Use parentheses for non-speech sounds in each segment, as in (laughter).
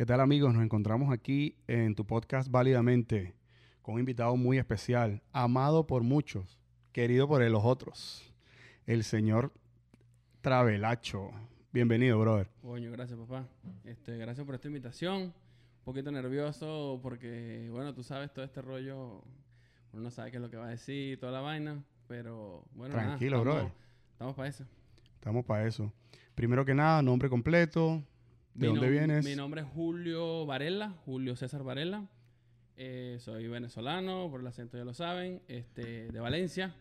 ¿Qué tal amigos? Nos encontramos aquí en tu podcast Válidamente con un invitado muy especial, amado por muchos, querido por los otros, el señor Travelacho. Bienvenido, brother. Coño, gracias, papá. Este, gracias por esta invitación. Un poquito nervioso porque, bueno, tú sabes todo este rollo. Uno no sabe qué es lo que va a decir, toda la vaina. Pero, bueno, nada, Tranquilo, estamos- brother. Estamos para eso. Estamos para eso. Primero que nada, nombre completo, ¿de Mi dónde vienes? Mi nombre es Julio Varela, Julio César Varela. Eh, soy venezolano, por el acento ya lo saben. Este, de Valencia.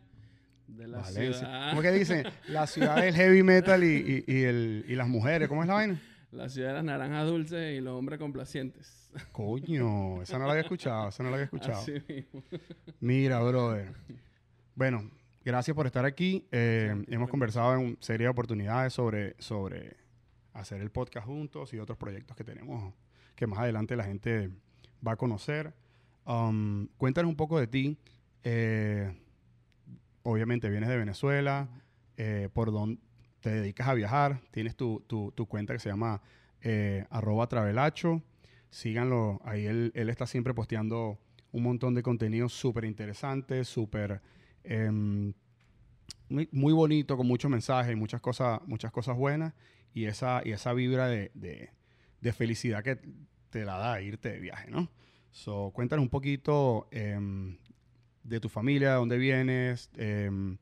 De la Valencia. ciudad. ¿Cómo que dicen? (laughs) La ciudad del heavy metal y, y- y el- y las mujeres. ¿Cómo es la vaina? La ciudad de las naranjas dulces y los hombres complacientes. Coño, esa no la había escuchado, esa no la había (laughs) escuchado. Así mismo. Mira, brother. Bueno, gracias por estar aquí. Eh, Sí, hemos conversado en serie de oportunidades sobre, sobre hacer el podcast juntos y otros proyectos que tenemos que más adelante la gente va a conocer. Um, cuéntanos un poco de ti. Eh, obviamente vienes de Venezuela. eh, por dónde te dedicas a viajar. Tienes tu, tu- tu cuenta que se llama eh, travelacho. Síganlo. Ahí él, él está siempre posteando un montón de contenido súper interesante, súper em, muy, muy bonito, con muchos mensajes, muchas cosas, muchas cosas buenas y esa, y esa vibra de, de- de felicidad que te la da irte de viaje, ¿no? So, cuéntanos un poquito em, de tu familia, de dónde vienes em,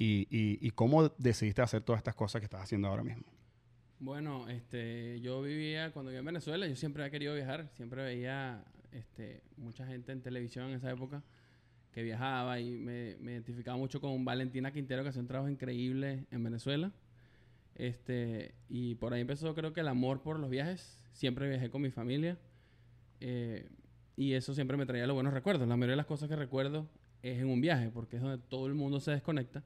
y, y- y cómo decidiste hacer todas estas cosas que estás haciendo ahora mismo. Bueno, este, yo vivía, cuando vivía en Venezuela, yo siempre había querido viajar, siempre veía este, mucha gente en televisión en esa época que viajaba y me, me identificaba mucho con Valentina Quintero, que hace un trabajo increíble en Venezuela. Este, y por ahí empezó creo que el amor por los viajes, siempre viajé con mi familia eh, y eso siempre me traía los buenos recuerdos. La mayoría de las cosas que recuerdo es en un viaje, porque es donde todo el mundo se desconecta,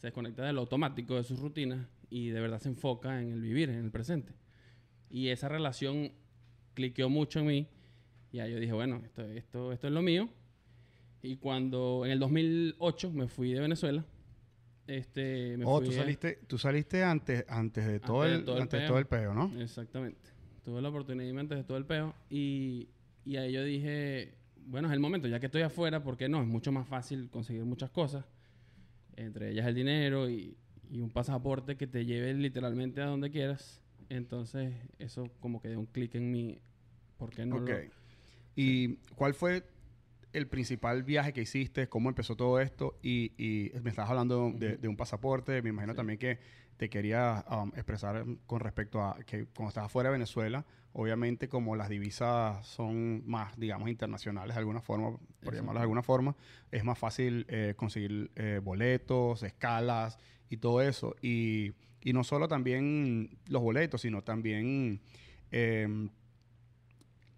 se desconecta de lo automático, de sus rutinas y de verdad se enfoca en el vivir, en el presente. Y esa relación cliqueó mucho en mí. Y ahí yo dije, bueno, esto, esto, esto es lo mío. Y cuando en el 2008 me fui de Venezuela, este, me Oh, fui tú a- saliste, tú saliste antes, antes de todo, Antes de el, todo el antes peo. todo el peo, ¿no? Exactamente. Tuve la oportunidad de irme antes de todo el peo. Y, y ahí yo dije, bueno, es el momento, ya que estoy afuera, ¿por qué no? Es mucho más fácil conseguir muchas cosas. Entre ellas el dinero y, y un pasaporte que te lleve literalmente a donde quieras. Entonces, eso como que dio un clic en mí. ¿Por qué no Ok. lo- ¿Y cuál fue el principal viaje que hiciste? ¿Cómo empezó todo esto? Y, y me estabas hablando de, de un pasaporte. Me imagino Sí. también que te quería um, expresar con respecto a que cuando estabas fuera de Venezuela, obviamente como las divisas son más, digamos, internacionales de alguna forma, por Exacto. llamarlas de alguna forma, es más fácil eh, conseguir eh, boletos, escalas y todo eso. Y, y no solo también los boletos, sino también... em,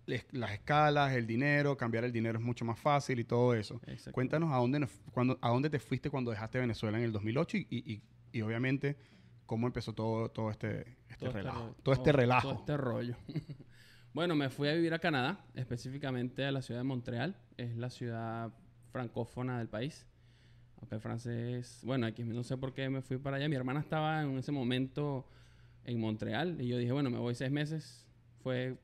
les- las escalas, el dinero, cambiar el dinero es mucho más fácil y todo eso. Cuéntanos a dónde, cuando, a dónde te fuiste cuando dejaste Venezuela en el 2008 y, y- y- y obviamente cómo empezó todo, todo este, este Todo este relajo. rollo. todo este relajo. Todo este rollo. (laughs) bueno, me fui a vivir a Canadá, específicamente a la ciudad de Montreal. Es la ciudad francófona del país. Aunque el francés... Bueno, aquí no sé por qué me fui para allá. Mi hermana estaba en ese momento en Montreal. Y yo dije, bueno, me voy seis meses. Fue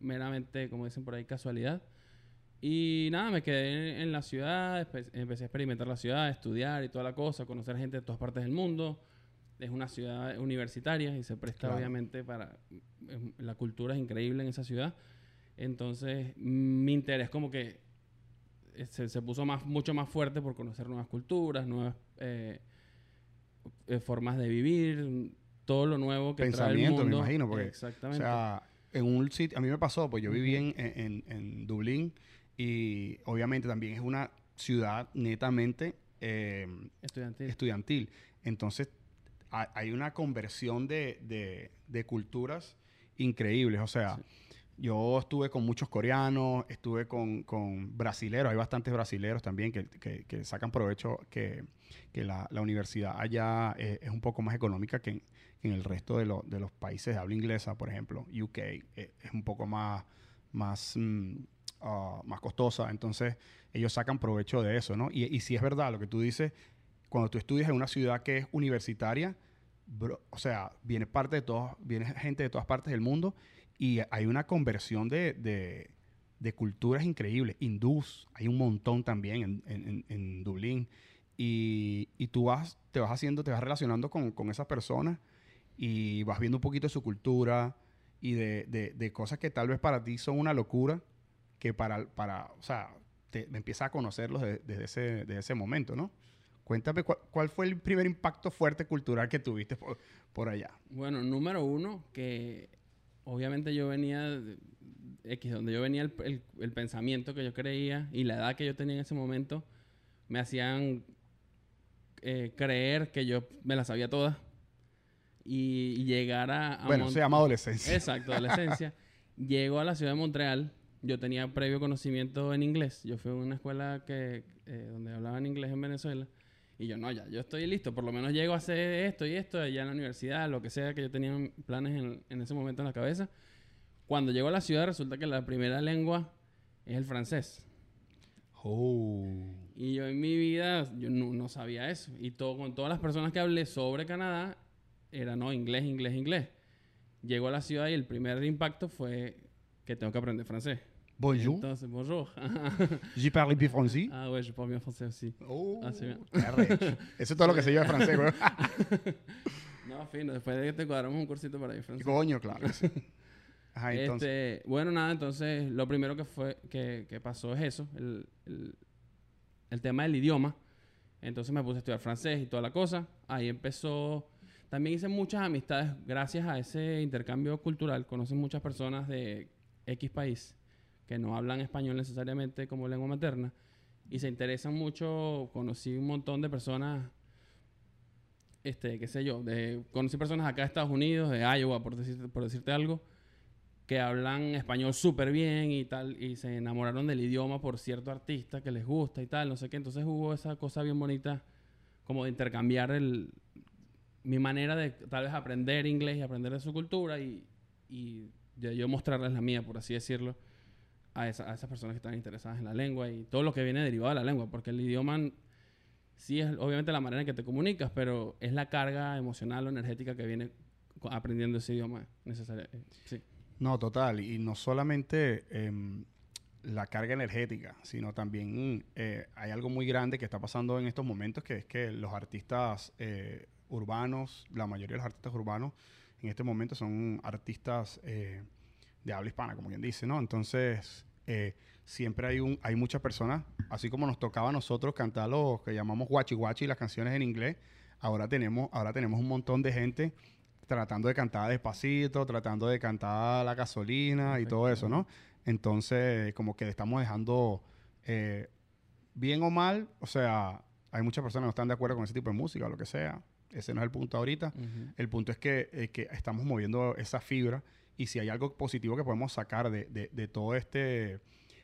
meramente, como dicen por ahí, casualidad. Y nada, me quedé en la ciudad, empecé a experimentar la ciudad, a estudiar y toda la cosa, conocer gente de todas partes del mundo. Es una ciudad universitaria y se presta Claro. obviamente para... em, La cultura es increíble en esa ciudad. Entonces, mi interés como que eh, se, se puso más, mucho más fuerte por conocer nuevas culturas, nuevas eh, eh, formas de vivir, todo lo nuevo que trae el Pensamiento, me mundo. imagino, porque, O Exactamente. sea, en un sitio, a mí me pasó, pues yo viví en, en, en Dublín y obviamente también es una ciudad netamente eh, Estudiantil. estudiantil. Entonces, ha- hay una conversión de, de- de culturas increíbles. O sea, Sí. yo estuve con muchos coreanos, estuve con, con brasileros, hay bastantes brasileros también que, que- que sacan provecho que, que la, la universidad allá eh, es un poco más económica que en, en el resto de, lo- de los países de habla inglesa, por ejemplo, UK, eh, es un poco más, más mm, ah, más costosa. Entonces, ellos sacan provecho de eso, ¿no? Y, y si es verdad lo que tú dices, cuando tú estudias en una ciudad que es universitaria, o sea, viene parte de todos, viene gente de todas partes del mundo y hay una conversión de, de, de culturas increíbles. Hindús, hay un montón también en, en, en Dublín. Y, y, tú vas, te vas haciendo, te vas relacionando con, con, esas personas y vas viendo un poquito de su cultura y de, de, cosas que tal vez para ti son una locura, que para, para o sea, te, empiezas a conocerlos desde, desde ese, desde ese momento, ¿no? Cuéntame cuál, fue el primer impacto fuerte cultural que tuviste por, por, allá. Bueno, número uno, que obviamente yo venía X, donde yo venía el, el, el, pensamiento que yo creía y la edad que yo tenía en ese momento me hacían eh, creer que yo me la sabía todas y, y llegar a... a bueno, se llama adolescencia. Exacto, adolescencia. (laughs) Llego a la ciudad de Montreal. Yo tenía previo conocimiento en inglés. Yo fui a una escuela que, eh, donde hablaban inglés en Venezuela. Y yo, no, ya, yo estoy listo. Por lo menos llego a hacer esto y esto allá en la universidad, lo que sea que yo tenía planes en, en ese momento en la cabeza. Cuando llego a la ciudad, resulta que la primera lengua es el francés. Oh. Y yo en mi vida, yo no, no, sabía eso. Y todo, con todas las personas que hablé sobre Canadá, era no, inglés, inglés, inglés. Llego a la ciudad y el primer impacto fue que tengo que aprender francés. Bonjour. Entonces, bonjour. (laughs) Je parle bien français. Ah ouais, je parle bien français aussi. Oh, Ah, sí, bien. Eso es todo lo que se lleva francés, güey. (laughs) no, fino, después de que te cuadramos un cursito para ir francés. Coño, claro. Ajá, entonces. Este, bueno, nada, entonces lo primero que fue que, que pasó es eso, el, el, el, tema del idioma. Entonces me puse a estudiar francés y toda la cosa. Ahí empezó. También hice muchas amistades gracias a ese intercambio cultural. Conoces muchas personas de X país que no hablan español necesariamente como lengua materna y se interesan mucho. Conocí un montón de personas, este, qué sé yo, de, conocí personas acá de Estados Unidos, de Iowa, por, decir, por decirte algo que hablan español súper bien y tal, y se enamoraron del idioma por cierto artista que les gusta y tal, no sé qué. Entonces hubo esa cosa bien bonita como de intercambiar el, mi manera de tal vez aprender inglés y aprender de su cultura y, y yo mostrarles la mía, por así decirlo, a, esa, a esas personas que están interesadas en la lengua y todo lo que viene derivado de la lengua, porque el idioma sí es obviamente la manera en que te comunicas, pero es la carga emocional o energética que viene aprendiendo ese idioma necesaria. Sí. No, total. Y no solamente eh, la carga energética, sino también eh, hay algo muy grande que está pasando en estos momentos, que es que los artistas eh, urbanos, la mayoría de los artistas urbanos en este momento son artistas eh, de habla hispana, como quien dice, ¿no? Entonces, eh, siempre hay, un, hay muchas personas, así como nos tocaba a nosotros cantar los que llamamos guachi guachi, las canciones en inglés, ahora tenemos, ahora tenemos un montón de gente tratando de cantar despacito, tratando de cantar la gasolina Perfecto. y todo eso, ¿no? Entonces, como que estamos dejando, eh, bien o mal, o sea, hay muchas personas que no están de acuerdo con ese tipo de música o lo que sea. Ese no es el punto ahorita. Uh -huh. El punto es que, eh, que, estamos moviendo esa fibra y si hay algo positivo que podemos sacar de, de, de todo este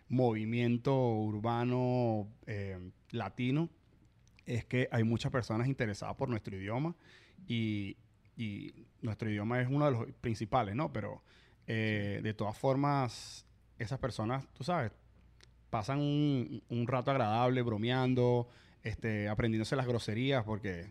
movimiento urbano eh, latino, es que hay muchas personas interesadas por nuestro idioma y, y nuestro idioma es uno de los principales, ¿no? Pero eh, de todas formas, esas personas, tú sabes, pasan un, un rato agradable bromeando, este, aprendiéndose las groserías, porque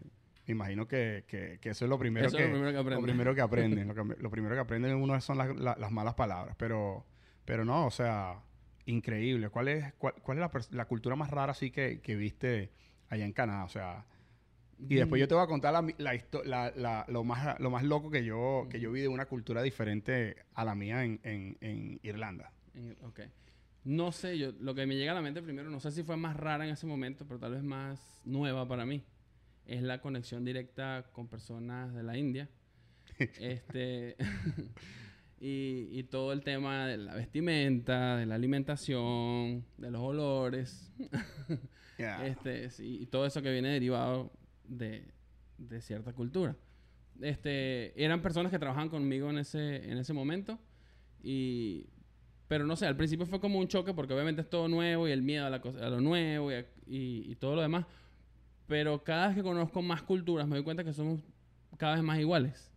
me imagino que, que, que, eso es lo primero, eso que, es lo primero que aprenden. Lo primero que (laughs) aprenden. lo, que, lo, primero que aprenden uno son las, la, las malas palabras. Pero, pero no, o sea, increíble. ¿Cuál es, cuál, cuál es la, la, cultura más rara así que, que viste allá en Canadá? O sea, y después yo te voy a contar la, la, la, la, lo, más, lo más loco que yo, que yo vi de una cultura diferente a la mía en, en, en Irlanda. Ok. No sé, yo, lo que me llega a la mente primero, no sé si fue más rara en ese momento, pero tal vez más nueva para mí, es la conexión directa con personas de la India. (laughs) este, (laughs) y, y, todo el tema de la vestimenta, de la alimentación, de los olores, (laughs) yeah. este, y todo eso que viene derivado de, de, cierta cultura. Este, eran personas que trabajaban conmigo en ese, en ese momento y pero no sé, al principio fue como un choque porque obviamente es todo nuevo y el miedo a, la cosa, a lo nuevo y, y, y, todo lo demás. Pero cada vez que conozco más culturas me doy cuenta que somos cada vez más iguales.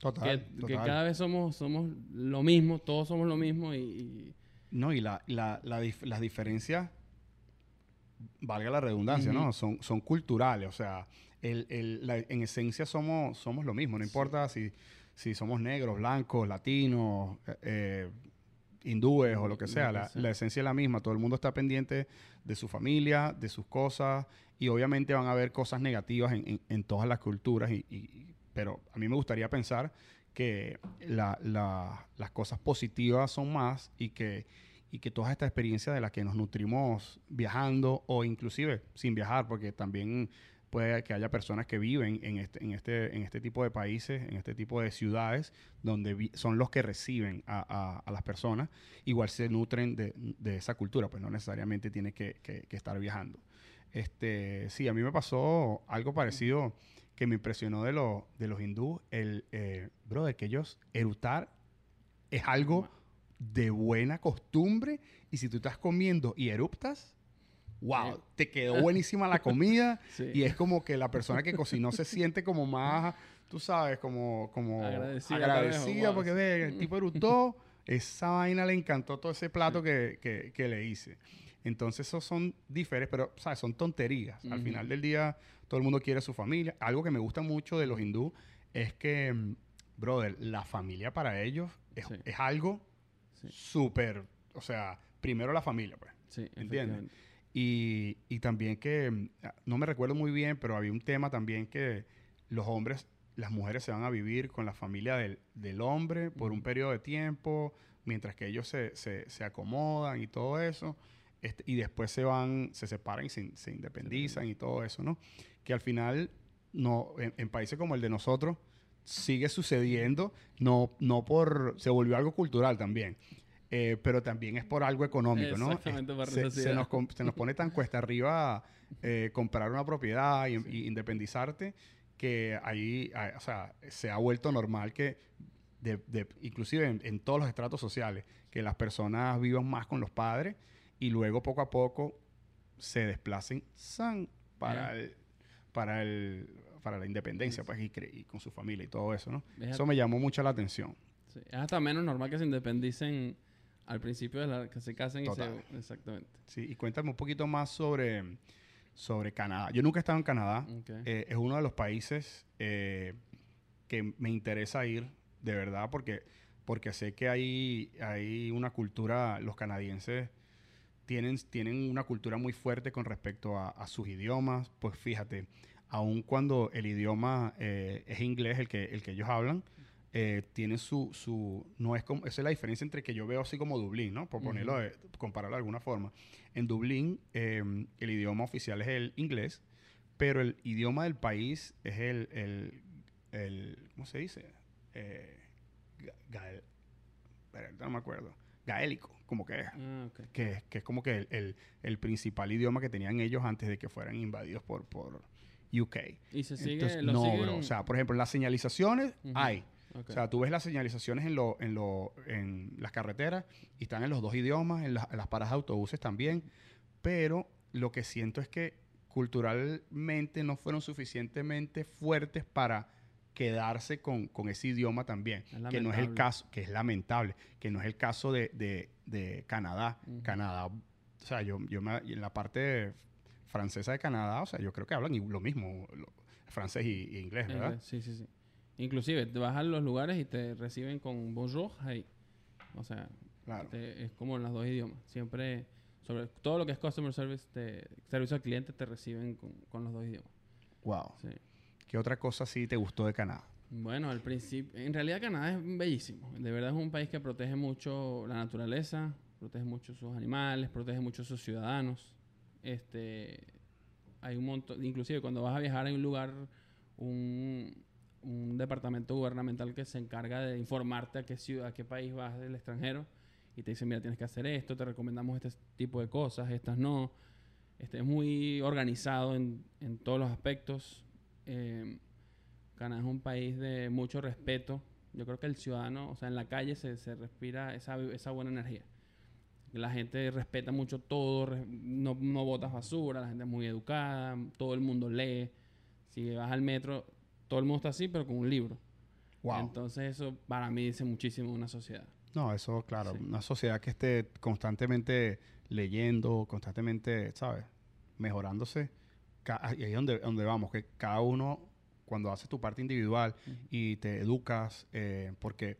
Total. Que, total. que cada vez somos, somos lo mismo, todos somos lo mismo y, No, y la, la, la dif- las diferencias, valga la redundancia, ¿no? Ujú. Son, son culturales, o sea, el, el- la- en esencia somos, somos lo mismo, no importa si, si somos negros, blancos, latinos, eh, eh, hindúes o lo que sea, la, la esencia es la misma, todo el mundo está pendiente de su familia, de sus cosas, y obviamente van a haber cosas negativas en, en- todas las culturas, y, pero a mí me gustaría pensar que la- la- las cosas positivas son más y que, y que todas estas experiencias de las que nos nutrimos viajando o inclusive sin viajar, porque también puede que haya personas que viven en este, en este, en este tipo de países, en este tipo de ciudades, donde son los que reciben a, a- las personas, igual se nutren de, de esa cultura, pues no necesariamente tiene que estar viajando. Este, sí, a mí me pasó algo parecido que me impresionó de, los de los hindúes, el, eh, brother, que ellos erutar es algo de buena costumbre y si tú estás comiendo y eruptas, wow, Sí. te quedó (laughs) buenísima la comida Sí. y es como que la persona que cocinó se siente como más, tú sabes, como, como Agradecida, porque ve, el tipo erutó, esa vaina le encantó todo ese plato que, que- que le hice. Entonces, esos son diferentes, pero, ¿sabes? Son tonterías. Al final del día, todo el mundo quiere a su familia. Algo que me gusta mucho de los hindú es que, mm, brother, la familia para ellos es, Sí. es algo Sí. súper, o sea, primero la familia, pues. Sí, ¿Entiendes? Y, y también que, mm, no me recuerdo muy bien, pero había un tema también que los hombres, las mujeres se van a vivir con la familia del, del hombre por un periodo de tiempo, mientras que ellos se, se, se acomodan y todo eso, este, y después se van, se separan y se, se independizan y todo eso, ¿no? Que al final, no, en, en países como el de nosotros, sigue sucediendo, no, no por, se volvió algo cultural también. eh, pero también es por algo económico, ¿no? Exactamente, por (laughs) se, se nos, se nos pone tan cuesta arriba eh, comprar una propiedad y, y independizarte que ahí, ah, o sea, se ha vuelto normal que, de, de- inclusive en, en todos los estratos sociales, que las personas vivan más con los padres y luego poco a poco se desplacen san para el, para el para la independencia pues y, con su familia y todo eso, ¿no? Es Eso me llamó mucho la atención. Sí, Es hasta menos normal que se independicen al principio de la que se casen Total. y se... Exactamente. Sí, y cuéntame un poquito más sobre, sobre Canadá. Yo nunca he estado en Canadá. Eh, es uno de los países eh, que me interesa ir, de verdad, porque, porque sé que hay, hay una cultura, los canadienses tienen, tienen una cultura muy fuerte con respecto a, a sus idiomas. Pues fíjate, aun cuando el idioma eh, es inglés, el que, el que ellos hablan, eh, tiene su, su, no es como, esa es la diferencia entre que yo veo así como Dublín, ¿no? Por ponerlo, Ujú. de, compararlo de alguna forma. En Dublín, eh, el idioma oficial es el inglés, pero el idioma del país es el, el, el ¿cómo se dice? Eh, ga- gael- espera, no me acuerdo. Gaélico, como que es. Ah. Que, que es como que el, el- el principal idioma que tenían ellos antes de que fueran invadidos por, por UK. Y se sigue... Entonces, no, siguen- bro. O sea, por ejemplo, en las señalizaciones hay. O sea, tú ves las señalizaciones en, lo, en, lo, en las carreteras y están en los dos idiomas, en, en las paradas de autobuses también. Pero lo que siento es que culturalmente no fueron suficientemente fuertes para quedarse con, con ese idioma también. Es Que no es el caso, que es lamentable, que no es el caso de, de- de Canadá. Canadá, o sea, yo, yo me- en la parte francesa de Canadá, o sea, yo creo que hablan lo mismo, lo- francés y, y inglés, ¿verdad? Inglés, Sí, sí, sí. Inclusive, te vas a los lugares y te reciben con bonjour, hey. O sea, Claro. te- es como en los dos idiomas. Siempre, sobre todo lo que es customer service, te- servicio al cliente, te reciben con, con los dos idiomas. Wow. Sí. ¿Qué otra cosa sí te gustó de Canadá? Bueno, al principio, en realidad Canadá es bellísimo. De verdad es un país que protege mucho la naturaleza, protege mucho sus animales, protege mucho sus ciudadanos. Este, hay un montón, inclusive cuando vas a viajar hay un lugar, un, un departamento gubernamental que se encarga de informarte a qué ciudad, a qué país vas del extranjero y te dice, mira, tienes que hacer esto, te recomendamos este tipo de cosas, estas no. Este es muy organizado en, en todos los aspectos. Eh, Canadá es un país de mucho respeto. Yo creo que el ciudadano, o sea, en la calle se, se respira esa, esa buena energía. La gente respeta mucho todo, no, no botas basura, la gente es muy educada, todo el mundo lee. Si vas al metro, todo el mundo está así, pero con un libro. Wow. Entonces eso para mí dice muchísimo una sociedad. No, eso, claro. Una sociedad que esté constantemente leyendo, constantemente, ¿sabes? Mejorándose. Y ahí es donde, donde vamos, que cada uno, cuando haces tu parte individual y te educas, eh, porque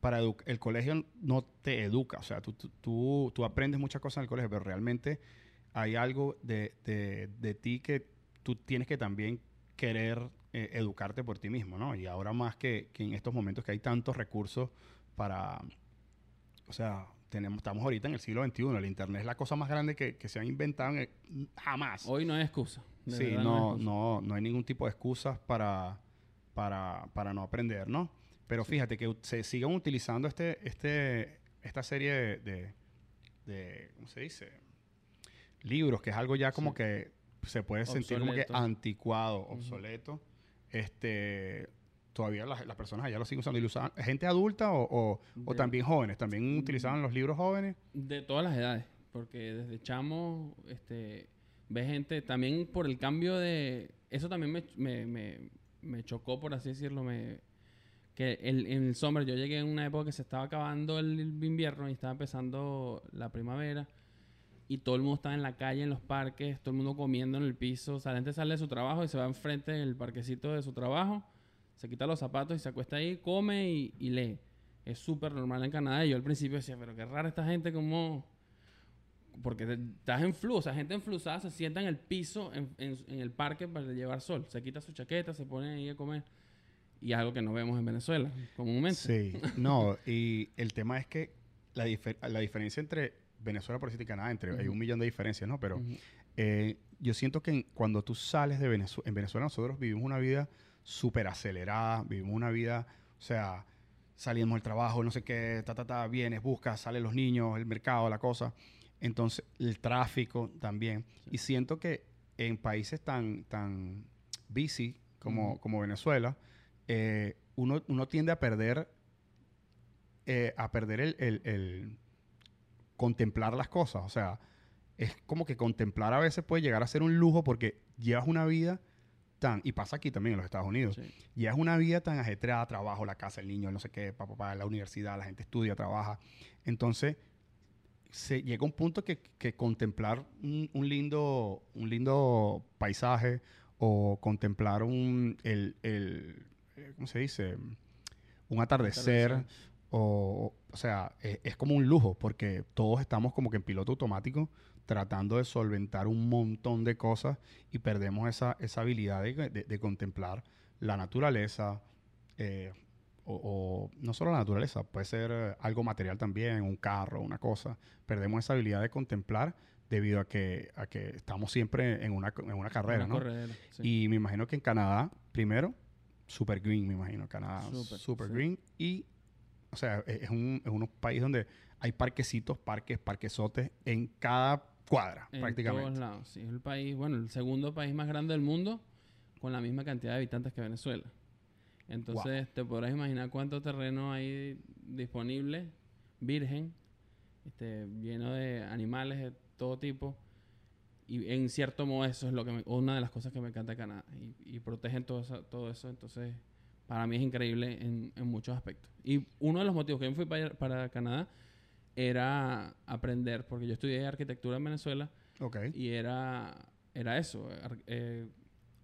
para el colegio no te educa, o sea, tú, tú, tú, aprendes muchas cosas en el colegio, pero realmente hay algo de, de, ti que tú tienes que también querer eh, educarte por ti mismo, ¿no? Y ahora más que, que en estos momentos que hay tantos recursos para, o sea, tenemos, estamos ahorita en el siglo XXI, el Internet es la cosa más grande que, se han inventado jamás. Hoy no hay excusa. Sí, no, no, no, hay ningún tipo de excusas para, para, para no aprender, ¿no? Pero fíjate que se sigan utilizando este, este, esta serie de, de, ¿cómo se dice? Libros, que es algo ya como que se puede sentir como que anticuado, obsoleto. Este, todavía las, personas allá lo siguen usando. ¿Y lo usaban, ¿Gente adulta o, también jóvenes? ¿También mm. utilizaban los libros jóvenes? De todas las edades, porque desde chamo este, ve gente, también por el cambio de... Eso también me, me, me, chocó, por así decirlo, me, que el, en el summer yo llegué en una época que se estaba acabando el, invierno y estaba empezando la primavera y todo el mundo estaba en la calle, en los parques, todo el mundo comiendo en el piso. O sea, la gente sale de su trabajo y se va enfrente del parquecito de su trabajo se quita los zapatos y se acuesta ahí, come y, lee. Es súper normal en Canadá. Y yo al principio decía, pero qué rara esta gente como... Porque estás en flu, o sea, gente enflusada se sienta en el piso, en, el parque para llevar sol. Se quita su chaqueta, se pone ahí a comer. Y es algo que no vemos en Venezuela comúnmente. Sí, (laughs) no, y el tema es que la, la diferencia entre Venezuela, por decirte, y Canadá, entre, hay un millón de diferencias, ¿no? Pero eh, yo siento que cuando tú sales de Venezuela, en Venezuela nosotros vivimos una vida súper acelerada, vivimos una vida, o sea, salimos del trabajo, no sé qué, ta, ta, ta, vienes, buscas, salen los niños, el mercado, la cosa. Entonces, el tráfico también. Y siento que en países tan, tan busy como, como Venezuela, eh, uno, uno, tiende a perder, eh, a perder el, el, contemplar las cosas. O sea, es como que contemplar a veces puede llegar a ser un lujo porque llevas una vida y pasa aquí también en los Estados Unidos, y es una vida tan ajetreada, trabajo, la casa, el niño, no sé qué, papá, la universidad, la gente estudia, trabaja. Entonces, se llega un punto que, contemplar un, lindo, un lindo paisaje o contemplar un, el, el eh, ¿cómo se dice? Un atardecer, O, o sea, es, es, como un lujo porque todos estamos como que en piloto automático tratando de solventar un montón de cosas y perdemos esa, esa habilidad de, contemplar la naturaleza, eh, o, no solo la naturaleza, puede ser eh, algo material también, un carro, una cosa. Perdemos esa habilidad de contemplar debido a que, a que estamos siempre en una, en una carrera, ¿no? Y me imagino que en Canadá, primero, super green, me imagino, Canadá, super, green. Y, o sea, e, es un, es un país donde hay parquecitos, parques, parquesotes en cada cuadra, en prácticamente. Todos lados, sí. Es el país, bueno, el segundo país más grande del mundo con la misma cantidad de habitantes que Venezuela. Entonces, te podrás imaginar cuánto terreno hay disponible, virgen, este, lleno de animales de todo tipo. Y en cierto modo eso es lo que una de las cosas que me encanta de Canadá. Y, protegen todo eso, todo eso. Entonces, para mí es increíble en, muchos aspectos. Y uno de los motivos que yo fui para, para Canadá era aprender, porque yo estudié arquitectura en Venezuela. Y era, era eso. Eh,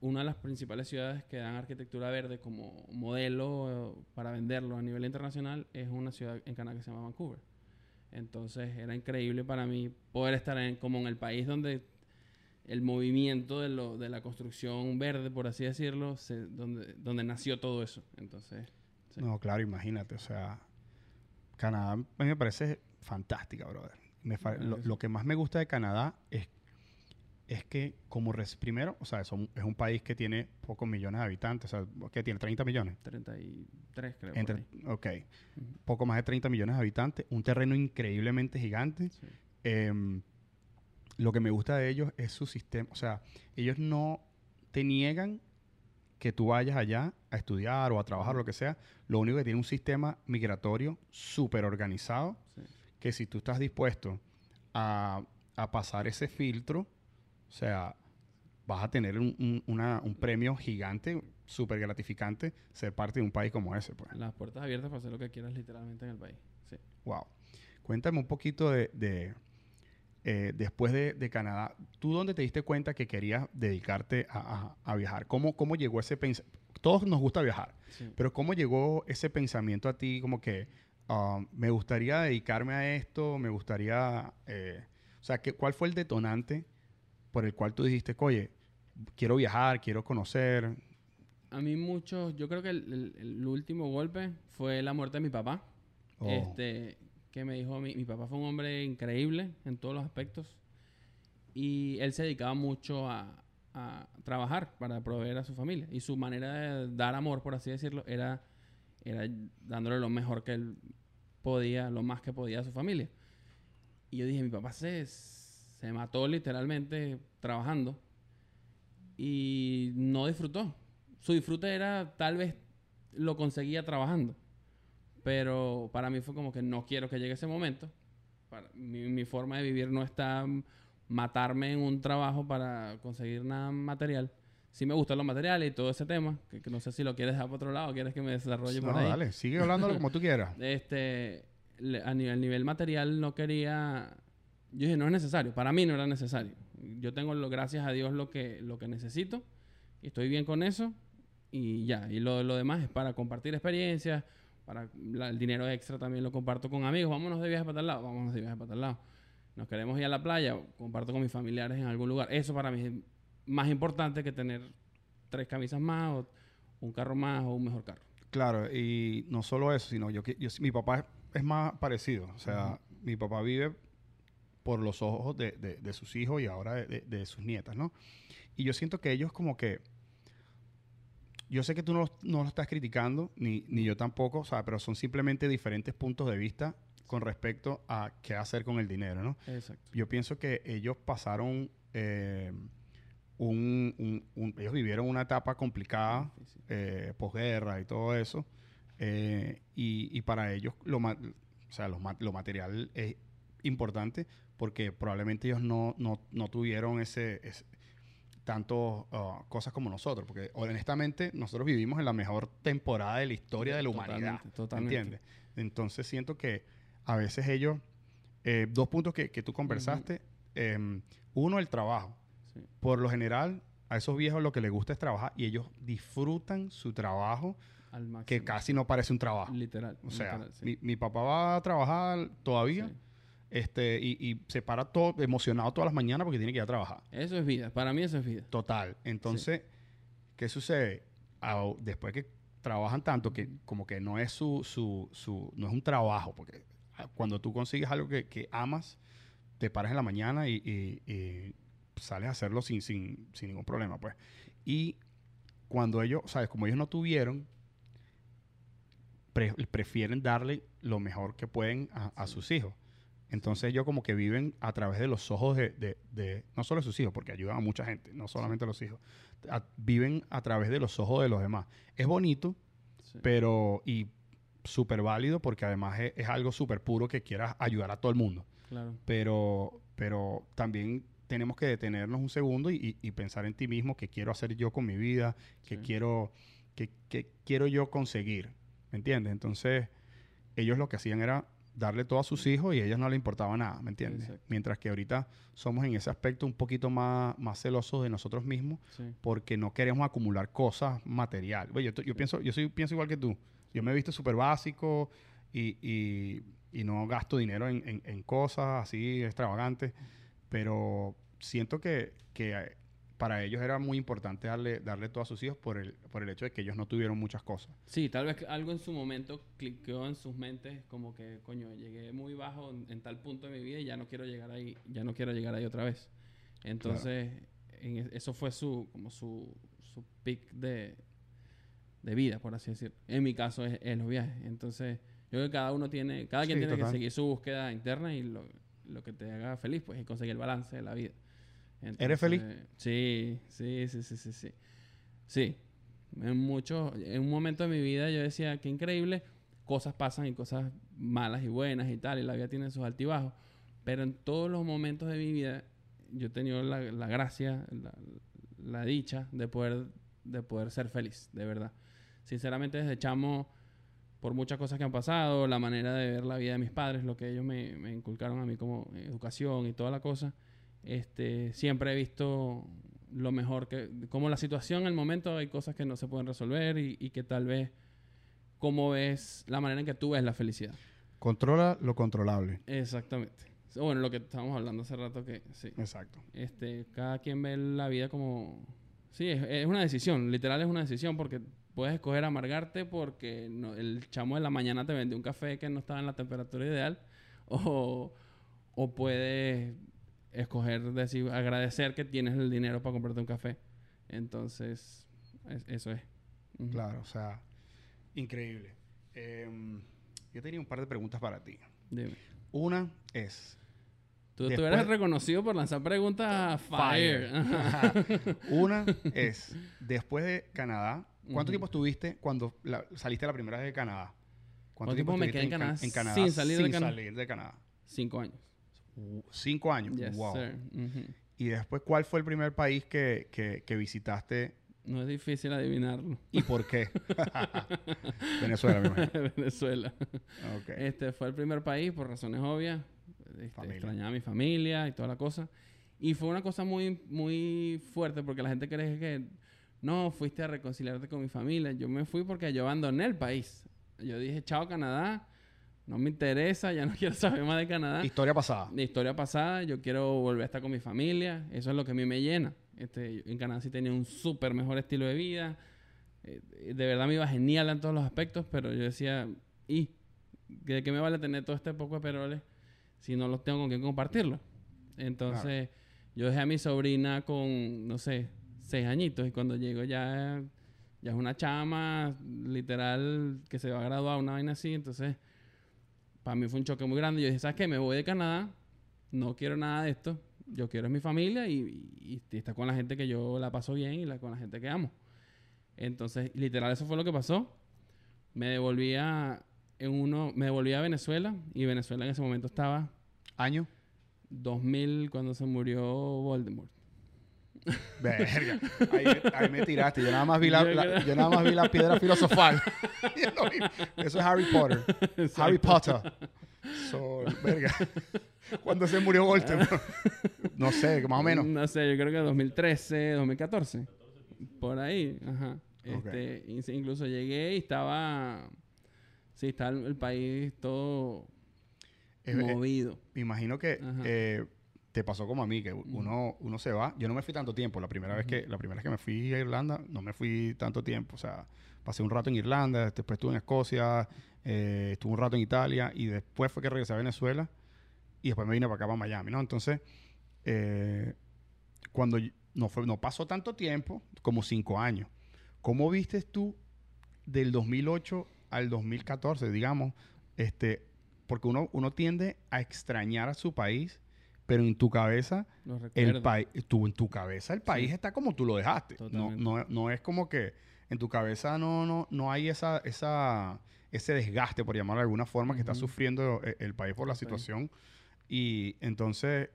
una de las principales ciudades que dan arquitectura verde como modelo eh, para venderlo a nivel internacional es una ciudad en Canadá que se llama Vancouver. Entonces era increíble para mí poder estar en, como en el país donde el movimiento de, lo, de la construcción verde, por así decirlo, donde, donde nació todo eso. Entonces, No, claro, imagínate, o sea, Canadá me parece fantástica, brother. lo, que más me gusta de Canadá es, es que como primero, o sea, es un, país que tiene pocos millones de habitantes, o sea, que tiene 30 millones. 33 creo. ok. Poco más de 30 millones de habitantes, un terreno increíblemente gigante. Em, lo que me gusta de ellos es su sistema, o sea, ellos no te niegan que tú vayas allá a estudiar o a trabajar lo que sea. Lo único que tiene un sistema migratorio súper organizado que si tú estás dispuesto a, pasar ese filtro, o sea, vas a tener un, premio gigante, súper gratificante, ser parte de un país como ese. Pues. Las puertas abiertas para hacer lo que quieras literalmente en el país. sí. Wow. Cuéntame un poquito de, de, eh, después de, de Canadá, ¿tú dónde te diste cuenta que querías dedicarte a, a- a viajar? ¿Cómo, ¿Cómo llegó ese pensamiento? Todos nos gusta viajar, sí. pero ¿cómo llegó ese pensamiento a ti como que ah, me gustaría dedicarme a esto, me gustaría... eh, o sea, ¿qué, ¿cuál fue el detonante por el cual tú dijiste, oye, quiero viajar, quiero conocer? A mí muchos, yo creo que el, el- el último golpe fue la muerte de mi papá. Oh, Este, que me dijo, mi, mi papá fue un hombre increíble en todos los aspectos. Y él se dedicaba mucho a, a trabajar para proveer a su familia. Y su manera de dar amor, por así decirlo, era, era dándole lo mejor que él podía, lo más que podía a su familia. Y yo dije, mi papá se, se mató literalmente trabajando y no disfrutó. Su disfrute era tal vez lo conseguía trabajando. Pero para mí fue como que no quiero que llegue ese momento. Para, mi, forma de vivir no está matarme en un trabajo para conseguir nada material. Sí me gustan los materiales y todo ese tema, que, que no sé si lo quieres dejar por otro lado o quieres que me desarrolle no, por ahí. dale, sigue hablándolo como tú quieras. (laughs) Este, le- a nivel, nivel material no quería... Yo dije, no es necesario. Para mí no era necesario. Yo tengo, lo, gracias a Dios, lo que, lo que necesito. Y estoy bien con eso. Y ya. Y lo, lo demás es para compartir experiencias. Para la- el dinero extra también lo comparto con amigos. Vámonos de viaje para tal lado. Vámonos de viaje para tal lado. Nos queremos ir a la playa. Comparto con mis familiares en algún lugar. Eso para mí es más importante que tener tres camisas más o un carro más o un mejor carro. Claro, y no solo eso, sino yo, que- yo mi papá es, más parecido. O sea, mi papá vive por los ojos de, de- de sus hijos y ahora de, sus nietas, ¿no? Y yo siento que ellos como que... Yo sé que tú no, no lo estás criticando, ni, ni yo tampoco, o sea, pero son simplemente diferentes puntos de vista con respecto a qué hacer con el dinero, ¿no? Exacto. Yo pienso que ellos pasaron eh, un, un- un- Ellos vivieron una etapa complicada eh, posguerra y todo eso. eh, y, y para ellos lo, ma- o sea, lo, ma- lo material es importante porque probablemente ellos no, no, no tuvieron ese, ese- tanto ah, cosas como nosotros. Porque honestamente nosotros vivimos en la mejor temporada de la historia de la humanidad. Totalmente, totalmente. ¿Entiendes? Entonces siento que a veces ellos... eh, dos puntos que, que tú conversaste. em, uno, el trabajo Sí. por lo general, a esos viejos lo que les gusta es trabajar y ellos disfrutan su trabajo, Al máximo. que casi no parece un trabajo. Literal. O sea, literal, sí. mi, mi papá va a trabajar todavía Sí. este, y, y se para todo emocionado todas las mañanas porque tiene que ir a trabajar. Eso es vida. Para mí eso es vida. Total. Entonces, ¿qué sucede? Ah, después que trabajan tanto que como que no es su, su, su no es un trabajo, porque ah, cuando tú consigues algo que, que amas, te paras en la mañana y, y- y sales a hacerlo sin, sin, sin ningún problema, pues. Y cuando ellos, ¿sabes? Como ellos no tuvieron, pre- prefieren darle lo mejor que pueden a, a Sí. sus hijos. Entonces ellos como que viven a través de los ojos de, de- de- no solo de sus hijos, porque ayudan a mucha gente, no solamente a los hijos, a- viven a través de los ojos de los demás. Es bonito, Sí. pero y súper válido porque además es, es algo súper puro que quieras ayudar a todo el mundo. Claro. Pero, pero también tenemos que detenernos un segundo y, y- y pensar en ti mismo, qué quiero hacer yo con mi vida, qué Sí. quiero, qué, qué quiero yo conseguir. ¿Me entiendes? Entonces, ellos lo que hacían era darle todo a sus hijos y a ellos no les importaba nada, ¿me entiendes? Exacto. Mientras que ahorita somos en ese aspecto un poquito más, más celosos de nosotros mismos Sí. porque no queremos acumular cosas material. Oye, yo, yo pienso, yo soy, pienso igual que tú. Yo me he visto súper básico y, y- y no gasto dinero en, en- en cosas así extravagantes, pero siento que, que, eh, para ellos era muy importante darle, darle todo a sus hijos por el, por el hecho de que ellos no tuvieron muchas cosas. Sí, tal vez algo en su momento cliqueó en sus mentes como que, coño, llegué muy bajo en, en tal punto de mi vida y ya no quiero llegar ahí, ya no quiero llegar ahí otra vez. Entonces, en e- eso fue su, como su, su pick de, de vida, por así decir. En mi caso es, es los viajes. Entonces, yo creo que cada uno tiene, cada quien Sí, tiene que seguir su búsqueda interna y lo, lo que te haga feliz, pues, y conseguir el balance de la vida. ¿Eres feliz? Entonces, Sí, sí, sí, sí, sí, sí. Sí. En muchos, en un momento de mi vida yo decía, qué increíble, cosas pasan y cosas malas y buenas y tal, y la vida tiene sus altibajos. Pero en todos los momentos de mi vida yo he tenido la, la gracia, la, la dicha de poder, de poder ser feliz, de verdad. Sinceramente, desde chamo, por muchas cosas que han pasado, la manera de ver la vida de mis padres, lo que ellos me, me inculcaron a mí como educación y toda la cosa, este, siempre he visto lo mejor que, como la situación en el momento hay cosas que no se pueden resolver y, y que tal vez, cómo ves, la manera en que tú ves la felicidad. Controla lo controlable. Exactamente. Bueno, lo que estábamos hablando hace rato que sí. Exacto. Este, cada quien ve la vida como... Sí, es, es una decisión, literal es una decisión porque puedes escoger amargarte porque no- el chamo de la mañana te vendió un café que no estaba en la temperatura ideal o, o puedes escoger decir, agradecer que tienes el dinero para comprarte un café. Entonces, es- eso es. Claro, o sea, increíble. Em, yo tenía un par de preguntas para ti. Dime. Una es... Tú, tú Después- eres reconocido por lanzar preguntas fire. Ajá. (laughs) Una (laughs) es, después de Canadá, ¿cuánto Ujú. tiempo estuviste cuando la- saliste la primera vez de Canadá? ¿Cuánto tiempo me estuviste quedé en Canadá Can- Canadá sin salir de sin Canadá? salir de Canadá? Cinco años. Uh, Cinco años. Yes, wow. sir. Ujú. Y después, ¿cuál fue el primer país que, que- que visitaste No es difícil adivinarlo. y por qué? (laughs) Venezuela, me imagino. (laughs) Venezuela. Ok. Este fue el primer país por razones obvias. Este, extrañaba a mi familia y toda la cosa. Y fue una cosa muy, muy fuerte porque la gente cree que no, fuiste a reconciliarte con mi familia. Yo me fui porque yo abandoné el país. Yo dije, chao Canadá, no me interesa, ya no (laughs) quiero saber más de Canadá. Historia pasada. Historia pasada, yo quiero volver a estar con mi familia. Eso es lo que a mí me llena. Este, en Canadá sí tenía un súper mejor estilo de vida. Eh, de verdad me iba genial en todos los aspectos, pero yo decía, ¿y de qué me vale tener todo este poco de peroles si no los tengo con quién compartirlo? Entonces, yo dejé a mi sobrina con, no sé, seis añitos y cuando llego ya, ya es una chama, literal, que se va a graduar, una vaina así. Entonces, para mí fue un choque muy grande. Yo dije, ¿sabes qué? Me voy de Canadá, no quiero nada de esto. Yo quiero es mi familia y, y, y estar con la gente que yo la paso bien y la, con la gente que amo. Entonces, literal, eso fue lo que pasó. Me devolví a, en uno, me devolví a Venezuela y Venezuela en ese momento estaba ¿Año? 2000 cuando se murió Voldemort. (laughs) Verga. Ahí, me- ahí me tiraste. Yo nada más vi la, Yo la- creo- yo nada más vi la (laughs) piedra filosofal. (laughs) Eso es Harry Potter. Harry Potter. So, verga. Cuando se murió Voldemort. No sé, más o menos. No sé, yo creo que 2013, 2014. Por ahí, ajá. Este, in- incluso llegué y estaba... Sí, está el, el país todo Es- movido. me imagino que eh, te pasó como a mí, que uno, uno se va. Yo no me fui tanto tiempo. La primera, vez que, la primera vez que me fui a Irlanda, no me fui tanto tiempo. O sea, pasé un rato en Irlanda, después estuve en Escocia, eh, estuve un rato en Italia y después fue que regresé a Venezuela y después me vine para acá, para Miami, ¿no? Entonces, eh, cuando no, fue, no pasó tanto tiempo, como cinco años, ¿cómo viste tú del 2008 al 2014, digamos? Este, porque uno, uno tiende a extrañar a su país, pero en tu cabeza, el país, tú en tu cabeza el país Sí. está como tú lo dejaste. No, no, no es como que en tu cabeza no, no, no hay esa, esa, ese desgaste, por llamarlo de alguna forma, que está sufriendo el, el país por la situación. Y entonces,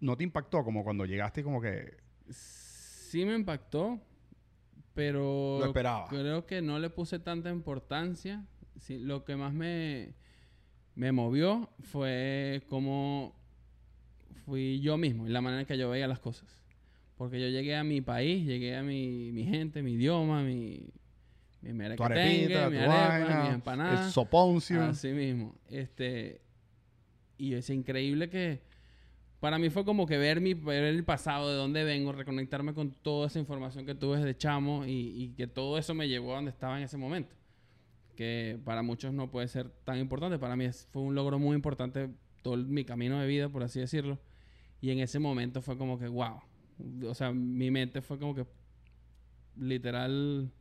¿no te impactó como cuando llegaste y como que Sí me impactó, pero lo esperaba? creo que no le puse tanta importancia. Sí, lo que más me, me movió fue cómo fui yo mismo y la manera en que yo veía las cosas. Porque yo llegué a mi país, llegué a mi, mi gente, mi idioma, mi, mi Tu arepita, mi tu arepa, vaina, mis el soponcio. Así mismo. Este, y es increíble que para mí fue como que ver, mi, ver el pasado, de dónde vengo, reconectarme con toda esa información que tuve desde chamo y, y que todo eso me llevó a donde estaba en ese momento. Que para muchos no puede ser tan importante. Para mí fue un logro muy importante todo el- mi camino de vida, por así decirlo. Y en ese momento fue como que, wow. O sea, mi mente fue como que literal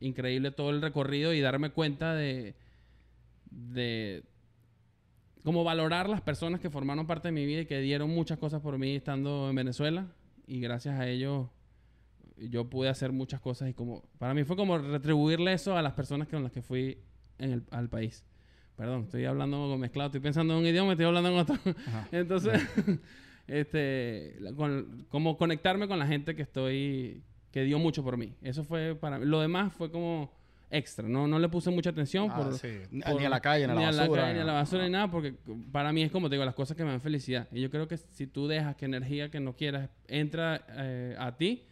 increíble todo el recorrido y darme cuenta de, de como valorar las personas que formaron parte de mi vida y que dieron muchas cosas por mí estando en Venezuela y gracias a ellos yo pude hacer muchas cosas y como para mí fue como retribuirle eso a las personas con las que fui en el, al país. Perdón, estoy hablando mezclado, estoy pensando en un idioma estoy hablando en otro. Ajá. (laughs) Entonces, este, con- como conectarme con la gente que estoy, que dio mucho por mí. Eso fue para mí. Lo demás fue como extra. No, no le puse mucha atención. Ah, por, sí. Ni- por- ni a la calle, ni a la basura. calle, ni a la basura, no. ni nada, porque para mí es como te digo, las cosas que me dan felicidad. Y yo creo que si tú dejas que energía que no quieras entra eh, a ti,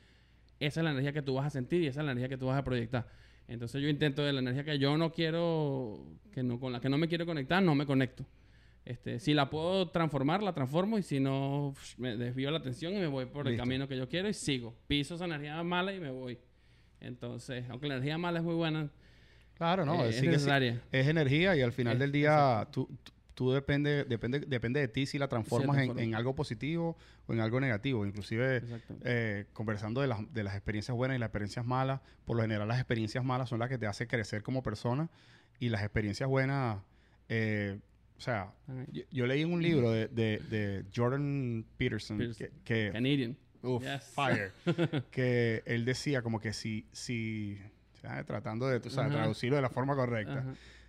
esa es la energía que tú vas a sentir y esa es la energía que tú vas a proyectar. Entonces yo intento de la energía que yo no quiero, que no, con la que no me quiero conectar, no me conecto. Este, si la puedo transformar, la transformo y si no, me desvío la atención y me voy por el camino que yo quiero y sigo. Piso esa energía mala y me voy. Entonces, aunque la energía mala es muy buena, Claro, no. eh, es sí. necesaria. Es energía y al final Es- del día tú, tú- tú depende, depende, depende de ti si la transformas en- en, algo positivo o en algo negativo. Inclusive eh, conversando de las, de las experiencias buenas y las experiencias malas, por lo general las experiencias malas son las que te hacen crecer como persona y las experiencias buenas, eh, o sea, yo, yo leí en un libro de, de- de Jordan Peterson, Peterson. que, que- Canadian. uf, Yes. fire, (laughs) que él decía como que si, si ¿sabes? tratando de tú sabes, Ajá. traducirlo de la forma correcta,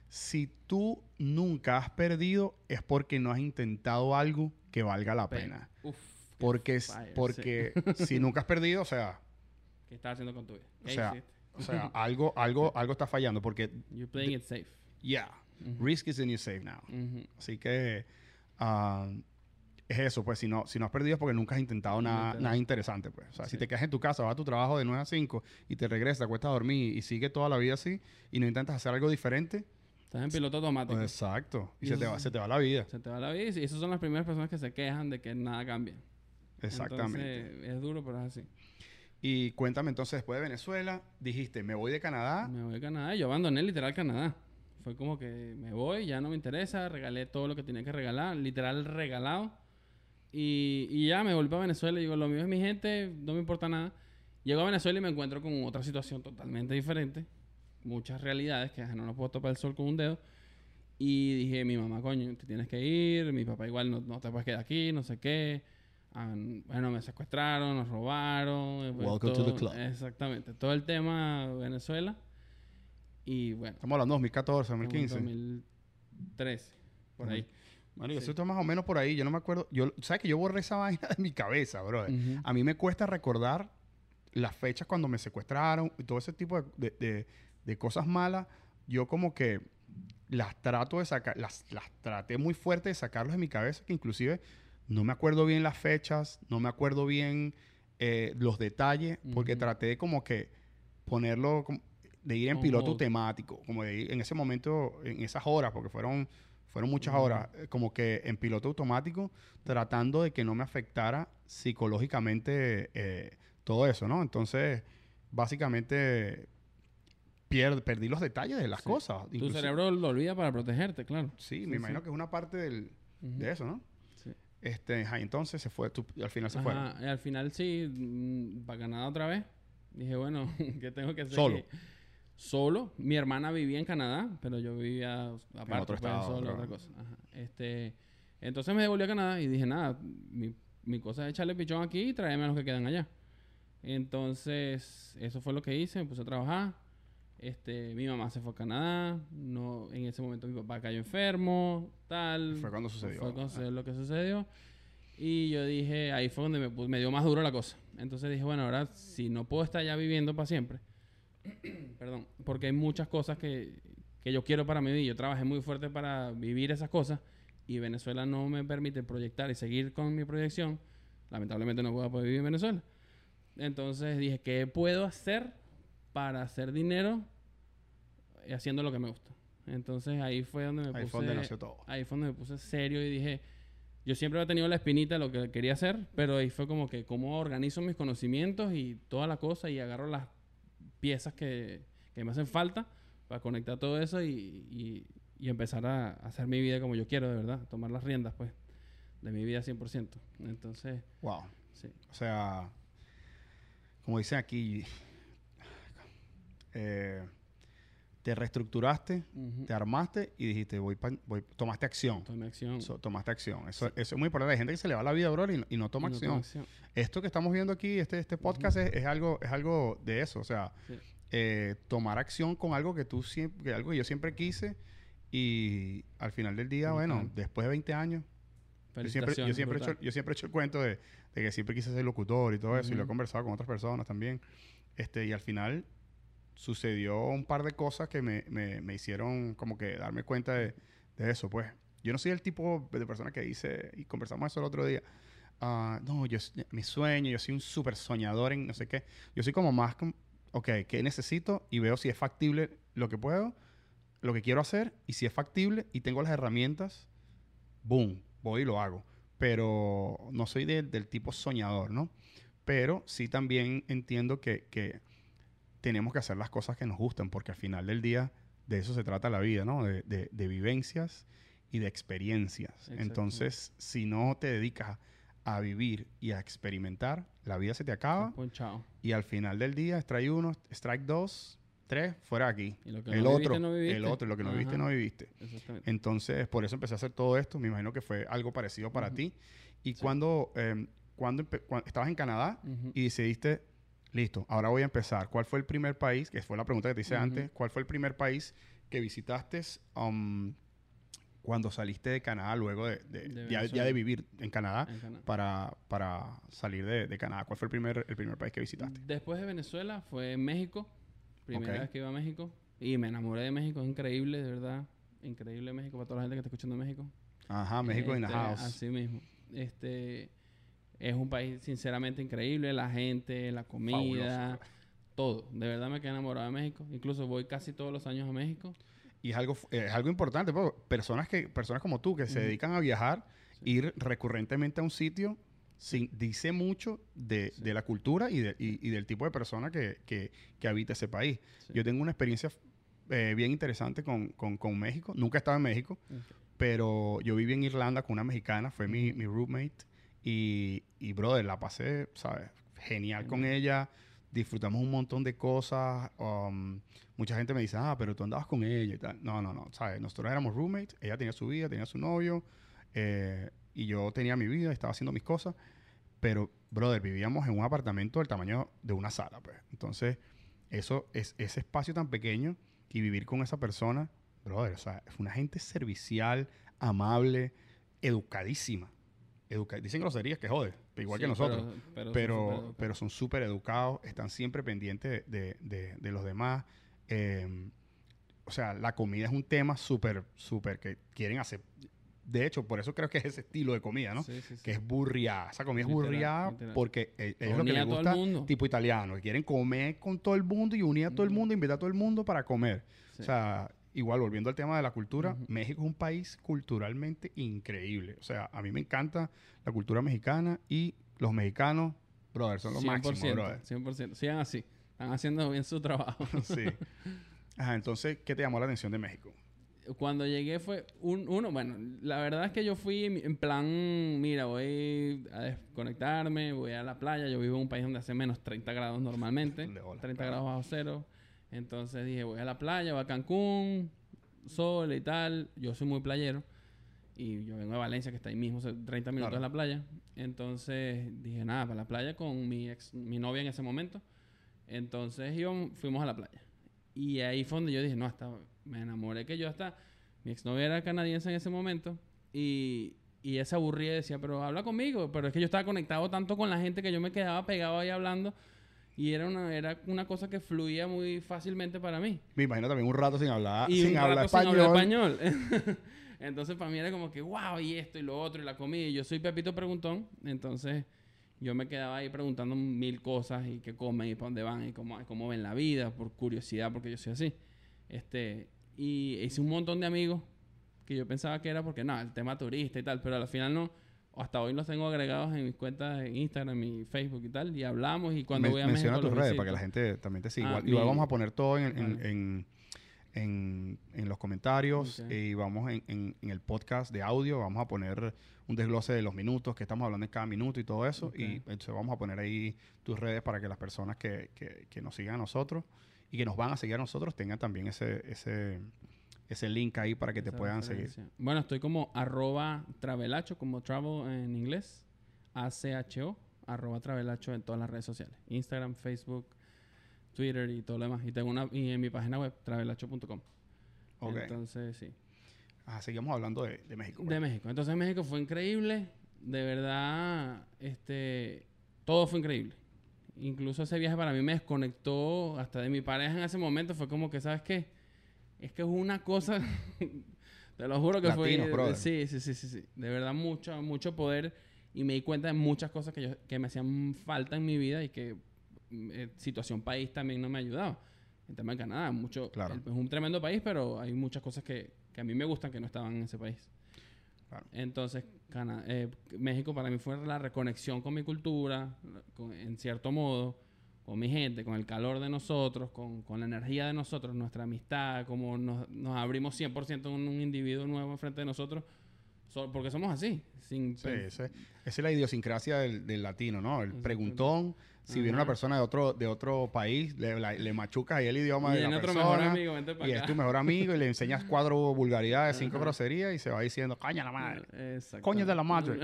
si tú nunca has perdido es porque no has intentado algo que valga la Pe- pena. Uf, Porque, sí. porque (laughs) si nunca has perdido, o sea, ¿Qué estás haciendo con tu vida? O ¿Qué sea, o sea, algo, algo, algo está fallando porque, You're playing it safe. yeah, Risk is the new save now. Así que ah, es eso, pues si no, si no has perdido es porque nunca has intentado nada, nada interesante, pues. O sea, si te quedas en tu casa, vas a tu trabajo de 9 a 5 y te regresas, te acuestas a dormir y sigue toda la vida así y no intentas hacer algo diferente, Estás en piloto automático. pues exacto. Y Y se te, va, se te va la vida. Se te va la vida y esas son las primeras personas que se quejan de que nada cambia. Exactamente. Entonces, es duro, pero es así. Y cuéntame entonces, después de Venezuela, dijiste, me voy de Canadá. Me voy a Canadá. Yo abandoné literal Canadá. Fue como que me voy, ya no me interesa. Regalé todo lo que tenía que regalar. Literal regalado. Y, y ya me volví a Venezuela. Y digo, lo mío es mi gente, no me importa nada. Llego a Venezuela y me encuentro con otra situación totalmente diferente. Muchas realidades que no nos puedo topar el sol con un dedo. Y dije, mi mamá, coño, te tienes que ir. Mi papá igual no, no te puedes quedar aquí, no sé qué. Ah, bueno, me secuestraron, nos robaron. Welcome to the todo- club. Exactamente. Todo el tema Venezuela. Y bueno, Estamos hablando de 2014, como en 2015. 2013, por ahí. Marico, Sí. eso está más o menos por ahí. Yo no me acuerdo. Yo, ¿Sabes que yo borré esa (laughs) vaina de mi cabeza, bro? Ujú. A mí me cuesta recordar las fechas cuando me secuestraron y todo ese tipo de, de- de- de cosas malas. Yo como que las trato de sacar, las, las traté muy fuerte de sacarlos de mi cabeza, que inclusive no me acuerdo bien las fechas, no me acuerdo bien eh, los detalles, porque traté de como que ponerlo, como- de ir en piloto hold. temático, como de ir en ese momento, en esas horas, porque fueron, fueron muchas horas, eh, como que en piloto automático, tratando de que no me afectara psicológicamente eh, todo eso, ¿no? Entonces, básicamente, perdí los detalles de las Sí. cosas. Tu cerebro lo olvida para protegerte, claro. Sí, Sí, me imagino que es una parte del- de eso, ¿no? Sí. Este, entonces se fue, tú- al final se y al final sí, mm, para Canadá otra vez. Dije, bueno, (laughs) ¿qué tengo que hacer? Solo. aquí? Solo. Mi hermana vivía en Canadá, pero yo vivía aparte, otro pues, estado, solo, otra cosa. Ajá. Este, entonces me devolví a Canadá y dije, nada, mi, mi cosa es echarle pichón aquí y traerme a los que quedan allá. Entonces, eso fue lo que hice, me puse a trabajar. Este, mi mamá se fue a Canadá, no, en ese momento mi papá cayó enfermo, tal. Fue cuando sucedió. Fue cuando sucedió lo que sucedió. Y yo dije, ahí fue donde me, me dio más duro la cosa. Entonces dije, bueno, ahora si no puedo estar ya viviendo para siempre, perdón, porque hay muchas cosas que, que yo quiero para mi vida. Yo trabajé muy fuerte para vivir esas cosas y Venezuela no me permite proyectar y seguir con mi proyección. Lamentablemente no puedo poder vivir en Venezuela. Entonces dije, ¿qué puedo hacer para hacer dinero haciendo lo que me gusta? Entonces ahí fue donde me Ahí puse... fue donde nació todo. Ahí fue donde me puse serio y dije, yo siempre había tenido la espinita de lo que quería hacer, pero ahí fue como que cómo organizo mis conocimientos y toda la cosa y agarro las piezas que, que me hacen falta para conectar todo eso y, y- y empezar a, hacer mi vida como yo quiero, de verdad, tomar las riendas, pues, de mi vida 100%. Entonces, Wow. sí. O sea, como dicen aquí, eh, te reestructuraste, te armaste y dijiste, voy, pa- voy tomaste acción. Tomé acción. So, tomaste acción. Eso, eso es muy importante. Hay gente que se le va la vida, bro, y, no- y no toma Y no acción. Esto que estamos viendo aquí, este, este podcast, es, es algo, es algo de eso. O sea, Sí. eh, tomar acción con algo que tú siempre, que algo que yo siempre quise y al final del día, bueno, después de 20 años, yo siempre, yo Felicitaciones, siempre, he hecho, yo siempre he hecho el cuento de, de que siempre quise ser locutor y todo eso, y lo he conversado con otras personas también. Este, y al final sucedió un par de cosas que me, me, me hicieron como que darme cuenta de, de eso, pues. Yo no soy el tipo de persona que dice, y conversamos eso el otro día, ah, no, yo, mi sueño, yo soy un súper soñador en no sé qué. Yo soy como más, ok, ¿qué necesito? Y veo si es factible lo que puedo, lo que quiero hacer, y si es factible y tengo las herramientas, boom, voy y lo hago. Pero no soy del- del tipo soñador, ¿no? Pero sí también entiendo que, que tenemos que hacer las cosas que nos gustan, porque al final del día de eso se trata la vida, ¿no? De, de- de vivencias y de experiencias. Entonces, si no te dedicas a vivir y a experimentar, la vida se te acaba Ponchado. y al final del día, strike uno, strike dos, tres, fuera aquí. Y lo que El no otro, viviste, no viviste. el otro, lo que no viviste, Ajá. no viviste. Exactamente. Entonces, por eso empecé a hacer todo esto. Me imagino que fue algo parecido para Ujú. ti. Y Sí. cuando, eh, cuando, empe- cuan- estabas en Canadá Ujú. y decidiste, listo, ahora voy a empezar. ¿Cuál fue el primer país? Que fue la pregunta que te hice antes. ¿Cuál fue el primer país que visitaste um, cuando saliste de Canadá luego de, de- De ya, de vivir en Canadá En Canadá. para, para salir de, de Canadá? ¿Cuál fue el primer, el primer país que visitaste? Después de Venezuela fue México. Primera vez que iba a México. Y me enamoré de México. Es increíble, de verdad. Increíble México para toda la gente que está escuchando México. Ajá, México in the Este, house. Así mismo. Este es un país sinceramente increíble, la gente, la comida, Fabuloso. todo. De verdad me quedé enamorado de México. Incluso voy casi todos los años a México. Y es algo, eh, es algo importante, porque personas, que, personas como tú que se dedican a viajar, ir recurrentemente a un sitio, sin- dice mucho de, Sí. de la cultura y, de- y- y del tipo de persona que, que- que habita ese país. Sí. Yo tengo una experiencia eh, bien interesante con, con- con México. Nunca he estado en México, pero yo viví en Irlanda con una mexicana, fue mi, mi roommate. Y, y, brother, la pasé, ¿sabes? Genial con ella. Disfrutamos un montón de cosas. um, mucha gente me dice, ah, pero tú andabas con ella y tal. No, no, no, ¿sabes? Nosotros éramos roommates. Ella tenía su vida, tenía su novio. eh, y yo tenía mi vida, estaba haciendo mis cosas. Pero, brother, vivíamos en un apartamento del tamaño de una sala, pues. Entonces, eso es ese espacio tan pequeño y vivir con esa persona, brother, o sea, es una gente servicial, amable, educadísima. Dicen groserías que jode, igual Sí, que nosotros, Pero, pero, son pero, súper pero son súper educados, están siempre pendientes de, de- de los demás. Eh, o sea, la comida es un tema súper, súper que quieren hacer. De hecho, por eso creo que es ese estilo de comida, ¿no? Sí, sí. Que es burriada. Esa comida es Literal, burriada literal. porque eh, es lo que les gusta tipo italiano, que quieren comer con todo el mundo y unir a todo el Ujú. mundo, invitar a todo el mundo para comer. O sea, igual volviendo al tema de la cultura. México es un país culturalmente increíble. O sea, a mí me encanta la cultura mexicana y los mexicanos, brother, son los máximos, brother. 100%. Sigan así. Están haciendo bien su trabajo. (laughs) sí. (laughs) Ajá, entonces, ¿qué te llamó la atención de México? Cuando llegué fue un, uno, bueno, la verdad es que yo fui en plan, mira, voy a desconectarme, voy a la playa, yo vivo en un país donde hace menos 30 grados normalmente, (laughs) De bola, 30 claro. grados bajo cero, entonces dije, voy a la playa, voy a Cancún, sol y tal, yo soy muy playero, y yo vengo de Valencia, que está ahí mismo, o sea, 30 minutos Claro. de la playa, entonces dije, nada, para la playa con mi, ex, mi novia en ese momento, entonces íbamos, fuimos a la playa. Y ahí fue donde yo dije, no, hasta me enamoré que yo hasta... Mi exnovia era canadiense en ese momento y, y ella se aburría y decía, pero habla conmigo. Pero es que yo estaba conectado tanto con la gente que yo me quedaba pegado ahí hablando y era una, era una cosa que fluía muy fácilmente para mí. Me imagino también un rato sin hablar, y sin hablar rato sin español. hablar español. (laughs) entonces para mí era como que, wow, y esto y lo otro y la comida. Y yo soy Pepito Preguntón, entonces yo me quedaba ahí preguntando mil cosas y qué comen y para dónde van y cómo, cómo ven la vida, por curiosidad, porque yo soy así. Este, y hice un montón de amigos que yo pensaba que era porque, no, el tema turista y tal, pero al final no. Hasta hoy los tengo agregados en mis cuentas en Instagram y Facebook y tal, y hablamos y cuando voy a menciona México tus redes para que la gente también te siga. Ah, igual, vamos a poner todo en, en- Vale. en- en- en los comentarios y vamos en, en- en el podcast de audio, vamos a poner un desglose de los minutos que estamos hablando en cada minuto y todo eso. Y entonces vamos a poner ahí tus redes para que las personas que, que- que nos sigan a nosotros y que nos van a seguir a nosotros tengan también ese, ese, ese link ahí para que te Esa puedan seguir. Bueno, estoy como arroba travelacho, como travel en inglés. A-C-H-O, arroba travelacho en todas las redes sociales. Instagram, Facebook, Twitter y todo lo demás. Y tengo una, y en mi página web, travelacho.com. Ok. Entonces, sí. Ajá, seguimos hablando de, de México. De. México. Entonces México fue increíble. De verdad, este, todo fue increíble. incluso ese viaje para mí me desconectó hasta de mi pareja en ese momento. Fue como que, ¿sabes qué? Es que es una cosa... (laughs) te lo juro que fue... Latinos, brother. Sí, sí, sí, sí, sí. De verdad, mucho, mucho poder. Y me di cuenta de muchas cosas que, yo, que me hacían falta en mi vida y que mm, eh, situación país también no me ayudaba. El tema de Canadá, mucho... Claro. el- Es un tremendo país, pero hay muchas cosas que, que a mí me gustan que no estaban en ese país. Claro. Entonces, Cana- eh, México para mí fue la reconexión con mi cultura, con- en cierto modo, con mi gente, con el calor de nosotros, con, con la energía de nosotros, nuestra amistad, como nos, nos abrimos 100% en un individuo nuevo enfrente de nosotros, so- porque somos así. Sin, Sí, ese- esa es la idiosincrasia del, del latino, ¿no? El preguntón. Si viene una Ajá. persona de otro, de otro país, le, la- le machucas ahí el idioma y de la otro persona. mejor amigo, vente para y acá. es tu mejor amigo y le enseñas (laughs) cuatro vulgaridades, cinco Ajá. groserías y se va diciendo, coña la madre. Exacto. Coño de la madre.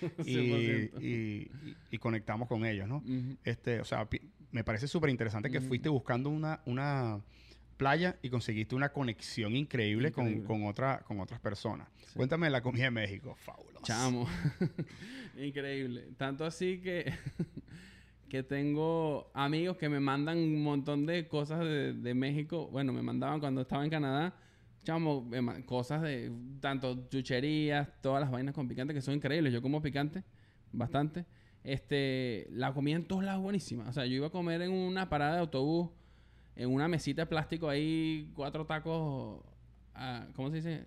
(laughs) y, 100%. y, conectamos con ellos, ¿no? Este, o sea, me parece súper interesante que fuiste buscando una, una playa y conseguiste una conexión increíble, con- Increíble. Con, otra, con otras personas. Sí. Cuéntame la comida de México. Fabuloso. Chamo. (laughs) Increíble. Tanto así que, (laughs) que tengo amigos que me mandan un montón de cosas de, de México. Bueno, me mandaban cuando estaba en Canadá. Chamo, cosas de tanto chucherías, todas las vainas con picante que son increíbles. Yo como picante bastante. Este, la comida en todos lados buenísima. O sea, yo iba a comer en una parada de autobús, en una mesita de plástico ahí, cuatro tacos, ah, ¿cómo se dice?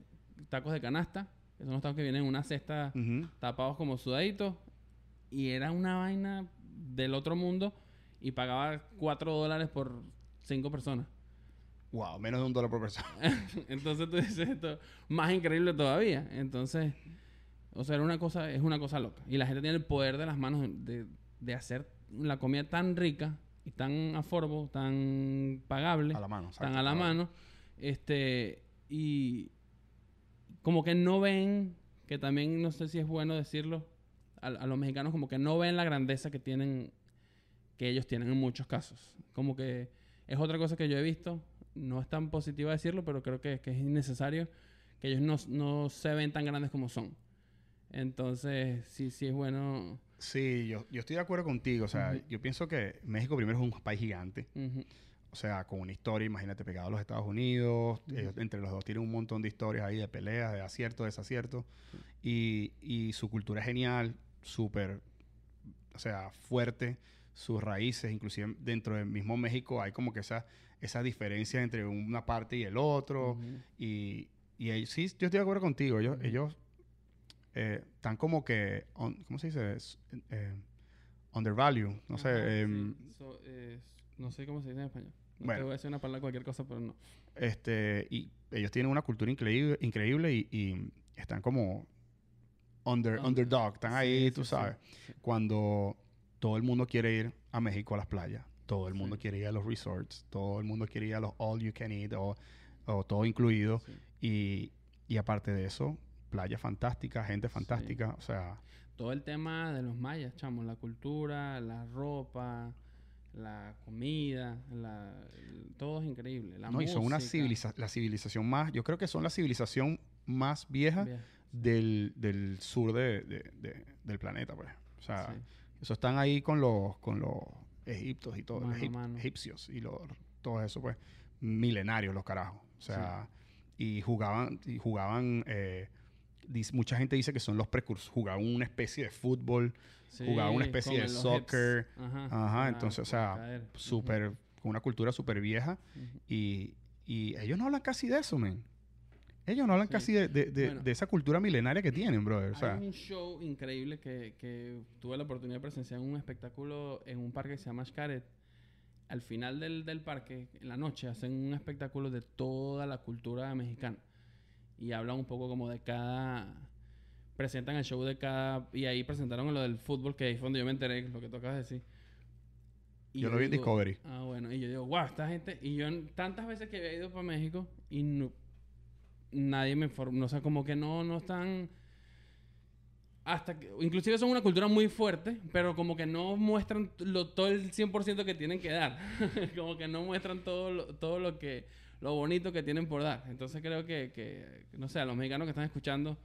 Tacos de canasta. Que son los tacos que vienen en una cesta tapados como sudaditos. Y era una vaina del otro mundo. Y pagaba 4 dólares por 5 personas. Wow, menos de un dólar por persona. (laughs) Entonces tú dices esto, más increíble todavía. Entonces, o sea, era una cosa, es una cosa loca. Y la gente tiene el poder de las manos de, de hacer la comida tan rica y tan affordable, tan pagable, A la mano. tan exacto, a la mano. Este, y como que no ven, que también no sé si es bueno decirlo, a, a los mexicanos como que no ven la grandeza que tienen, que ellos tienen en muchos casos. Como que es otra cosa que yo he visto, no es tan positiva decirlo, pero creo que, que es innecesario, que ellos no, no se ven tan grandes como son. Entonces, sí, sí es bueno. Sí, yo, yo estoy de acuerdo contigo. O sea, yo pienso que México primero es un país gigante. O sea, con una historia, imagínate, pegado a los Estados Unidos. Ellos entre los dos tienen un montón de historias ahí de peleas, de aciertos, desaciertos. Y, y su cultura es genial, súper, o sea, fuerte. Sus raíces, inclusive dentro del mismo México, hay como que esa, esa diferencia entre una parte y el otro. Y, y ellos- sí, yo estoy de acuerdo contigo. Ellos eh, están como que, on- ¿cómo se dice? Eh, undervalue. No sé. Ajá, em, sí. So, no sé cómo se dice en español. No Bueno. te voy a decir una palabra cualquier cosa, pero no. Este, y ellos tienen una cultura increíble, increíble y, y están como under, Un- underdog. Están sí, ahí, sí, tú sabes. Cuando todo el mundo quiere ir a México a las playas, todo el mundo quiere ir a los resorts, todo el mundo quiere ir a los all you can eat o, o todo incluido. Y, y aparte de eso, playa fantástica, gente fantástica. O sea, Todo el tema de los mayas, chamo, la cultura, la ropa, la comida, la, todo es increíble. La no, y son una civiliza la civilización más, yo creo que son la civilización más vieja del, del sur de- de- de- del planeta, pues. O sea, sí. eso están ahí con los, con los egiptos y todo, Mano a egip- mano. egipcios y los, todo eso, pues, milenarios los carajos. O sea, y jugaban, y jugaban, eh, mucha gente dice que son los precursores, jugaban una especie de fútbol, Sí, jugaba una especie de soccer. hips. Ajá, entonces, o sea, súper, con una cultura súper vieja. Y, y ellos no hablan casi de eso, men. Ellos no hablan Sí. casi de, de- de- Bueno. de esa cultura milenaria que tienen, brother. O sea, Hay un show increíble que, que tuve la oportunidad de presenciar en un espectáculo en un parque que se llama Xcaret. Al final del, del parque, en la noche, hacen un espectáculo de toda la cultura mexicana. Y hablan un poco como de cada... Presentan el show de cada... Y ahí presentaron lo del fútbol, que ahí fue donde yo me enteré, lo que de decir. Y yo lo vi en Discovery. Ah, bueno. Y yo digo, wow, esta gente... Y yo tantas veces que había ido para México y no- nadie me informó. O sea, como que no, no están... Hasta que... Inclusive son una cultura muy fuerte, pero como que no muestran lo, todo el 100% que tienen que dar. (laughs) como que no muestran todo lo, todo lo que... Lo bonito que tienen por dar. Entonces creo que, que... No sé, a los mexicanos que están escuchando...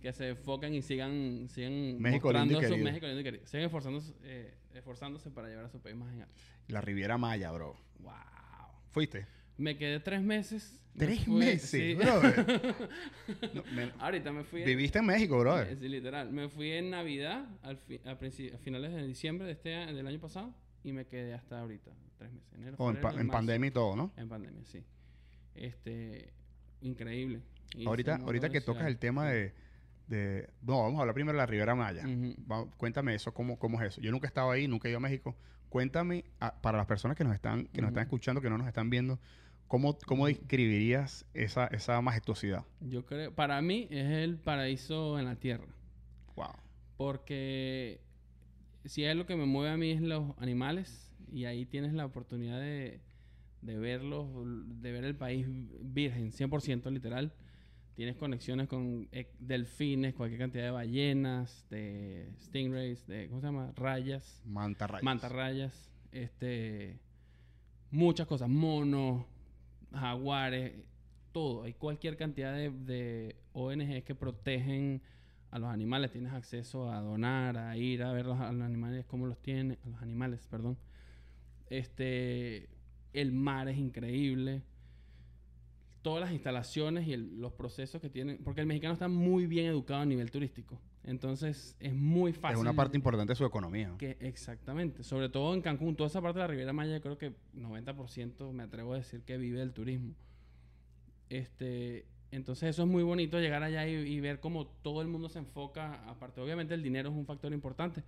que se enfoquen y sigan, sigan México lindo y mostrando su querido. México lindo y querido. Sigan esforzándose, eh, esforzándose para llevar a su país más en alto. La Riviera Maya, bro. ¡Wow! ¿Fuiste? Me quedé tres meses. me Tres meses, sí. brother. (laughs) No, me- Ahorita me fui. viviste en México, brother. Sí, literal. Me fui en Navidad, al fi- a, a finales de diciembre de este del año pasado, y me quedé hasta ahorita, tres meses. Enero, en, pa- en pandemia y todo, ¿no? En pandemia, sí. Este, increíble. Ahorita, ahorita que tocas el tema de, de... No, vamos a hablar primero de la Riviera Maya. Va- cuéntame eso, ¿cómo, ¿cómo es eso? Yo nunca he estado ahí, nunca he ido a México. Cuéntame, para las personas que nos están, que nos están escuchando, que no nos están viendo, ¿cómo, cómo describirías esa, esa majestuosidad? Yo creo, para mí es el paraíso en la tierra. Wow. Porque si es lo que me mueve a mí es los animales y ahí tienes la oportunidad de, de verlos, de ver el país virgen, 100% literal. Tienes conexiones con eh, delfines, cualquier cantidad de ballenas, de stingrays, de, ¿cómo se llama? Rayas, Mantarrayas. mantarrayas, este, muchas cosas, monos, jaguares, todo. Hay cualquier cantidad de, de ONGs que protegen a los animales. Tienes acceso a donar, a ir a ver los, a los animales, cómo los tienen, a los animales, perdón. Este, el mar es increíble. Todas las instalaciones y el- los procesos que tienen, porque el mexicano está muy bien educado a nivel turístico. Entonces es muy fácil. Es una parte importante de su economía. Que exactamente, sobre todo en Cancún, toda esa parte de la Riviera Maya, creo que 90% me atrevo a decir que vive del turismo. Este, entonces eso es muy bonito llegar allá y, y ver cómo todo el mundo se enfoca, aparte obviamente el dinero es un factor importante,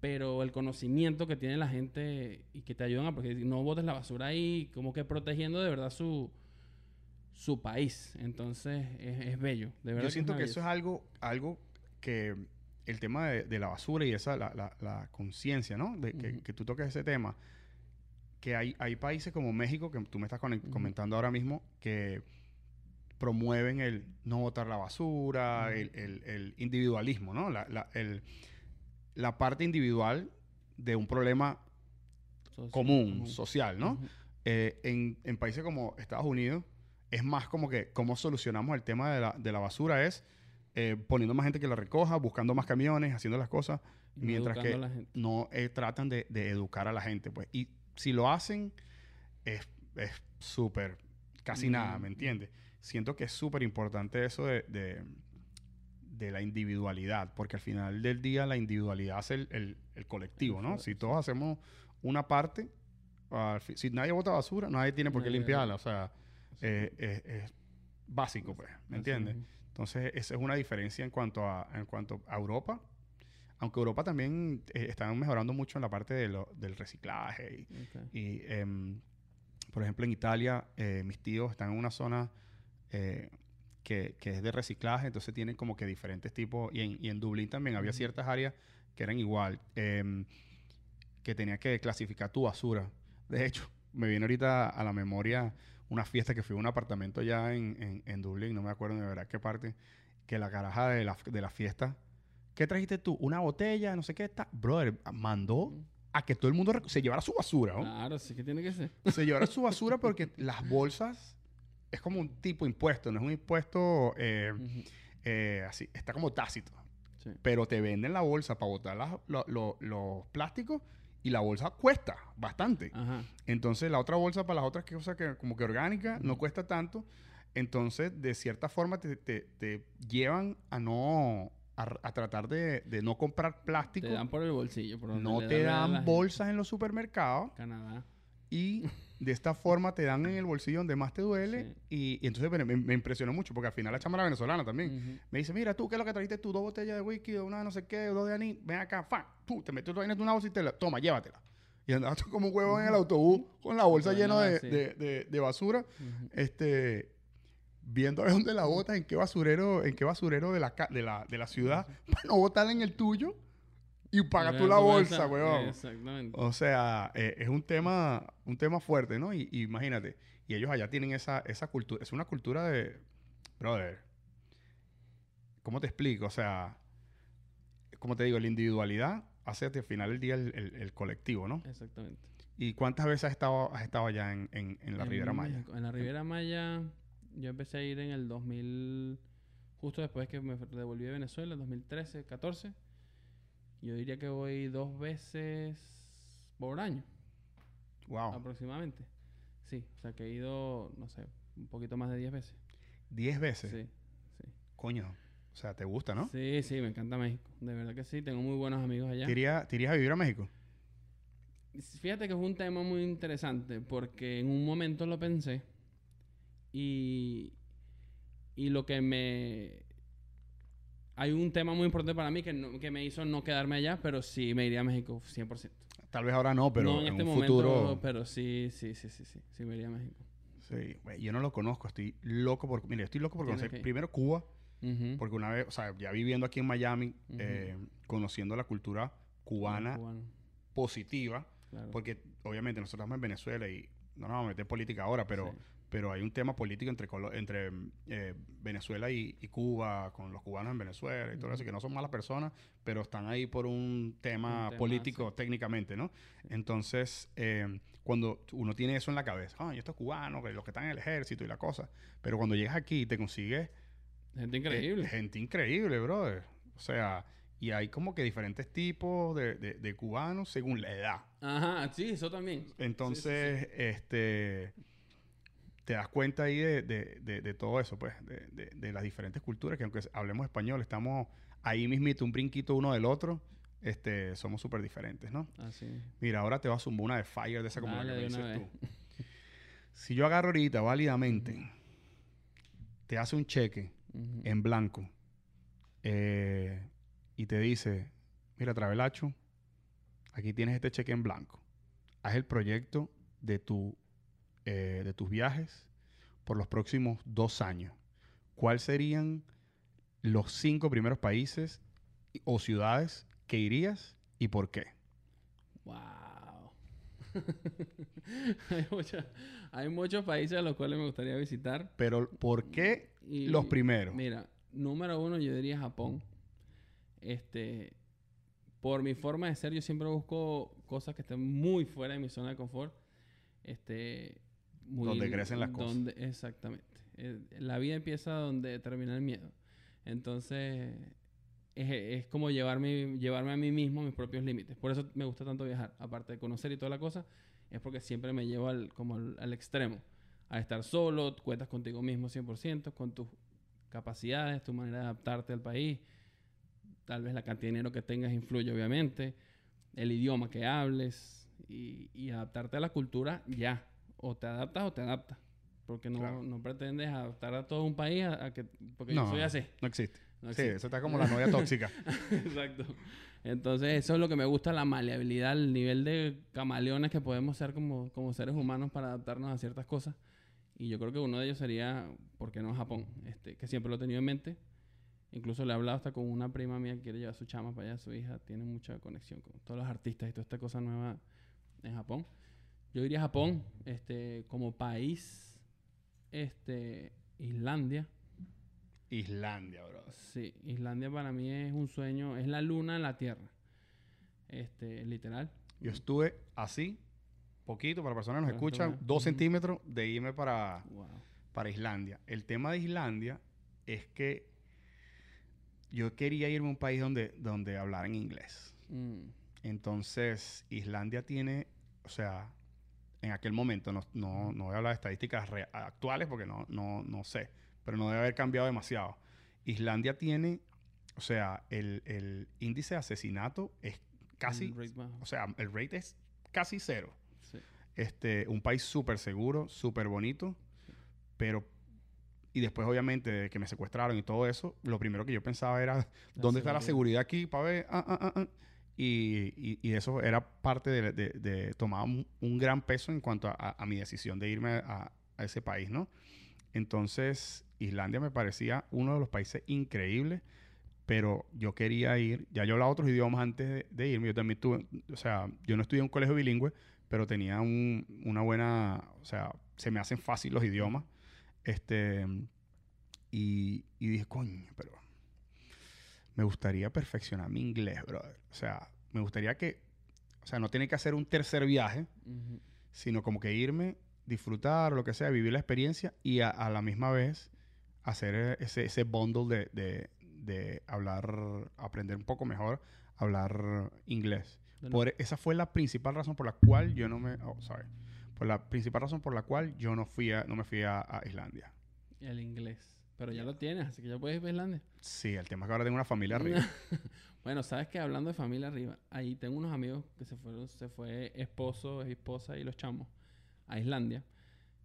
pero el conocimiento que tiene la gente y que te ayudan a porque no botes la basura ahí, como que protegiendo de verdad su su país. Entonces es, es bello, de verdad. Yo siento una que eso es algo, algo que el tema de, de la basura y esa, la, la- la conciencia, ¿no? De que, Ujú. que tú toques ese tema. Que hay, hay países como México, que tú me estás conect- Ujú. comentando ahora mismo, que promueven el no botar la basura, Ujú. el, el- el individualismo, ¿no? La- el- la parte individual de un problema Social, común, común. social, ¿no? Eh, en, en países como Estados Unidos, es más como que cómo solucionamos el tema de la, de la basura es eh, poniendo más gente que la recoja, buscando más camiones, haciendo las cosas, no mientras que no eh, tratan de, de educar a la gente. pues Y si lo hacen, es es súper, casi nada. ¿me entiendes? Siento que es súper importante eso de, de, de la individualidad, porque al final del día la individualidad hace el, el- el colectivo, ¿no? Si todos hacemos una parte, si nadie bota basura, nadie tiene por qué Nadie- limpiarla, o sea, eh, es, es básico, pues, ¿me entiendes? Entonces, esa es una diferencia en cuanto a, en cuanto a Europa. Aunque Europa también eh, están mejorando mucho en la parte de lo- del reciclaje. Y, y, em, por ejemplo, en Italia, eh, mis tíos están en una zona eh, que, que es de reciclaje, entonces tienen como que diferentes tipos. Y en, y en Dublín también había ciertas áreas que eran igual, em, que tenía que clasificar tu basura. De hecho, me viene ahorita a la memoria una fiesta que fui a un apartamento allá en, en, en Dublín, no me acuerdo de verdad qué parte, que la caraja de la, de la fiesta, ¿qué trajiste tú? Una botella, no sé qué está. Brother, mandó a que todo el mundo se llevara su basura, ¿no? Claro, sí que tiene que ser. Se llevara su basura (laughs) porque las bolsas es como un tipo de impuesto, no es un impuesto eh, eh, así, está como tácito. Sí. Pero te venden la bolsa para botar lo- lo- los plásticos y la bolsa cuesta bastante. Ajá. Entonces la otra bolsa para las otras cosas que como que orgánica no cuesta tanto. Entonces de cierta forma te, te- te llevan a no a, a tratar de, de no comprar plástico. Te dan por el bolsillo. Por no te dan la dan bolsas en los supermercados Canadá. y (laughs) de esta forma te dan en el bolsillo donde más te duele. Y, y entonces me, me impresionó mucho porque al final la chama venezolana también. Me dice, mira, tú, ¿qué es lo que trajiste tú? Dos botellas de whisky, una de no sé qué, dos de anís. Ven acá, fa, tú, te metes tu vaina en una bolsa y te la, toma, llévatela. Y andabas (laughs) tú como un huevo en el autobús con la bolsa llena de, sí. de- de- de basura, este, viendo a ver dónde la botas, en qué basurero, en qué basurero de la, de la, de la ciudad, (laughs) para no botarla en el tuyo y paga tú la bolsa, weón. Exactamente. O sea, eh, es un tema, un tema fuerte, ¿no? Y, y imagínate, y ellos allá tienen esa, esa cultura, es una cultura de, brother, ¿cómo te explico? O sea, como te digo, la individualidad hace al final del día el, el- el colectivo, ¿no? Exactamente. ¿Y cuántas veces has estado, has estado allá en, en- en la En Riviera Maya? México. En la Riviera Maya, yo empecé a ir en el justo después que me devolví de Venezuela, 2013, 14. Yo diría que voy dos veces por año, Wow. aproximadamente. Sí, o sea que he ido, no sé, un poquito más de 10 veces. Diez veces. Sí, sí. Coño. O sea, te gusta, ¿no? Sí, sí, me encanta México. De verdad que sí, tengo muy buenos amigos allá. ¿Te irías- te irías a vivir a México? Fíjate que es un tema muy interesante porque en un momento lo pensé y, y lo que me... Hay un tema muy importante para mí que, no- que me hizo no quedarme allá, pero sí me iría a México 100%. Tal vez ahora no, pero no en, en, este un momento, futuro... pero sí, sí, sí, sí, sí, sí me iría a México. Sí, yo no lo conozco. Estoy loco por... Mira, estoy loco por conocer que primero Cuba. Ujú. Porque una vez, o sea, ya viviendo aquí en Miami, Ujú. eh, conociendo la cultura cubana positiva, claro. porque obviamente nosotros estamos en Venezuela y no nos vamos a meter política ahora, pero, Sí. Pero hay un tema político entre, entre eh, Venezuela y, y Cuba, con los cubanos en Venezuela y todo eso, que no son malas personas, pero están ahí por un tema, Un tema, político sí. técnicamente, ¿no? Entonces, eh, cuando uno tiene eso en la cabeza, ay, estos cubanos, los que están en el ejército y la cosa, pero cuando llegas aquí y te consigues Gente eh, increíble. gente increíble, brother. O sea, y hay como que diferentes tipos de, de- de cubanos según la edad. Ajá, sí, eso también. Entonces, este te das cuenta ahí de, de- de- de todo eso, pues, de, las diferentes culturas, que aunque hablemos español, estamos ahí mismito, un brinquito uno del otro, este, somos súper diferentes, ¿no? Así. Mira, ahora te va a zumbar una de fire de esa Dale, que me dices tú. Si yo agarro ahorita válidamente, te hace un cheque en blanco eh, y te dice, mira, Travelacho, aquí tienes este cheque en blanco. Haz el proyecto de, tu, eh, de tus viajes por los próximos dos años. ¿Cuáles serían los cinco primeros países o ciudades que irías y por qué? Wow. (laughs) hay, mucha- hay muchos países a los cuales me gustaría visitar. Pero ¿por qué Y, los primeros? Mira, número uno yo diría Japón. Este, por mi forma de ser, yo siempre busco cosas que estén muy fuera de mi zona de confort. Este, muy- Donde crecen las cosas. donde- Exactamente. Eh, la vida empieza donde termina el miedo. Entonces, es, es como llevarme, llevarme a mí mismo mis propios límites. Por eso me gusta tanto viajar. Aparte de conocer y toda la cosa, es porque siempre me llevo al, como al, al extremo. A estar solo, cuentas contigo mismo 100%, con tus capacidades, tu manera de adaptarte al país. Tal vez la cantidad de dinero que tengas influye, obviamente. El idioma que hables. Y, y adaptarte a la cultura ya. O te adaptas o te adaptas. Porque no, Claro. no pretendes adaptar a todo un país a, a que... Porque yo soy así. No existe. No sí, eso está como la novia tóxica. (laughs) Exacto. Entonces, eso es lo que me gusta, la maleabilidad, el nivel de camaleones que podemos ser como, como seres humanos para adaptarnos a ciertas cosas. Y yo creo que uno de ellos sería, ¿por qué no Japón? Este, que siempre lo he tenido en mente. Incluso le he hablado hasta con una prima mía que quiere llevar a su chama para allá, su hija tiene mucha conexión con todos los artistas y toda esta cosa nueva en Japón. Yo diría Japón, este, como país, este, Islandia. Islandia, bro. Sí, Islandia para mí es un sueño, es la luna en la tierra. Este, literal. Yo estuve así, poquito, para personas que nos escuchan, estuve- dos centímetros de irme para, Wow. para Islandia. El tema de Islandia es que yo quería irme a un país donde, donde hablaran inglés. Mm, Entonces, Islandia tiene, o sea, en aquel momento, no, no, no voy a hablar de estadísticas actuales porque no, no, no sé, pero no debe haber cambiado demasiado. Islandia tiene, o sea, el, el índice de asesinato es casi, o sea, el rate es casi cero. Sí. Este, un país súper seguro, súper bonito, pero... Y después, obviamente, de que me secuestraron y todo eso, lo primero que yo pensaba era, ¿dónde está la seguridad aquí para ver? Ah, ah, ah, ah. Y, y- eso era parte de, de, de- un, gran peso en cuanto a, mi decisión de irme a, ese país, ¿no? Entonces, Islandia me parecía uno de los países increíbles, pero yo quería ir, ya yo hablaba otros idiomas antes de, irme, yo también tuve, o sea, yo no estudié en un colegio bilingüe, pero tenía un- una buena, o sea, se me hacen fácil los idiomas, este, y dije, coño, pero me gustaría perfeccionar mi inglés, brother. O sea, me gustaría que, o sea, no tiene que hacer un tercer viaje, sino como que irme, disfrutar, lo que sea, vivir la experiencia y a, a la misma vez hacer eh, ese, ese bundle de, de, de hablar, aprender un poco mejor, hablar inglés. Por, esa fue la principal razón por la cual yo no me... Oh, sorry. Por la principal razón por la cual yo no fui a, no me fui a, a Islandia. El inglés. Pero ya lo tienes, así que ya puedes ir a Islandia. Sí, el tema es que ahora tengo una familia (laughs) arriba. Bueno, sabes que hablando de familia arriba, ahí tengo unos amigos que se fueron, se fue esposo, esposa y los chamos a Islandia.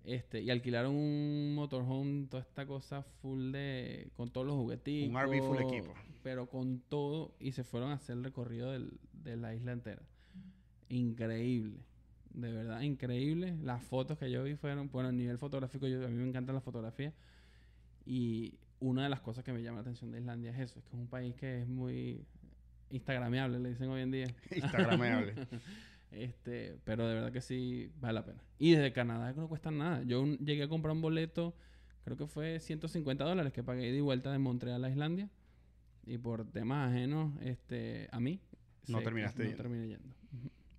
Este, y alquilaron un motorhome, toda esta cosa full de. con todos los jugueticos. Un RV full equipo. Pero con todo. Y se fueron a hacer el recorrido del- de la isla entera. Increíble. De verdad, increíble. Las fotos que yo vi fueron. Bueno, a nivel fotográfico, yo, a mí me encanta la fotografía. Y una de las cosas que me llama la atención de Islandia es eso: es que es un país que es muy instagrameable, le dicen hoy en día. (laughs) Instagramable. (laughs) Este, pero de verdad que sí vale la pena. Y desde Canadá que no cuesta nada. Yo un- llegué a comprar un boleto, creo que fue 150 dólares que pagué y vuelta de Montreal a Islandia. Y por temas ajenos este, a mí. No terminaste no yendo. terminé yendo.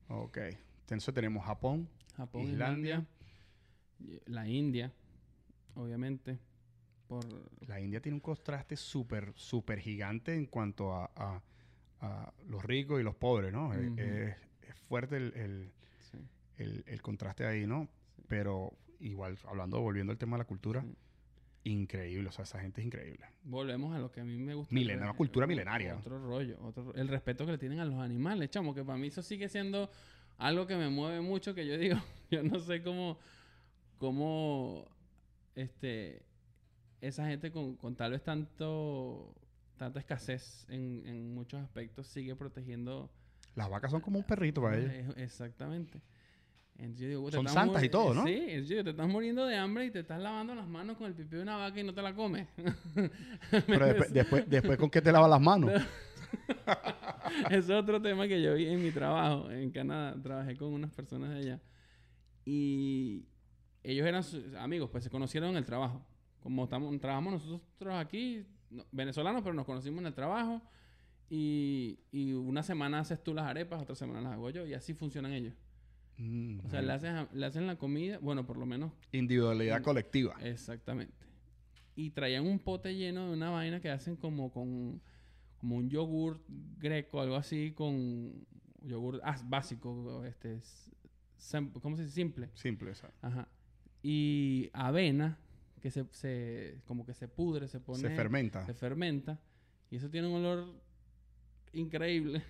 Ok. Entonces tenemos Japón. Japón, Islandia. La India, obviamente. Por La India tiene un contraste súper, súper gigante en cuanto a, a- a los ricos y los pobres, ¿no? Es- Ujú. es, es fuerte el, el- sí, el- el contraste ahí, ¿no? Sí. Pero igual, hablando, volviendo al tema de la cultura, sí. increíble. O sea, esa gente es increíble. Volvemos a lo que a mí me gusta. Milena- el- una cultura milenaria. Otro rollo. Otro, ro- el respeto que le tienen a los animales, chamo. Que para mí eso sigue siendo algo que me mueve mucho. Que yo digo, (laughs) yo no sé cómo, cómo este, esa gente con, con tal vez tanto, tanta escasez en, en muchos aspectos sigue protegiendo. Las vacas son como un perrito para ellos. Exactamente. Entonces yo digo, Son santas y todo, ¿no? Sí, es decir, te estás muriendo de hambre y te estás lavando las manos con el pipí de una vaca y no te la comes. (laughs) Pero después, después, después, ¿con qué te lavas las manos? (laughs) Es otro tema que yo vi en mi trabajo en Canadá. Trabajé con unas personas de allá. Y ellos eran sus amigos, pues se conocieron en el trabajo. Como estamos, trabajamos nosotros aquí, no- venezolanos, pero nos conocimos en el trabajo. Y, y una semana haces tú las arepas, otra semana las hago yo. Y así funcionan ellos. Mm, O sea, le, haces a- le hacen la comida, bueno, por lo menos Individualidad colectiva. Exactamente. Y traían un pote lleno de una vaina que hacen como con como un yogur greco, algo así, con yogur ah, básico, este, ¿cómo se dice? Simple. Simple, o sea, Ajá. Y avena, que se, se como que se pudre, se pone... se fermenta se fermenta. Y eso tiene un olor increíble,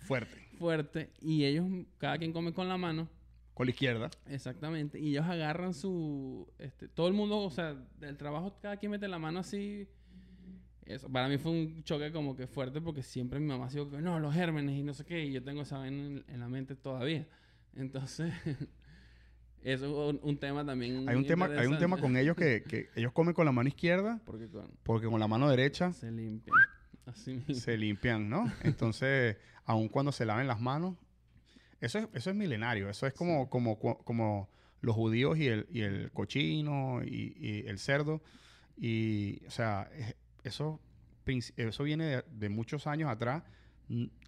fuerte. (laughs) fuerte. Y ellos, cada quien come con la mano. Con la izquierda. Exactamente. Y ellos agarran su... Este, todo el mundo, o sea, del trabajo, cada quien mete la mano así. Eso, para mí fue un choque como que fuerte porque siempre mi mamá ha sido que no, los gérmenes y no sé qué. Y yo tengo esa vaina en, en la mente todavía. Entonces, (laughs) eso es un, un tema también. Hay un tema, hay un tema con ellos que, que ellos comen con la mano izquierda (laughs) Porque con, porque con la mano derecha se limpia. Así mismo. se limpian, ¿no? Entonces, (laughs) aun cuando se laven las manos, eso es, eso es milenario. Eso es como, como, como, como los judíos y el, y el cochino y, y el cerdo. Y, o sea, es- eso, eso viene de, de muchos años atrás.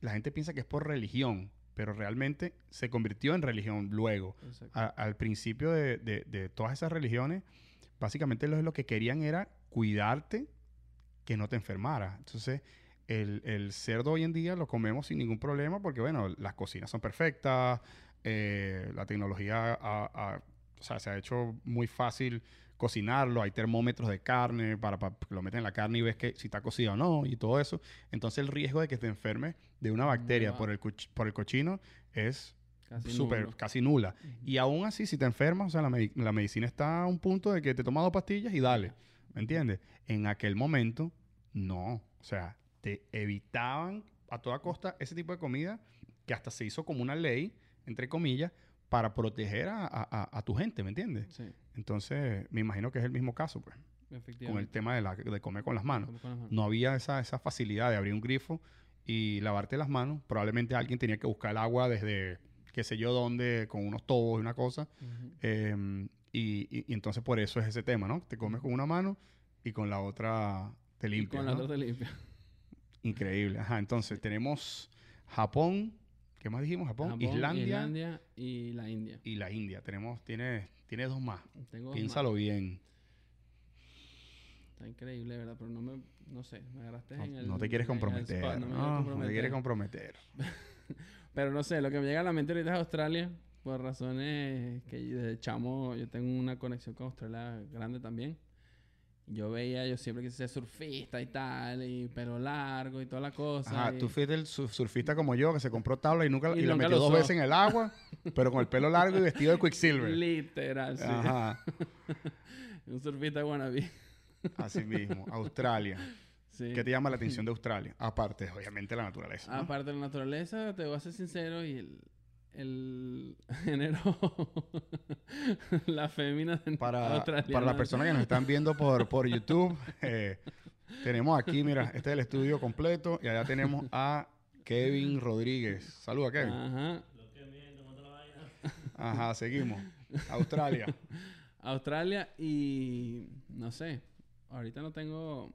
La gente piensa que es por religión, pero realmente se convirtió en religión luego. A- al principio de, de- de todas esas religiones, básicamente lo, lo que querían era cuidarte que no te enfermara. Entonces, el, el cerdo hoy en día lo comemos sin ningún problema porque, bueno, las cocinas son perfectas, eh, la tecnología ha- ha- o sea, se ha hecho muy fácil cocinarlo, hay termómetros de carne para, para que lo meten en la carne y ves que si está cocida o no y todo eso. Entonces el riesgo de que te enfermes de una bacteria por el, por el cochino es Casi nulo. casi nula. Y aún así, si te enfermas, o sea, la, la medicina está a un punto de que te tomas dos pastillas y dale. ¿Me entiendes? En aquel momento, no. O sea, te evitaban a toda costa ese tipo de comida que hasta se hizo como una ley, entre comillas, para proteger a, a- tu gente, ¿me entiendes? Sí, Entonces, me imagino que es el mismo caso, pues, con el tema de, la- de comer con las manos. Come con las manos. No había esa, esa facilidad de abrir un grifo y lavarte las manos. Probablemente alguien tenía que buscar el agua desde qué sé yo dónde, con unos tobos y una cosa. Eh, y, y- y entonces por eso es ese tema, ¿no? Te comes con una mano y con la otra te Y limpias. con la ¿no? otra te limpia. Increíble. Ajá, entonces tenemos Japón, ¿qué más dijimos? Japón, Japón, Islandia, Islandia y la India. y la India. Tenemos, tiene, tiene dos más. Tengo Piénsalo bien. Está increíble, ¿verdad? Pero no me, no sé, me agarraste No, en el... no te quieres comprometer. spot, no me no, no te quieres comprometer. (laughs) Pero no sé, lo que me llega a la mente ahorita es Australia, por razones que desde chamo yo tengo una conexión con Australia grande también. Yo veía, yo siempre quise ser surfista y tal, y pelo largo y toda la cosa. Ajá, y- tú fuiste el su- surfista como yo que se compró tabla y nunca Y y, la metió dos veces en el agua, (laughs) pero con el pelo largo y vestido de Quicksilver. Literal, sí. Ajá, (laughs) Un surfista wannabe. así mismo. (laughs) Australia. Sí. ¿Qué te llama la atención de Australia? Aparte, obviamente, la naturaleza. ¿no? Aparte de la naturaleza, te voy a ser sincero, y el, el (laughs) género, la fémina Para, para las personas que nos están viendo por, por YouTube, eh, tenemos aquí, mira, este es el estudio completo y allá tenemos a Kevin Rodríguez. Saluda, Kevin. Ajá. Ajá, seguimos. Australia. Australia y no sé, ahorita no tengo...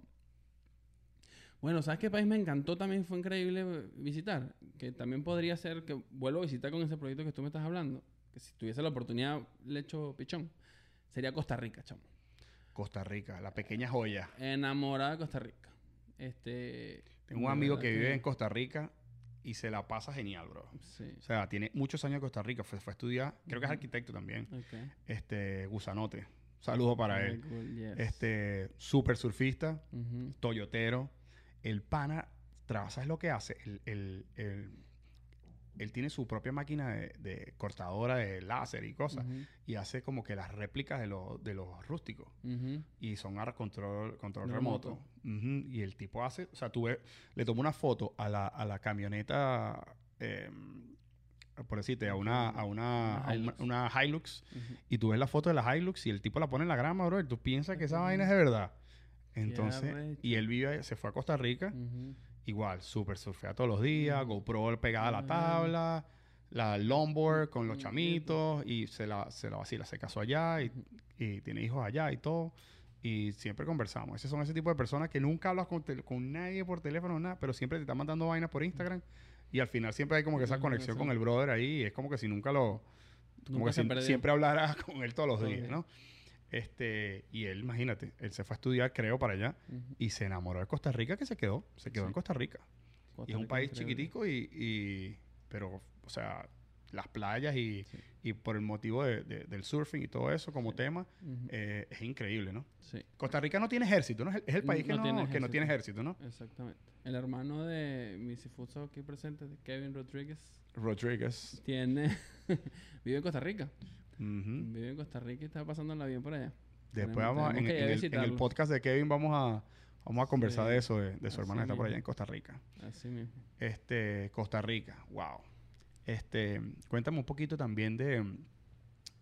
Bueno, ¿sabes qué país me encantó también? Fue increíble visitar. Que también podría ser que vuelvo a visitar con ese proyecto que tú me estás hablando. Que si tuviese la oportunidad, le echo pichón. Sería Costa Rica, chamo. Costa Rica, la pequeña joya. Enamorada de Costa Rica. Este... Tengo un amigo que vive en Costa Rica y se la pasa genial, bro. Sí. O sea, tiene muchos años en Costa Rica. Fue, fue a estudiar, creo que es arquitecto también. Ok. Este, Gusanote. Saludo para él. cool, yes. Este, súper surfista, toyotero. El pana, ¿sabes lo que hace? El, el- el- él tiene su propia máquina de, de cortadora de láser y cosas. Y hace como que las réplicas de, los de los rústicos. Y son a control, remoto. Y el tipo hace, o sea, tú ves, le tomó una foto a la, a la camioneta, eh, por decirte, a una, a una, Una a una, Hilux. una Hilux, y tú ves la foto de la Hilux y el tipo la pone en la grama, bro, y tú piensas que esa vaina es de verdad. Entonces, arrecho. y él vive, se fue a Costa Rica, igual, súper surfea todos los días. GoPro pegada a la tabla, la longboard con los chamitos, y se la, se la vacila, se casó allá, y tiene hijos allá y todo. Y siempre conversamos. Esos son ese tipo de personas que nunca hablas con, con nadie por teléfono, nada, pero siempre te están mandando vainas por Instagram. Y al final siempre hay como que esa conexión con el brother ahí. Y es como que si nunca lo. Como Nunca que si- siempre hablaras (laughs) con él todos los días. ¿no? Este, y él, imagínate, él se fue a estudiar, creo, para allá. Y se enamoró de Costa Rica, que se quedó. Se quedó Sí. en Costa Rica. Costa y es un Rica país increíble. chiquitico y, y- Pero, o sea, las playas y, Sí. y por el motivo de- de- del surfing y todo eso como Sí. tema, eh, es increíble, ¿no? Sí, Costa Rica no tiene ejército, ¿no? Es el, es el país que, No tiene que no ejército. tiene ejército, ¿no? exactamente. El hermano de Missy Futso aquí presente, de Kevin Rodríguez, Rodríguez. tiene... (laughs) vive en Costa Rica. Ujú. Vive en Costa Rica y está pasándola bien por allá. Después Tenemos- vamos en, tenemos que ir a en el, en el visitarlo. podcast de Kevin vamos a, vamos a conversar Sí. de eso, de, de su hermana que está por allá en Costa Rica. Así mismo. Este, Costa Rica, wow. Este, cuéntame un poquito también de,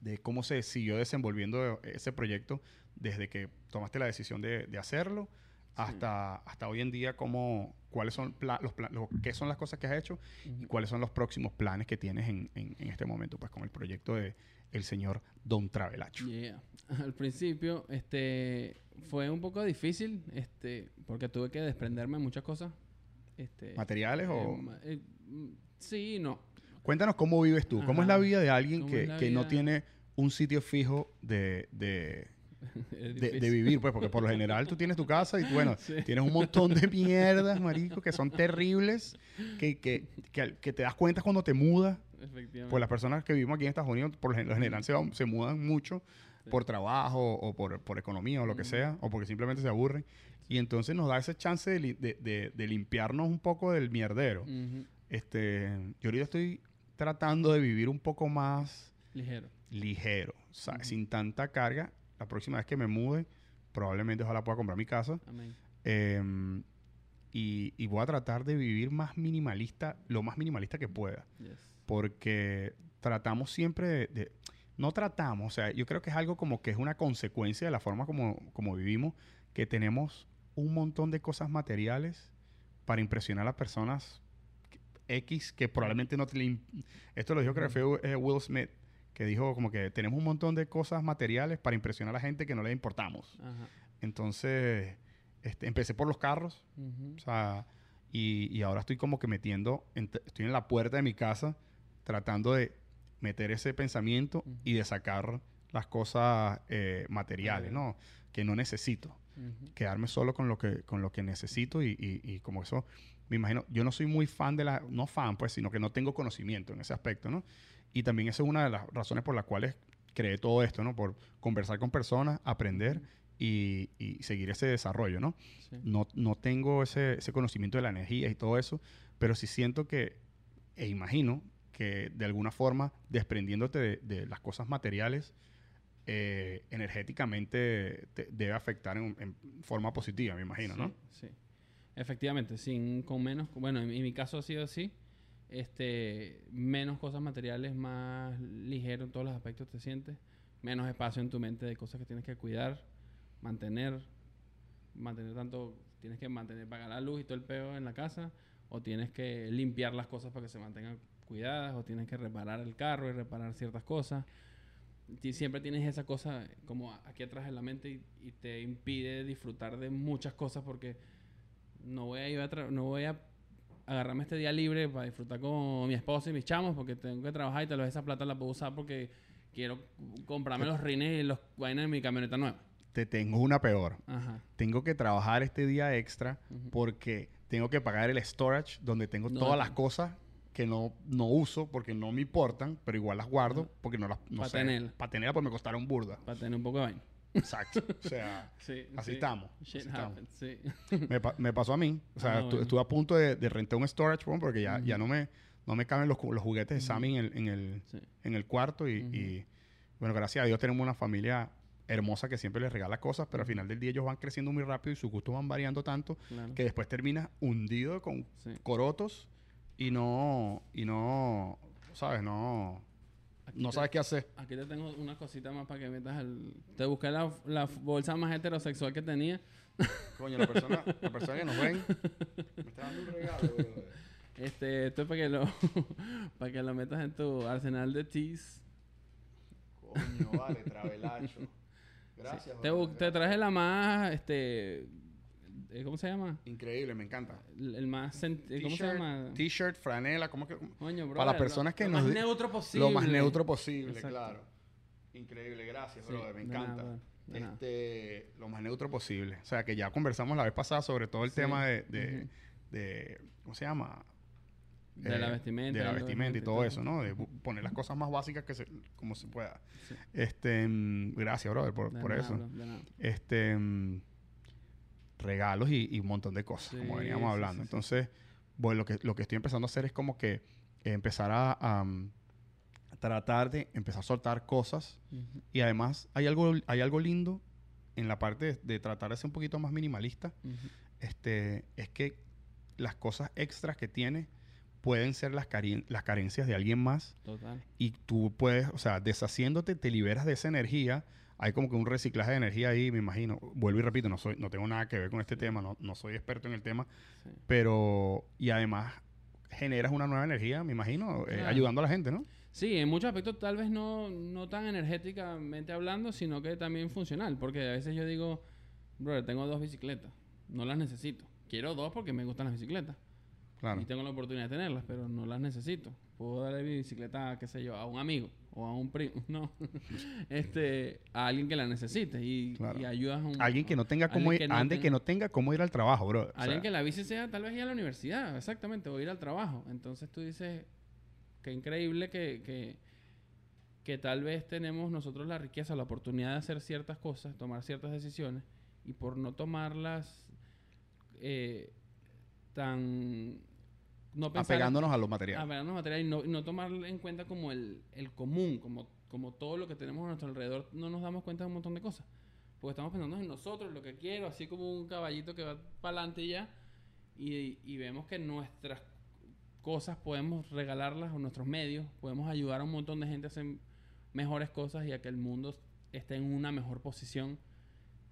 de cómo se siguió desenvolviendo ese proyecto desde que tomaste la decisión de, de hacerlo hasta, hasta hoy en día, cómo, cuáles son los lo- qué son las cosas que has hecho y cuáles son los próximos planes que tienes en, en- en este momento, pues con el proyecto de el señor Don Travelacho. Yeah. (laughs) Al principio, este, fue un poco difícil, este, porque tuve que desprenderme de muchas cosas. Este, ¿Materiales eh, o...? ma- eh, mm, sí, no. Cuéntanos cómo vives tú, cómo es la Ajá. vida de alguien ¿Cómo que, que no tiene un sitio fijo de, de, de, vivir, pues, porque por lo general tú tienes tu casa y bueno, (laughs) Sí. tienes un montón de mierdas, marico, que son terribles, que, que, que, te das cuenta cuando te mudas. Pues las personas que vivimos aquí en Estados Unidos, por lo gen- lo general, se, mudan mucho Sí. por trabajo o por, por economía o lo que sea, o porque simplemente se aburren. Y entonces nos da ese chance de, li- de- de- limpiarnos un poco del mierdero. Este, yo ahorita estoy tratando de vivir un poco más Ligero. ligero, sin tanta carga. La próxima vez que me mude, probablemente ojalá pueda comprar mi casa. Amén. Em, y, y voy a tratar de vivir más minimalista, lo más minimalista que pueda. Yes. Porque tratamos siempre de, de- No tratamos, o sea, yo creo que es algo como que es una consecuencia de la forma como, como vivimos, que tenemos un montón de cosas materiales para impresionar a las personas X que probablemente no te... Esto lo dijo creo que fue eh, Will Smith, que dijo como que tenemos un montón de cosas materiales para impresionar a la gente que no le importamos. Ajá. Entonces, este, empecé por los carros, Ujú. o sea, y, y ahora estoy como que metiendo, ent- estoy en la puerta de mi casa tratando de meter ese pensamiento Ujú. y de sacar las cosas eh, materiales, ¿no? Que no necesito. Quedarme solo con lo que, con lo que necesito y, y- y como eso, me imagino, yo no soy muy fan de la, no fan pues, sino que no tengo conocimiento en ese aspecto, ¿no? Y también esa es una de las razones por las cuales creé todo esto, ¿no? Por conversar con personas, aprender y, y seguir ese desarrollo, ¿no? Sí. No, no tengo ese, ese conocimiento de la energía y todo eso, pero sí siento que, e imagino que de alguna forma, desprendiéndote de, de las cosas materiales, eh, energéticamente te debe afectar en, en forma positiva, me imagino, ¿no? Sí. Efectivamente, sin, con menos, bueno, en, en mi caso ha sido así, este, menos cosas materiales, más ligero en todos los aspectos te sientes, menos espacio en tu mente de cosas que tienes que cuidar, mantener, mantener tanto, tienes que mantener, pagar la luz y todo el peo en la casa, o tienes que limpiar las cosas para que se mantengan cuidadas, o tienes que reparar el carro y reparar ciertas cosas. Siempre tienes esa cosa como aquí atrás de la mente y, te impide disfrutar de muchas cosas porque no voy a ir a no voy a agarrarme este día libre para disfrutar con mi esposa y mis chamos porque tengo que trabajar y tal vez esa plata la puedo usar porque quiero comprarme los rines y los vainas de mi camioneta nueva. Te tengo una peor. Ajá. Tengo que trabajar este día extra porque tengo que pagar el storage donde tengo No, todas las cosas que no, no uso porque no me importan, pero igual las guardo porque no las no Pa' sé, tenerlas. Para tenerlas pues me costaron burda. Para tener un poco de vaina. Exacto. (laughs) O sea, Sí, así sí. estamos. Shit así estamos. sí. me, pa- me pasó a mí. O sea, Ah, estu- bueno. estuve a punto de, de rentar un storage room porque ya, ya no me no me caben los, ju- los juguetes de Sammy en el, en el, Sí. en el cuarto y, bueno, gracias a Dios tenemos una familia hermosa que siempre les regala cosas, pero al final del día ellos van creciendo muy rápido y sus gustos van variando tanto Claro. que después terminas hundido con Sí. corotos y no y no sabes no Aquí no te- sabes qué hacer Aquí te tengo una cosita más para que metas el... Te busqué la, la bolsa más heterosexual que tenía. coño la persona la persona que nos ven (laughs) me está dando un regalo brother. Este, esto es para que lo, (laughs) para que lo metas en tu arsenal de teas. coño vale travelacho gracias Te, bu- te gracias. traje la más, este, ¿cómo se llama? increíble me encanta El, el más, eh, ¿cómo se llama? T-shirt, franela, ¿cómo que? Coño, para las brother, personas lo- que lo nos más di- neutro posible. Lo más neutro posible, Exacto. claro. Increíble, gracias, Sí, brother, me nada, encanta. brother, nada. este, lo más neutro posible. O sea, que ya conversamos la vez pasada sobre todo el Sí, tema de, de, ¿cómo se llama? De la Eh, vestimenta. De la lo vestimenta y todo eso, ¿no? De poner las cosas más básicas que se, como se pueda. Sí. Este, mm, gracias, brother, por, De por nada, eso. bro, de nada. Este, mm, regalos y, y un montón de cosas, como veníamos hablando. sí, sí. Entonces, bueno, lo que, lo que estoy empezando a hacer es como que empezar a, mm, tratar de empezar a soltar cosas y además hay algo, hay algo lindo en la parte de, de tratar de ser un poquito más minimalista. Este, es que las cosas extras que tienes pueden ser las, las carencias de alguien más Total. y tú puedes, o sea, deshaciéndote, te liberas de esa energía. Hay como que un reciclaje de energía ahí, me imagino. Vuelvo y repito, no soy, no tengo nada que ver con este tema, no, no soy experto en el tema, Sí. pero y además generas una nueva energía, me imagino, eh, ayudando a la gente, ¿no? Sí, en muchos aspectos tal vez no, no tan energéticamente hablando, sino que también funcional. Porque a veces yo digo, brother, tengo dos bicicletas, no las necesito. Quiero dos porque me gustan las bicicletas. Claro. Y tengo la oportunidad de tenerlas, pero no las necesito. Puedo darle mi bicicleta, qué sé yo, a un amigo o a un primo, (laughs) no. este, a alguien que la necesite y, Claro. y ayudas a un... Alguien que no tenga cómo ir, que no ande tenga- que no tenga cómo ir al trabajo, bro. O sea, Alguien que la bici sea tal vez ir a la universidad, exactamente, o ir al trabajo. Entonces tú dices, qué increíble que, que, que tal vez tenemos nosotros la riqueza, la oportunidad de hacer ciertas cosas, tomar ciertas decisiones, y por no tomarlas eh, tan... No pensar apegándonos a lo material. apegándonos a material y no, y no tomar en cuenta como el, el común, como, como todo lo que tenemos a nuestro alrededor, no nos damos cuenta de un montón de cosas. Porque estamos pensando en nosotros, lo que quiero, así como un caballito que va para adelante y ya. Y, y vemos que nuestras cosas podemos regalarlas o nuestros medios, podemos ayudar a un montón de gente a hacer mejores cosas y a que el mundo esté en una mejor posición.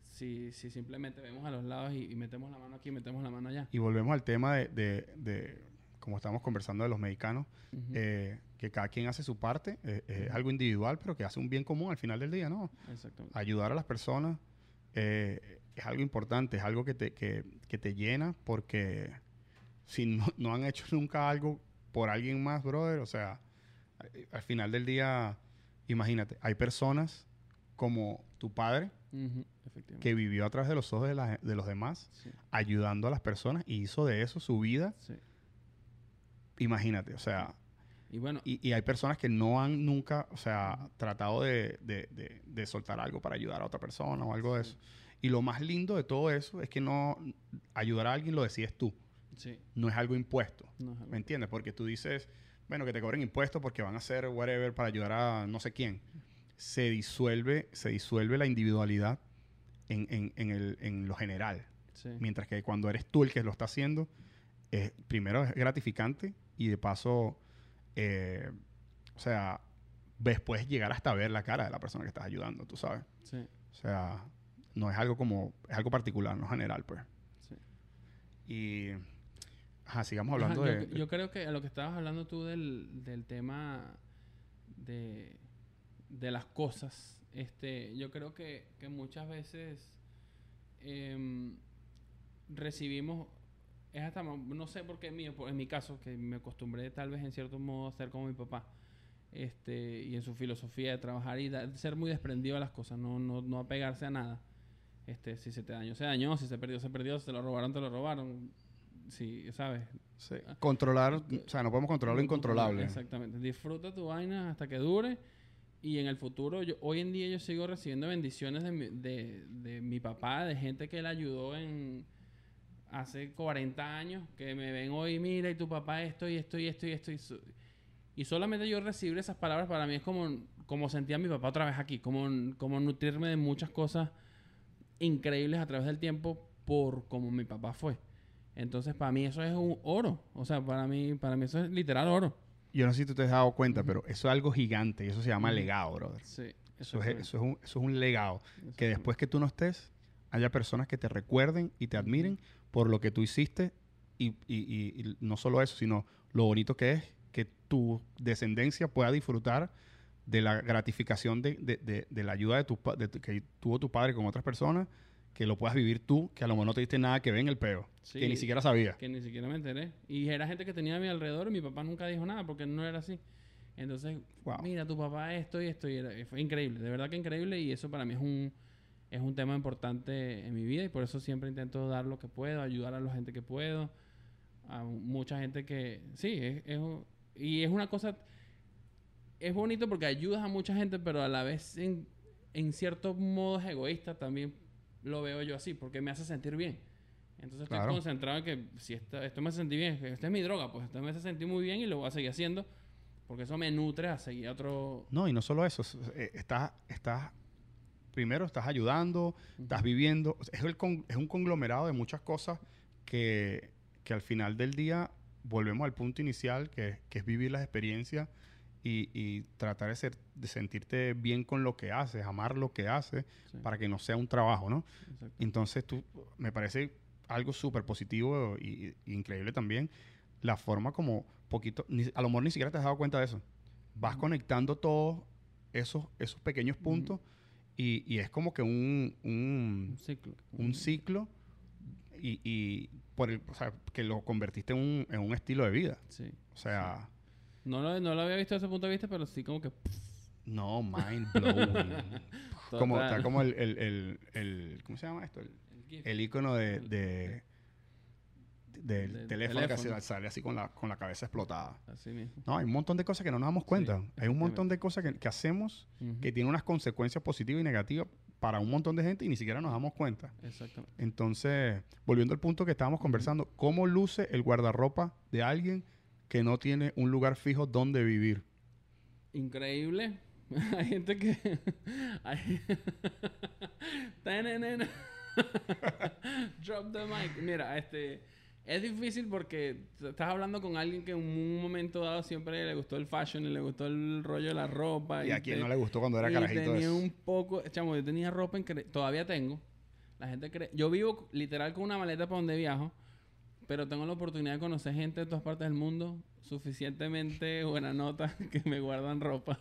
Si, si simplemente vemos a los lados y, y metemos la mano aquí, metemos la mano allá. Y volvemos al tema de, de, de, como estamos conversando de los mexicanos, eh, que cada quien hace su parte, eh, eh, es algo individual, pero que hace un bien común al final del día, ¿no? Exactamente. Ayudar a las personas eh, es algo importante, es algo que te, que, que te llena, porque si no, (laughs) no han hecho nunca algo por alguien más, brother, o sea, al- al final del día, imagínate, hay personas como tu padre, que vivió a través de los ojos de, la- de los demás, Sí, ayudando a las personas y hizo de eso su vida. sí. Imagínate, o sea, Y bueno, y, y hay personas que no han nunca, o sea, tratado de, de- de- de soltar algo para ayudar a otra persona o algo de eso. Y lo más lindo de todo eso es que no ayudar a alguien lo decides tú, sí, no es algo impuesto. no es algo- ¿Me entiendes? Porque tú dices, bueno, que te cobren impuestos porque van a hacer whatever para ayudar a no sé quién. Se disuelve, se disuelve la individualidad en, en- en el- en lo general. sí, Mientras que cuando eres tú el que lo está haciendo, es, primero es gratificante y de paso, eh, o sea, ves, puedes llegar hasta ver la cara de la persona que estás ayudando, tú sabes. sí, O sea, no es algo como, es algo particular, no general, pues. sí. Y, ajá, sigamos Ajá, hablando yo, de... yo creo que a lo que estabas hablando tú del, del tema de, de las cosas, este, yo creo que, que muchas veces em, recibimos, es hasta, no sé por qué mío, en mi caso, que me acostumbré tal vez en cierto modo a ser como mi papá, este, y en su filosofía de trabajar y da- ser muy desprendido de las cosas, no, no, no apegarse a nada. Este, si se te dañó, se dañó, si se perdió, se perdió, si te lo robaron, te lo robaron. Si, ¿sabes? Sí. Controlar, o sea, no podemos controlar lo incontrolable. Exactamente. Disfruta tu vaina hasta que dure. Y en el futuro, yo, hoy en día yo sigo recibiendo bendiciones de mi, de, de mi papá, de gente que él ayudó en hace 40 años, que me ven hoy, mira, y tu papá esto, y esto, y esto, y esto. Y, y solamente yo recibir esas palabras para mí es como, como sentir a mi papá otra vez aquí, como, como nutrirme de muchas cosas increíbles a través del tiempo por como mi papá fue. Entonces, para mí eso es un oro. O sea, para mí, para mí eso es literal oro. Yo no sé si tú te has dado cuenta, pero eso es algo gigante y eso se llama legado, brother. Sí. Eso es, eso, es un, eso es un legado. Que Exactamente. después que tú no estés, haya personas que te recuerden y te admiren por lo que tú hiciste y, y- y- y no solo eso, sino lo bonito que es que tu descendencia pueda disfrutar de la gratificación de, de- de- de la ayuda de tu, tu- que tuvo tu padre con otras personas, que lo puedas vivir tú, que a lo mejor no te diste nada que ve en el peo, Sí. que ni siquiera sabías. Que ni siquiera me enteré. Y era gente que tenía a mi alrededor y mi papá nunca dijo nada porque no era así. Entonces, Wow. mira, tu papá esto y esto. Y era- fue increíble, de verdad que increíble. Y eso para mí es un, es un tema importante en mi vida y por eso siempre intento dar lo que puedo, ayudar a la gente que puedo. A mucha gente que, sí, es, es y es una cosa, es bonito porque ayudas a mucha gente, pero a la vez en, en cierto modo es egoísta también lo veo yo así, porque me hace sentir bien. Entonces Claro. estoy concentrado en que si esto, esto me hace sentir bien, esta es mi droga, pues esto me hace sentir muy bien y lo voy a seguir haciendo, porque eso me nutre a seguir a otro... No, y no solo eso, eh, estás, estás, primero estás ayudando, estás viviendo, es, el con- es un conglomerado de muchas cosas que, que al final del día volvemos al punto inicial, que, que es vivir las experiencias y, y tratar de, ser, de sentirte bien con lo que haces, amar lo que haces, Sí, para que no sea un trabajo, ¿no? exacto. Entonces, tú, me parece algo súper positivo y, y increíble también la forma como poquito, ni- a lo mejor ni siquiera te has dado cuenta de eso. Vas Ujú. conectando todos esos, esos pequeños puntos y, y es como que un, un, Un ciclo. un ciclo y, y por el, o sea, que lo convertiste en un, en un estilo de vida. Sí. O sea, No lo, no lo había visto desde ese punto de vista, pero sí como que... no, mind (laughs) blowing. como, está como el, el, el, el- ¿cómo se llama esto? El, El icono de- del teléfono, que teléfono. sale así con la, con la cabeza explotada. Así mismo. No, hay un montón de cosas que no nos damos cuenta. hay un montón de cosas que, que hacemos que tienen unas consecuencias positivas y negativas para un montón de gente y ni siquiera nos damos cuenta. Exactamente. Entonces, volviendo al punto que estábamos conversando, ¿cómo luce el guardarropa de alguien que no tiene un lugar fijo donde vivir? Increíble. (laughs) hay gente que... (laughs) hay-. (laughs) Drop the mic. Mira, este... Es difícil porque estás hablando con alguien que en un momento dado siempre le gustó el fashion y le gustó el rollo de la ropa. Y a quien no le gustó cuando era y carajito tenía eso. un poco... Chamo, yo tenía ropa... incre- Todavía tengo. La gente cree... Yo vivo literal con una maleta para donde viajo. Pero tengo la oportunidad de conocer gente de todas partes del mundo suficientemente buena nota (laughs) que me guardan ropa.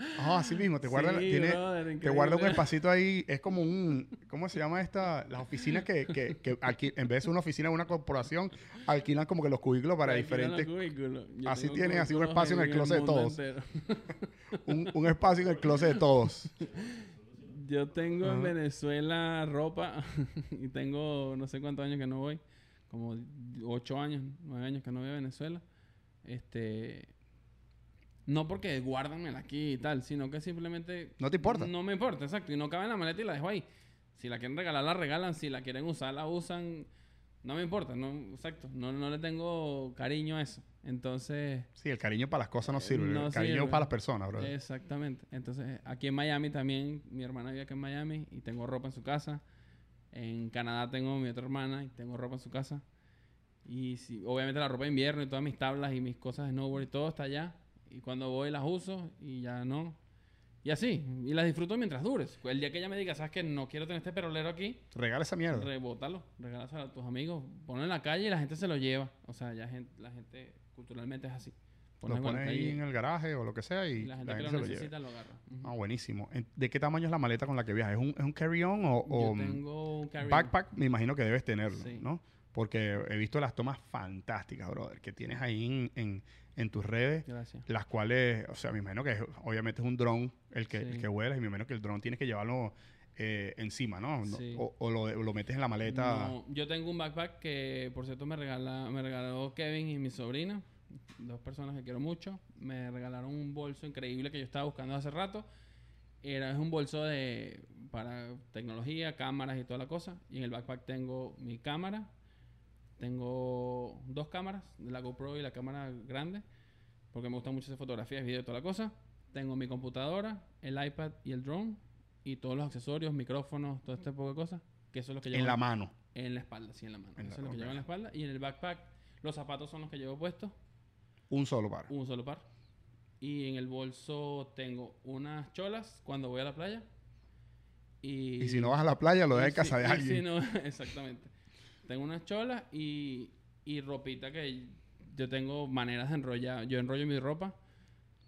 (laughs) Ah, así mismo, te guarda, Sí, tiene, brother, te guarda un espacito ahí, es como un, ¿cómo se llama esta? Las oficinas que, que, que en vez de ser una oficina de una corporación, alquilan como que los cubículos para diferentes, cubículos. Así tienen, así un espacio en el closet de todos. (laughs) un, un espacio en el closet de todos. (laughs) Yo tengo en. Venezuela ropa y tengo no sé cuántos años que no voy, como ocho años, nueve años que no voy a Venezuela. Este, no porque guárdanmela aquí y tal, sino que simplemente ¿No te importa? No me importa, exacto, y no cabe en la maleta y la dejo ahí. Si la quieren regalar, la regalan, si la quieren usar, la usan. No me importa, no, exacto, no, no le tengo cariño a eso. Entonces, Sí, el cariño para las cosas no sirve. no el cariño sirve. para las personas, bro. Exactamente. Entonces, aquí en Miami también, mi hermana vive aquí en Miami y tengo ropa en su casa. En Canadá tengo mi otra hermana y tengo ropa en su casa. Y si, obviamente la ropa de invierno y todas mis tablas y mis cosas de snowboard y todo está allá. Y cuando voy las uso y ya no. Y así. Y las disfruto mientras dures. El día que ella me diga, ¿sabes que No quiero tener este perolero aquí. Regala esa mierda. Rebótalo, regálaselo a tus amigos, ponlo en la calle y la gente se lo lleva. O sea, ya la gente culturalmente es así. Ponlo lo pones ahí en el garaje o lo que sea y, y la gente la que lo se lo lleva. necesita lo agarra. Ah, buenísimo. En- ¿De qué tamaño es la maleta con la que viajas? ¿Es un, es un carry-on o, o, Yo tengo un carry backpack? Me imagino que debes tenerlo, Sí. ¿no? Porque he visto las tomas fantásticas, brother, que tienes ahí en, en- en tus redes, Gracias. las cuales, o sea, me imagino que es- obviamente es un dron el que, el Sí. que vuela y me imagino que el dron tienes que llevarlo eh, encima, ¿no? No- Sí. O, o lo, lo metes en la maleta. No, yo tengo un backpack que, por cierto, me, regala, me regaló Kevin y mi sobrina, dos personas que quiero mucho. Me regalaron un bolso increíble que yo estaba buscando hace rato. Era, es un bolso de, para tecnología, cámaras y toda la cosa. Y en el backpack tengo mi cámara. Tengo dos cámaras, la GoPro y la cámara grande, porque me gusta mucho hacer fotografías, video y toda la cosa. Tengo mi computadora, el iPad y el drone, y todos los accesorios, micrófonos, todo este poco de cosas, que eso es lo que llevo en la mano. en la espalda, sí, en la mano. En Eso la- es lo que llevo en la espalda. Y en el backpack, los zapatos son los que llevo puestos, Un solo par. un solo par. Y en el bolso tengo unas cholas cuando voy a la playa. Y, Y si no vas a la playa, lo dejas en si- casa de y si alguien. no- (laughs) exactamente. Tengo unas cholas y, y ropita que yo tengo maneras de enrollar. Yo enrollo mi ropa.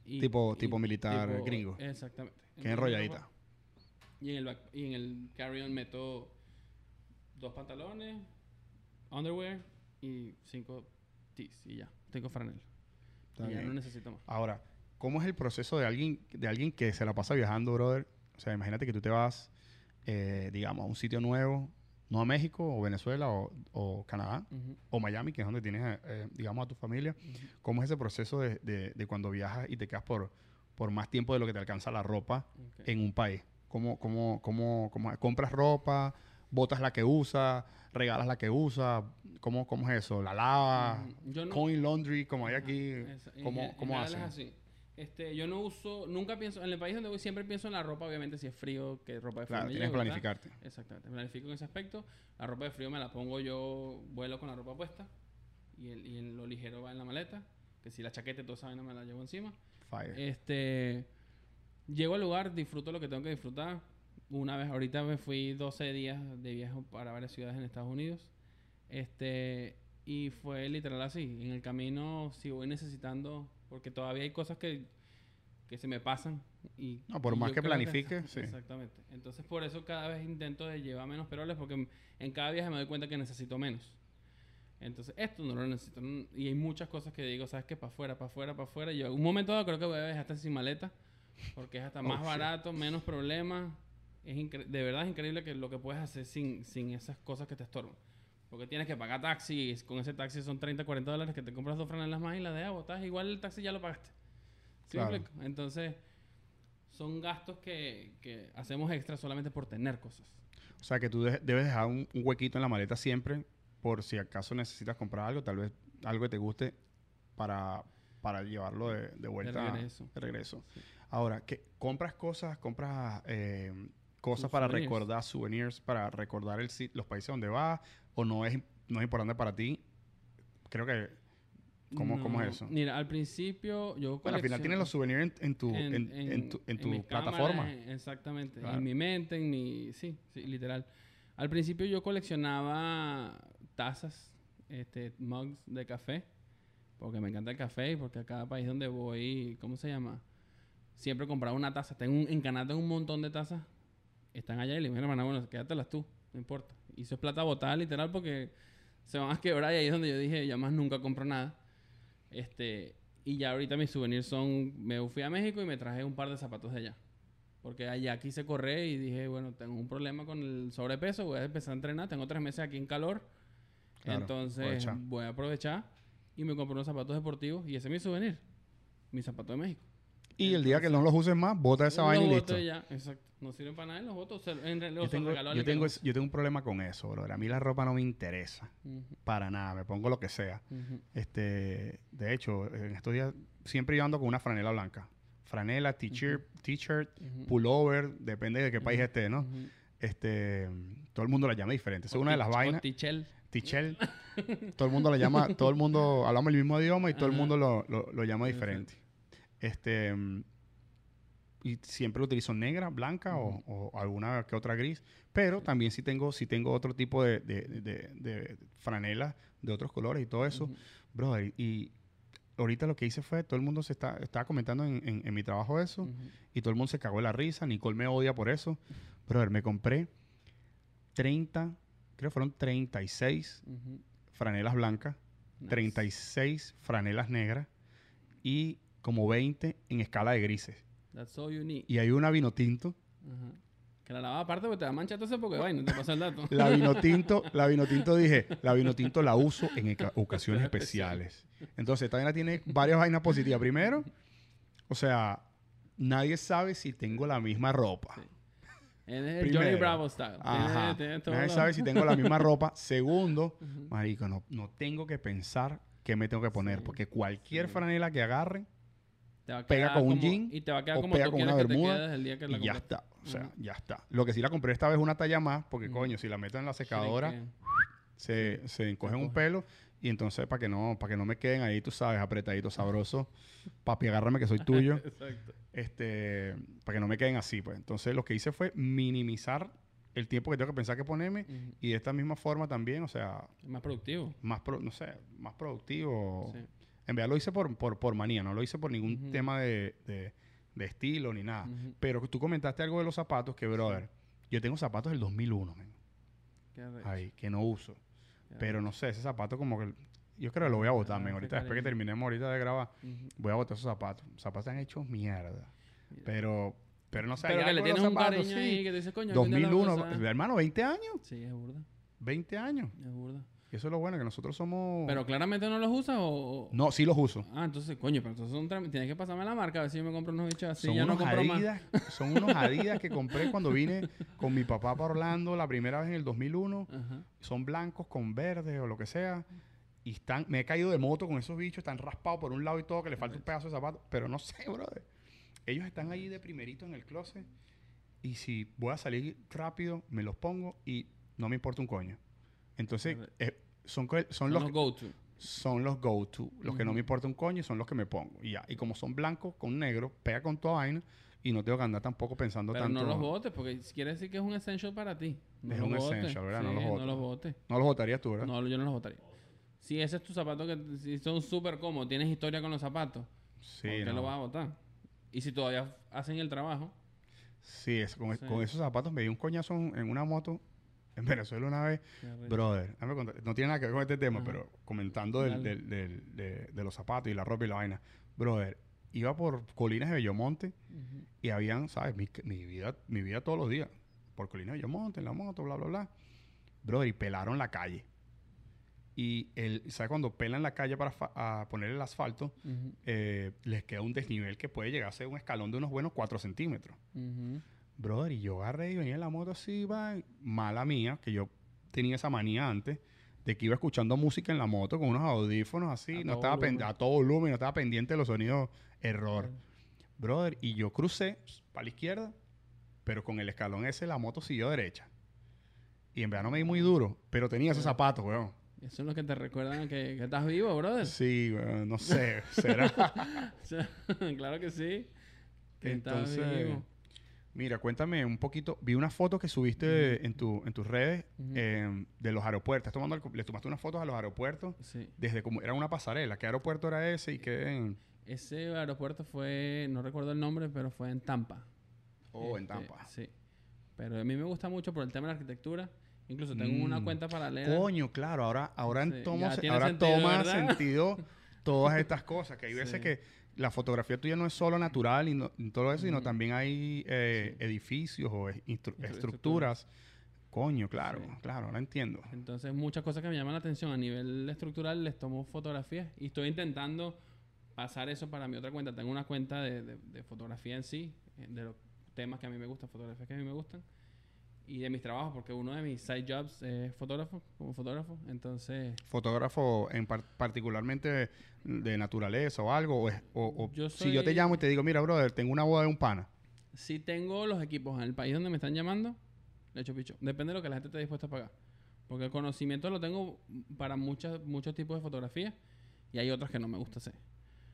y- Tipo- y- tipo militar gringo. Exactamente. Que enrolladita. Y en el, back- y en el carry-on meto dos pantalones, underwear y cinco tees y ya. Cinco franel. Y ya no necesito más. Ahora, ¿cómo es el proceso de alguien, de alguien que se la pasa viajando, brother? O sea, imagínate que tú te vas, eh, digamos, a un sitio nuevo, no a México o Venezuela o, o Canadá o Miami, que es donde tienes, eh, digamos, a tu familia. ¿Cómo es ese proceso de, de- de cuando viajas y te quedas por, por más tiempo de lo que te alcanza la ropa en un país? ¿Cómo, cómo, cómo, cómo- compras ropa, botas la que usas, regalas la que usas? ¿Cómo, cómo es eso? ¿La. Yo no- Coin laundry, como hay aquí. en- ¿Cómo, en cómo general es hacen? así. Este, yo no uso, nunca pienso, en el país donde voy siempre pienso en la ropa, obviamente si es frío, que ropa de frío Claro, tienes que planificarte. Exactamente, planifico en ese aspecto. La ropa de frío me la pongo yo, vuelo con la ropa puesta y, el, y el- lo ligero va en la maleta. Que si la chaqueta y toda esa vaina me la llevo encima. Fire. Este, llego al lugar, disfruto lo que tengo que disfrutar. Una vez, ahorita me fui 12 días de viaje para varias ciudades en Estados Unidos. Este, y fue literal así. En el camino, si voy necesitando, porque todavía hay cosas que, que se me pasan. Y, No, por y más que planifique, sí. Exactamente. Entonces, por eso cada vez intento de llevar menos peroles, porque en- cada viaje me doy cuenta que necesito menos. Entonces, esto no lo necesito. Y hay muchas cosas que digo, ¿sabes qué? Para afuera, para afuera, para afuera. Y yo, un momento dado creo que voy a dejar hasta sin maleta, porque es hasta Oh, más shit. barato, menos problemas. Es de verdad es increíble que lo que puedes hacer sin, sin esas cosas que te estorban. Porque tienes que pagar taxi, con ese taxi son 30, 40 dólares que te compras dos franelas más y la dejas botadas. Igual el taxi ya lo pagaste. ¿Sí Claro. Entonces, son gastos que, que hacemos extra solamente por tener cosas. O sea, que tú de- debes dejar un, un huequito en la maleta siempre por si acaso necesitas comprar algo, tal vez algo que te guste para, para llevarlo de, de vuelta regreso. de regreso. Sí. Ahora, ¿qué, ¿compras cosas, compras eh, cosas para Souvenirs. recordar, souvenirs, para recordar el, los países donde vas? ¿O no es, no es importante para ti? Creo que... ¿Cómo, cómo es eso? Mira, al principio yo Bueno, al final tienes los souvenirs en, en tu, en, en tu, en tu plataforma. en- exactamente. Claro. En mi mente, en mi... Sí, sí, literal. Al principio yo coleccionaba tazas, este, mugs de café, porque me encanta el café y porque a cada país donde voy, ¿cómo se llama? Siempre compraba una taza. Tengo un, en Canadá tengo un montón de tazas. Están allá y le dije, hermana, bueno, quédatelas tú, no importa. Y eso es plata botada literal porque se van a quebrar y ahí es donde yo dije, ya más nunca compro nada. Este, y ya ahorita mis souvenirs son, me fui a México y me traje un par de zapatos de allá. Porque allá quise correr y dije, bueno, tengo un problema con el sobrepeso, voy a empezar a entrenar. Tengo tres meses aquí en calor. Claro, entonces aprovecha. voy a aprovechar y me compré unos zapatos deportivos y ese es mi souvenir. Mi zapato de México. Y el día que no los uses más, bota esa Los vaina y listo. ya, exacto. No sirven para nada los votos. En realidad Yo los tengo, yo, tengo, los es- yo tengo un problema con eso, bro. A mí la ropa no me interesa para nada. Me pongo lo que sea. Este, de hecho, en estos días siempre yo ando con una franela blanca. Franela, t-shirt, t-shirt, Ujú. pullover, depende de qué país esté, ¿no? Este, todo el mundo la llama diferente. Esa es una de las vainas. costichel. Tichel, (laughs) todo el mundo la llama, todo el mundo hablamos el mismo idioma y todo el mundo lo, lo- lo llama diferente. Este, mm, y siempre utilizo negra, blanca o- o, alguna que otra gris, pero también sí tengo, sí tengo otro tipo de, de, de, de franelas de otros colores y todo eso. Brother, y ahorita lo que hice fue, todo el mundo se está, estaba comentando en, en- en mi trabajo eso, y todo el mundo se cagó de la risa. Nicole me odia por eso. Brother, me compré 30, creo que fueron 36 Ujú. franelas blancas, Nice. 36 franelas negras y como 20 en escala de grises. That's all you need. Y hay una vino tinto. Ajá. Que la lavaba aparte porque te va a manchar todo ese porque vaina, te pasa el dato. La (laughs) vino tinto, la vino tinto dije, la vino tinto la uso en (laughs) ocasiones especiales. Entonces, esta vaina tiene varias vainas positivas. Primero, o sea, nadie sabe si tengo la misma ropa. Sí. Es el. Johnny Bravo style. Ajá. Tiene- tiene todo Nadie sabe si tengo la misma ropa. (laughs) Segundo, Ujú. marico, no, no tengo que pensar qué me tengo que poner. Sí. Porque cualquier Sí. franela que agarre Te va a pega con un como- jean Y te va a quedar o como pega tú con una bermuda el día que la y ya está. O sea, ya está. Lo que sí la compré esta vez es una talla más, porque coño, si la meto en la secadora, se, se encogen un pelo. Y entonces, para que no para que no me queden ahí, tú sabes, apretaditos, sabrosos. Papi, agárrame que soy (laughs) tuyo. Exacto. este Para que no me queden así, pues. Entonces, lo que hice fue minimizar el tiempo que tengo que pensar que ponerme. Y de esta misma forma también, o sea, más productivo. más, pro- no sé, más productivo. Sí. En verdad lo hice por, por, por manía, no lo hice por ningún tema de, de- de estilo ni nada. Pero tú comentaste algo de los zapatos que, brother, yo tengo zapatos del 2001, men, Qué arrecho, ahí, que no uso. qué Pero no sé, ese zapato como que... Yo creo que lo voy a botar, Ah, Ahorita, después que terminemos ahorita de grabar, voy a botar esos zapatos. Los zapatos están hechos mierda. Pero, pero no sé, Pero hay que le algo de tienes los un zapatos, cariño sí. ahí que te dices, coño, algún día lo voy a 2001, usar. hermano, 20 años. Sí, es burda. 20 años. Es burda. Y eso es lo bueno, que nosotros somos... Pero claramente no los usas o... No, sí los uso. Ah, entonces, coño, pero entonces son tienes que pasarme la marca a ver si yo me compro unos bichos así. son ya no unos más. Adidas, (laughs) son unos Adidas que compré cuando vine con mi papá para Orlando la primera vez en el 2001. Ajá. Son blancos con verde o lo que sea. Y están, me he caído de moto con esos bichos, están raspados por un lado y todo, que le falta un pedazo de zapato. Pero no sé, brother. Ellos están ahí de primerito en el closet. Y si voy a salir rápido, me los pongo y no me importa un coño. Entonces, eh, son, son, Son los, los go-to. son los go-to. Los que no me importa un coño son los que me pongo. Y ya. Y como son blancos con negro, pega con toda vaina. Y no tengo que andar tampoco pensando Pero tanto. no los botes, porque quiere decir que es un essential para ti. No Es un botes. essential, ¿verdad? No los botes. No los. No los botarías tú, ¿verdad? No, yo no los botaría. Si ese es tu zapato, que si son súper cómodos, tienes historia con los zapatos, sí, ¿por qué no. lo vas a botar? Y si todavía hacen el trabajo, Sí, es- con, Sí. con esos zapatos me di un coñazo en una moto en Venezuela una vez. arrecho. Brother, no tiene nada que ver con este tema, Ajá. pero comentando del- del- del- de, de los zapatos y la ropa y la vaina. Brother, iba por colinas de Bellomonte y habían, ¿sabes? Mi, mi vida, mi vida todos los días. Por colinas de Bellomonte, en la moto, bla, bla, bla. Brother, y pelaron la calle. Y el, ¿sabes? Cuando pelan la calle para a poner el asfalto, eh, les queda un desnivel que puede llegar a ser un escalón de unos buenos 4 centímetros. Ujú. Brother, y yo agarré y venía en la moto así, va, mala mía, que yo tenía esa manía antes, de que iba escuchando música en la moto con unos audífonos así, A no estaba volumen. a todo volumen, no estaba pendiente de los sonidos error. Brother, y yo crucé para la izquierda, pero con el escalón ese la moto siguió derecha. Y en verdad no me di muy duro, pero tenía esos zapatos, weón. Eso es lo que te recuerdan que, que estás vivo, brother. Sí, weón, no sé, (laughs) será. (laughs) Claro que sí. Que estás Entonces, vivo. Mira, cuéntame un poquito. Vi una foto que subiste en, tu, en tus redes eh, de los aeropuertos. Tomando el- le tomaste unas fotos a los aeropuertos Sí. desde como era una pasarela. ¿Qué aeropuerto era ese y qué en, Ese aeropuerto fue, no recuerdo el nombre, pero fue en Tampa. oh, en Este, Tampa? Sí. Pero a mí me gusta mucho por el tema de la arquitectura. Incluso tengo una Mm. cuenta paralela. Coño, claro. Ahora, ahora, Sí, tiene ahora sentido, toma ¿verdad? sentido (laughs) todas estas cosas. Que hay veces Sí. que, la fotografía tuya no es solo natural y, no- y todo eso, sino también hay eh, edificios o estructuras. Coño, claro, Sí. claro, ahora entiendo. Entonces, muchas cosas que me llaman la atención a nivel estructural, les tomo fotografías y estoy intentando pasar eso para mi otra cuenta. Tengo una cuenta de, de- de fotografía en sí, eh, de los temas que a mí me gustan, fotografías que a mí me gustan, y de mis trabajos, porque uno de mis side jobs es fotógrafo, como fotógrafo. Entonces, Fotógrafo en par- particularmente de naturaleza o algo. O, es- o- o Yo si yo te llamo y te digo, mira, brother, tengo una boda de un pana. si tengo los equipos en el país donde me están llamando, le echo picho. Depende de lo que la gente esté dispuesta a pagar. Porque el conocimiento lo tengo para muchas, muchos tipos de fotografías y hay otras que no me gusta hacer.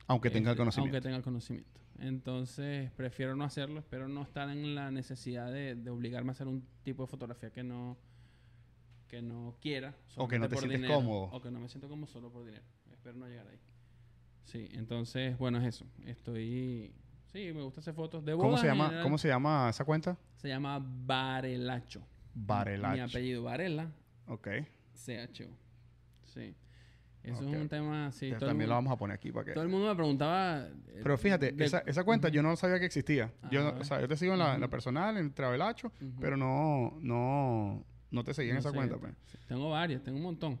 Aunque tenga el Este, conocimiento. Aunque tenga el conocimiento. Entonces, prefiero no hacerlo. Espero no estar en la necesidad de, de obligarme a hacer un tipo de fotografía que no que no quiera. O que no te sientes dinero, cómodo. O que no me siento cómodo solo por dinero. Espero no llegar ahí. Sí, entonces, bueno, es eso. Estoy... Sí, me gusta hacer fotos de ¿Cómo bodas se en llama, general. ¿Cómo se llama esa cuenta? Se llama Varelacho. Mi Varelacho. apellido Varela, Ok. CHO. Sí. Eso es un tema... Sí, el también lo vamos a poner aquí para que... todo el mundo me preguntaba. eh, Pero fíjate, de- esa, esa cuenta yo no sabía que existía. Yo, no- o sea, yo te sigo en la, personal, en el Travelacho, pero no, no, no te seguí en esa sé, cuenta. pues. Tengo varias, tengo un montón.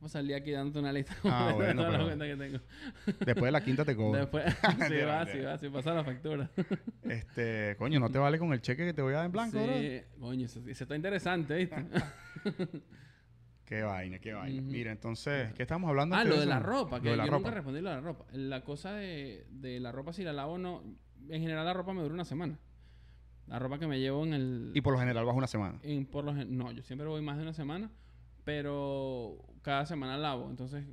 Voy a salir aquí dándote una lista Ah, (laughs) de bueno, todas las cuentas que tengo. Después de la quinta te (laughs) cobro. Después, (laughs) sí va, sí va, sí pasa la factura. Este, coño, no te vale con el cheque que te voy a dar en blanco, bro? sí, coño, eso, eso está interesante, ¿viste? Qué vaina, qué vaina. Mira, entonces, ¿qué estamos hablando? ah, lo de la ropa, que Lo de la yo ropa. nunca respondí lo de la ropa. La cosa de, de la ropa, si la lavo no. En general, la ropa me dura una semana. La ropa que me llevo en el. Y por lo general vas una semana. En, por lo no, yo siempre voy más de una semana, pero cada semana lavo. Entonces,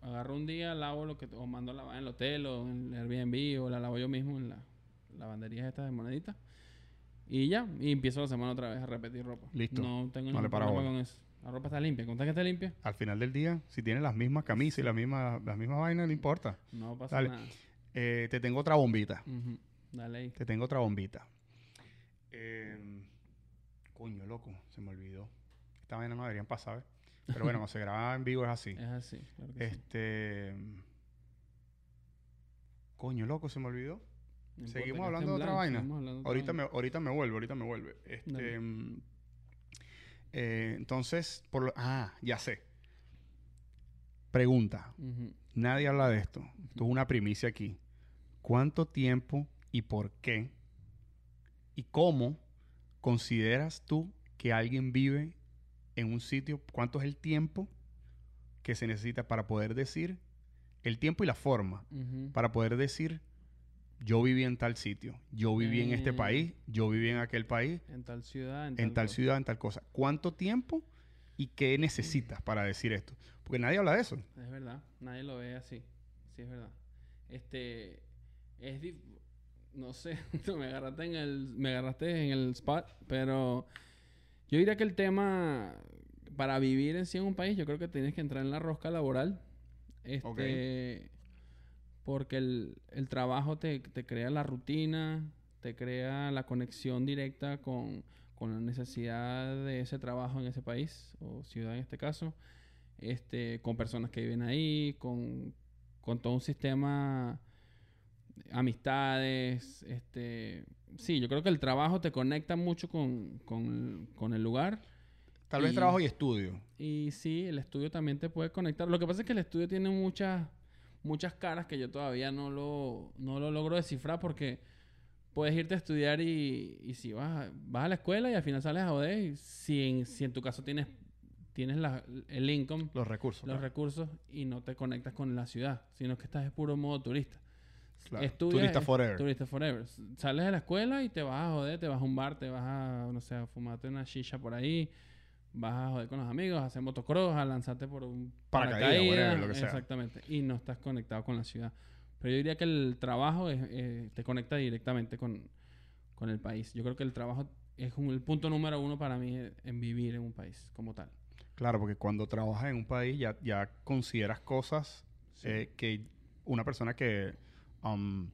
agarro un día, lavo lo que... O mando a lavar en el hotel o en el Airbnb o la lavo yo mismo en la lavandería estas de moneditas. Y ya, y empiezo la semana otra vez a repetir ropa. Listo. No tengo No ningún problema bola. con eso. La ropa está limpia. ¿Contas que está limpia? Al final del día, si tienes las mismas camisas y las mismas, las mismas vainas, no importa. No pasa Dale. nada. Eh, te tengo otra bombita. Dale ahí. Te tengo otra bombita. Eh, coño, loco, se me olvidó. Esta vaina no deberían pasar, ¿ves? Pero bueno, (laughs) cuando se graba en vivo es así. Es así, claro que sí. Este. Coño, loco, se me olvidó. No seguimos hablando esté de otra blanco, vaina. seguimos hablando de otra Ahorita me, ahorita me vuelve, ahorita me vuelve. Este, Dale. Eh, entonces, por lo- ah, ya sé. Pregunta. Nadie habla de esto. Esto es una primicia aquí. ¿Cuánto tiempo y por qué y cómo consideras tú que alguien vive en un sitio? ¿Cuánto es el tiempo que se necesita para poder decir el tiempo y la forma para poder decir yo viví en tal sitio, yo viví en este Eh. país, yo viví en aquel país, En tal ciudad, en, en tal cosa. ciudad, en tal cosa? ¿Cuánto tiempo y qué necesitas para decir esto? Porque nadie habla de eso. Es verdad, nadie lo ve así. Sí, es verdad. Este. Es. dif- No sé, (laughs) me agarraste en el. Me agarraste en el spot, pero. Yo diría que el tema. Para vivir en sí en un país, yo creo que tienes que entrar en la rosca laboral. Este. Porque el, el trabajo te, te crea la rutina, te crea la conexión directa con, con la necesidad de ese trabajo en ese país, o ciudad en este caso este, con personas que viven ahí, con, con todo un sistema, amistades, este, sí, yo creo que el trabajo te conecta mucho con, con, con el lugar Tal vez Y- trabajo y estudio. y sí, el estudio también te puede conectar. Lo que pasa es que el estudio tiene muchas, muchas caras que yo todavía no lo, no lo logro descifrar porque puedes irte a estudiar y, y si vas a, vas a la escuela y al final sales a joder, y si en, si en tu caso tienes, tienes la- el income, Los recursos. los claro. recursos y no te conectas con la ciudad, sino que estás de puro modo turista. Claro. Estudias, Turista forever. Turista forever. Sales de la escuela y te vas a joder, te vas a un bar, te vas a, no sé, a fumarte una shisha por ahí, vas a joder con los amigos, a hacer motocross, a lanzarte por un Paracaídas, whatever, lo que sea. Exactamente. Y no estás conectado con la ciudad. Pero yo diría que el trabajo es, eh, te conecta directamente con, con el país. Yo creo que el trabajo es un- el punto número uno para mí en vivir en un país como tal. Claro, porque cuando trabajas en un país ya, ya consideras cosas Sí. eh, que una persona que, um,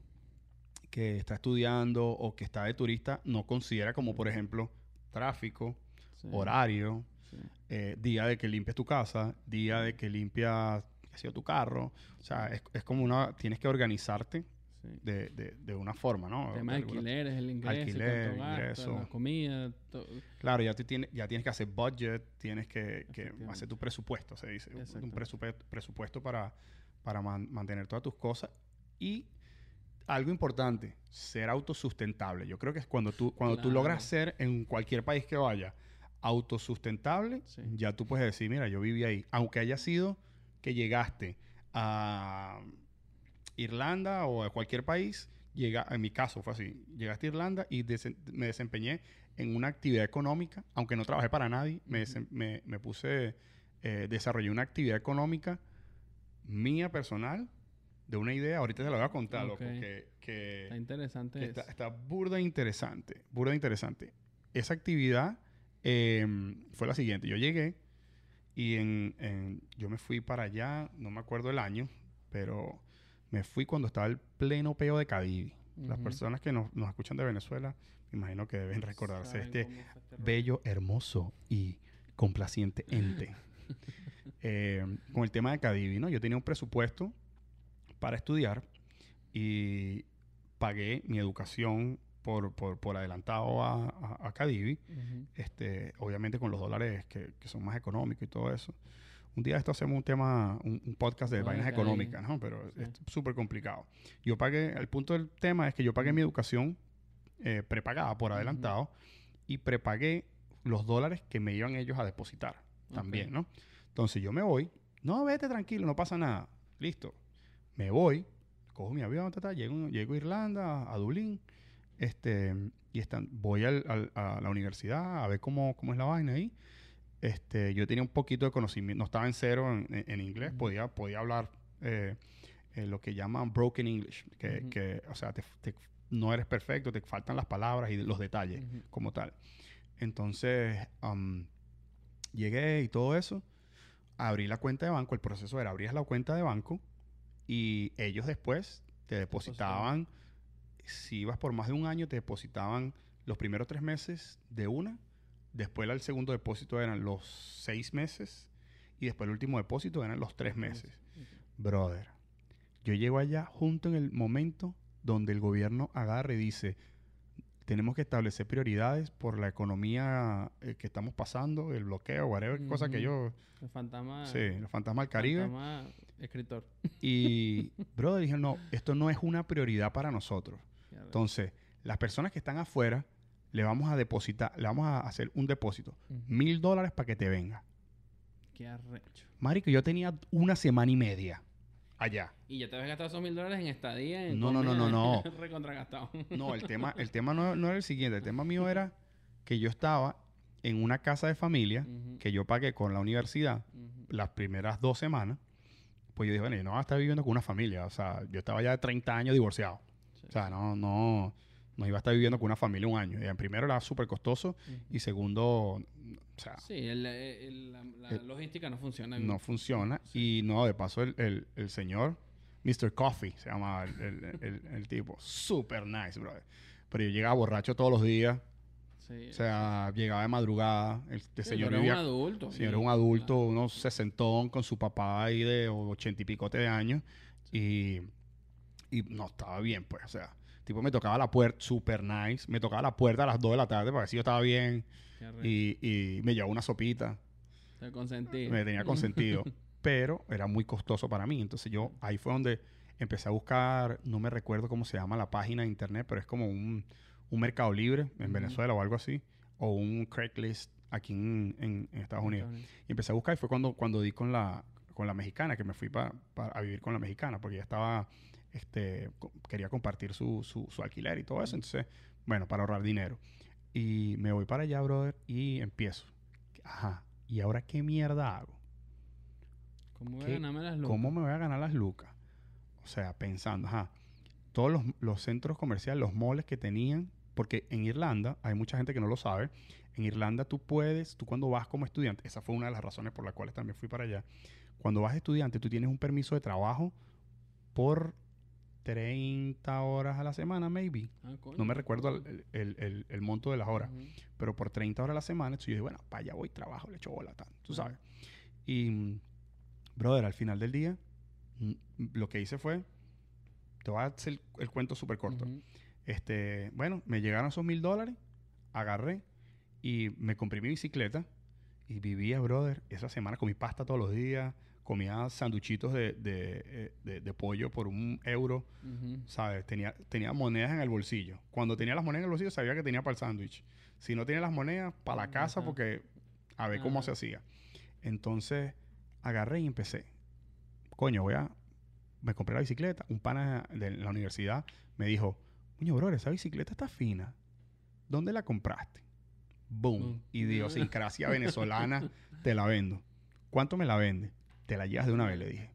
que está estudiando o que está de turista no considera como, por ejemplo, tráfico, Sí, horario, sí. eh, día de que limpies tu casa, día de que limpias sé yo, tu carro. O sea, es, es como una... Tienes que organizarte Sí. de, de, de una forma, ¿no? El tema de alquileres, el ingreso, Alquiler, gastas, ingreso. la comida, todo. Claro, ya, te tiene, ya tienes que hacer budget, tienes que, que hacer tu presupuesto, se dice. Un presupuesto, presupuesto para, para man- mantener todas tus cosas. Y algo importante, ser autosustentable. Yo creo que es cuando tú, cuando tú Claro. logras ser en cualquier país que vaya autosustentable, Sí. ya tú puedes decir, mira, yo viví ahí. Aunque haya sido que llegaste a Irlanda o a cualquier país, llega, en mi caso fue así, llegaste a Irlanda y desen- me desempeñé en una actividad económica, aunque no trabajé para nadie, me, puse, eh, desarrollé una actividad económica mía personal, de una idea, ahorita te la voy a contar, loco, Ok. que, que- Está interesante que eso. está, está burda interesante, burda interesante. Esa actividad eh, fue la siguiente. Yo llegué y en, en- yo me fui para allá, no me acuerdo el año, pero me fui cuando estaba el pleno peo de Cadivi. Las personas que nos, nos escuchan de Venezuela, me imagino que deben recordarse este este bello, hermoso y complaciente ente. (laughs) Eh, con el tema de Cadivi, ¿no? Yo tenía un presupuesto para estudiar y pagué mi educación por, por, por adelantado a, a, a Cadivi, Ujú. este, obviamente con los dólares que, que son más económicos y todo eso. Un día esto hacemos un tema, un, un podcast de No, vainas económicas, ¿no? Pero Sí. es súper complicado. Yo pagué, el punto del tema es que yo pagué mi educación eh, prepagada por adelantado y prepagué los dólares que me iban ellos a depositar también, Ok. ¿no? Entonces yo me voy, no, vete tranquilo, no pasa nada, listo. Me voy, cojo mi avión, ta, ta, llego, llego a Irlanda, a Dublín, este, y están, voy al- al- a la universidad a ver cómo, cómo es la vaina ahí. Este, yo tenía un poquito de conocimiento, no estaba en cero en, en- en inglés, podía, podía hablar eh, eh, lo que llaman broken English, que, Ujú. que, o sea, te- te- no eres perfecto, te faltan las palabras y los detalles Ujú. como tal. Entonces, am, llegué y todo eso, abrí la cuenta de banco, el proceso era abrías la cuenta de banco y ellos después te depositaban, si ibas por más de un año, te depositaban los primeros tres meses de una, después el segundo depósito eran los seis meses y después el último depósito eran los tres meses. Brother, yo llego allá junto en el momento donde el gobierno agarre y dice, tenemos que establecer prioridades por la economía eh, que estamos pasando, el bloqueo, whatever, cosa que yo, El fantasma. sí, los fantasmas del Caribe. Fantasma escritor. Y, brother, dije, no, esto no es una prioridad para nosotros. Entonces, las personas que están afuera, le vamos a depositar, le vamos a hacer un depósito, mil dólares para que te venga. Qué arrecho. Marico, yo tenía una semana y media allá. Y ya te habías gastado esos mil dólares en estadía. En No, no, no, no, no. (laughs) Recontragastado. No, el tema, (laughs) el tema no, no era el siguiente. El tema mío era que yo estaba en una casa de familia que yo pagué con la universidad las primeras dos semanas. Pues yo dije, bueno, yo no voy a estar viviendo con una familia. O sea, yo estaba ya de 30 años divorciado. Sí. O sea, no, no, no iba a estar viviendo con una familia un año. En primero era súper costoso Ujú. y segundo, o sea, Sí, el- el- la, la El- logística no funciona bien. no funciona. Sí. Y no, de paso, el, el, señor, Mr. Coffee, se llama el, tipo. Súper nice, brother. Pero yo llegaba borracho todos los días. Sí, O sea, llegaba de madrugada. El, el sí, señor es un adulto. señor era un adulto, unos sesentón, con su papá ahí de ochenta y picote de años. Y, y no estaba bien, pues. O sea, tipo me tocaba la puerta, super nice. Me tocaba la puerta a las 2 de la tarde para ver si yo estaba bien. Y, y me llevaba una sopita. Te consentí. Me tenía consentido. (laughs) pero era muy costoso para mí. Entonces yo, ahí fue donde empecé a buscar, no me recuerdo cómo se llama la página de internet, pero es como un, un mercado libre en. Venezuela o algo así. O un Craigslist aquí en, en- en Estados Unidos. Y empecé a buscar y fue cuando, cuando di con la, con la mexicana, que me fui para a vivir con la mexicana, porque ella estaba, este, quería compartir su, su, su alquiler y todo eso. Entonces, bueno, para ahorrar dinero. Y me voy para allá, brother, y empiezo. Ajá, ¿y ahora qué mierda hago? ¿Cómo voy a ¿Qué- ganarme las lucas? ¿Cómo me voy a ganar las lucas? O sea, pensando, ajá, todos los, los centros comerciales, los moles que tenían, porque en Irlanda, hay mucha gente que no lo sabe, en Irlanda tú puedes, tú cuando vas como estudiante, esa fue una de las razones por las cuales también fui para allá, cuando vas estudiante tú tienes un permiso de trabajo por 30 horas a la semana, maybe. Ah. No me recuerdo el, el- el- el monto de las horas pero por 30 horas a la semana. Entonces yo dije, bueno, para allá voy, trabajo, le echo bola, tal, tú sabes. Y, brother, al final del día, mm, lo que hice fue te voy a hacer el, cuento súper corto. Este, bueno, me llegaron esos mil dólares, agarré y me compré mi bicicleta y vivía, brother, esa semana comí pasta todos los días, comía sanduchitos de, de, eh, de- de pollo por un euro. ¿sabes? Tenía, tenía monedas en el bolsillo. Cuando tenía las monedas en el bolsillo sabía que tenía para el sándwich. Si no tenía las monedas, para la casa porque a ver cómo se hacía. Entonces, agarré y empecé. Coño, voy a... Me compré la bicicleta. Un pana de la universidad me dijo, coño, bro, esa bicicleta está fina. ¿Dónde la compraste? Boom. Boom. Idiosincrasia venezolana, (laughs) te la vendo. ¿Cuánto me la vende? Te la llevas de una vez, le dije.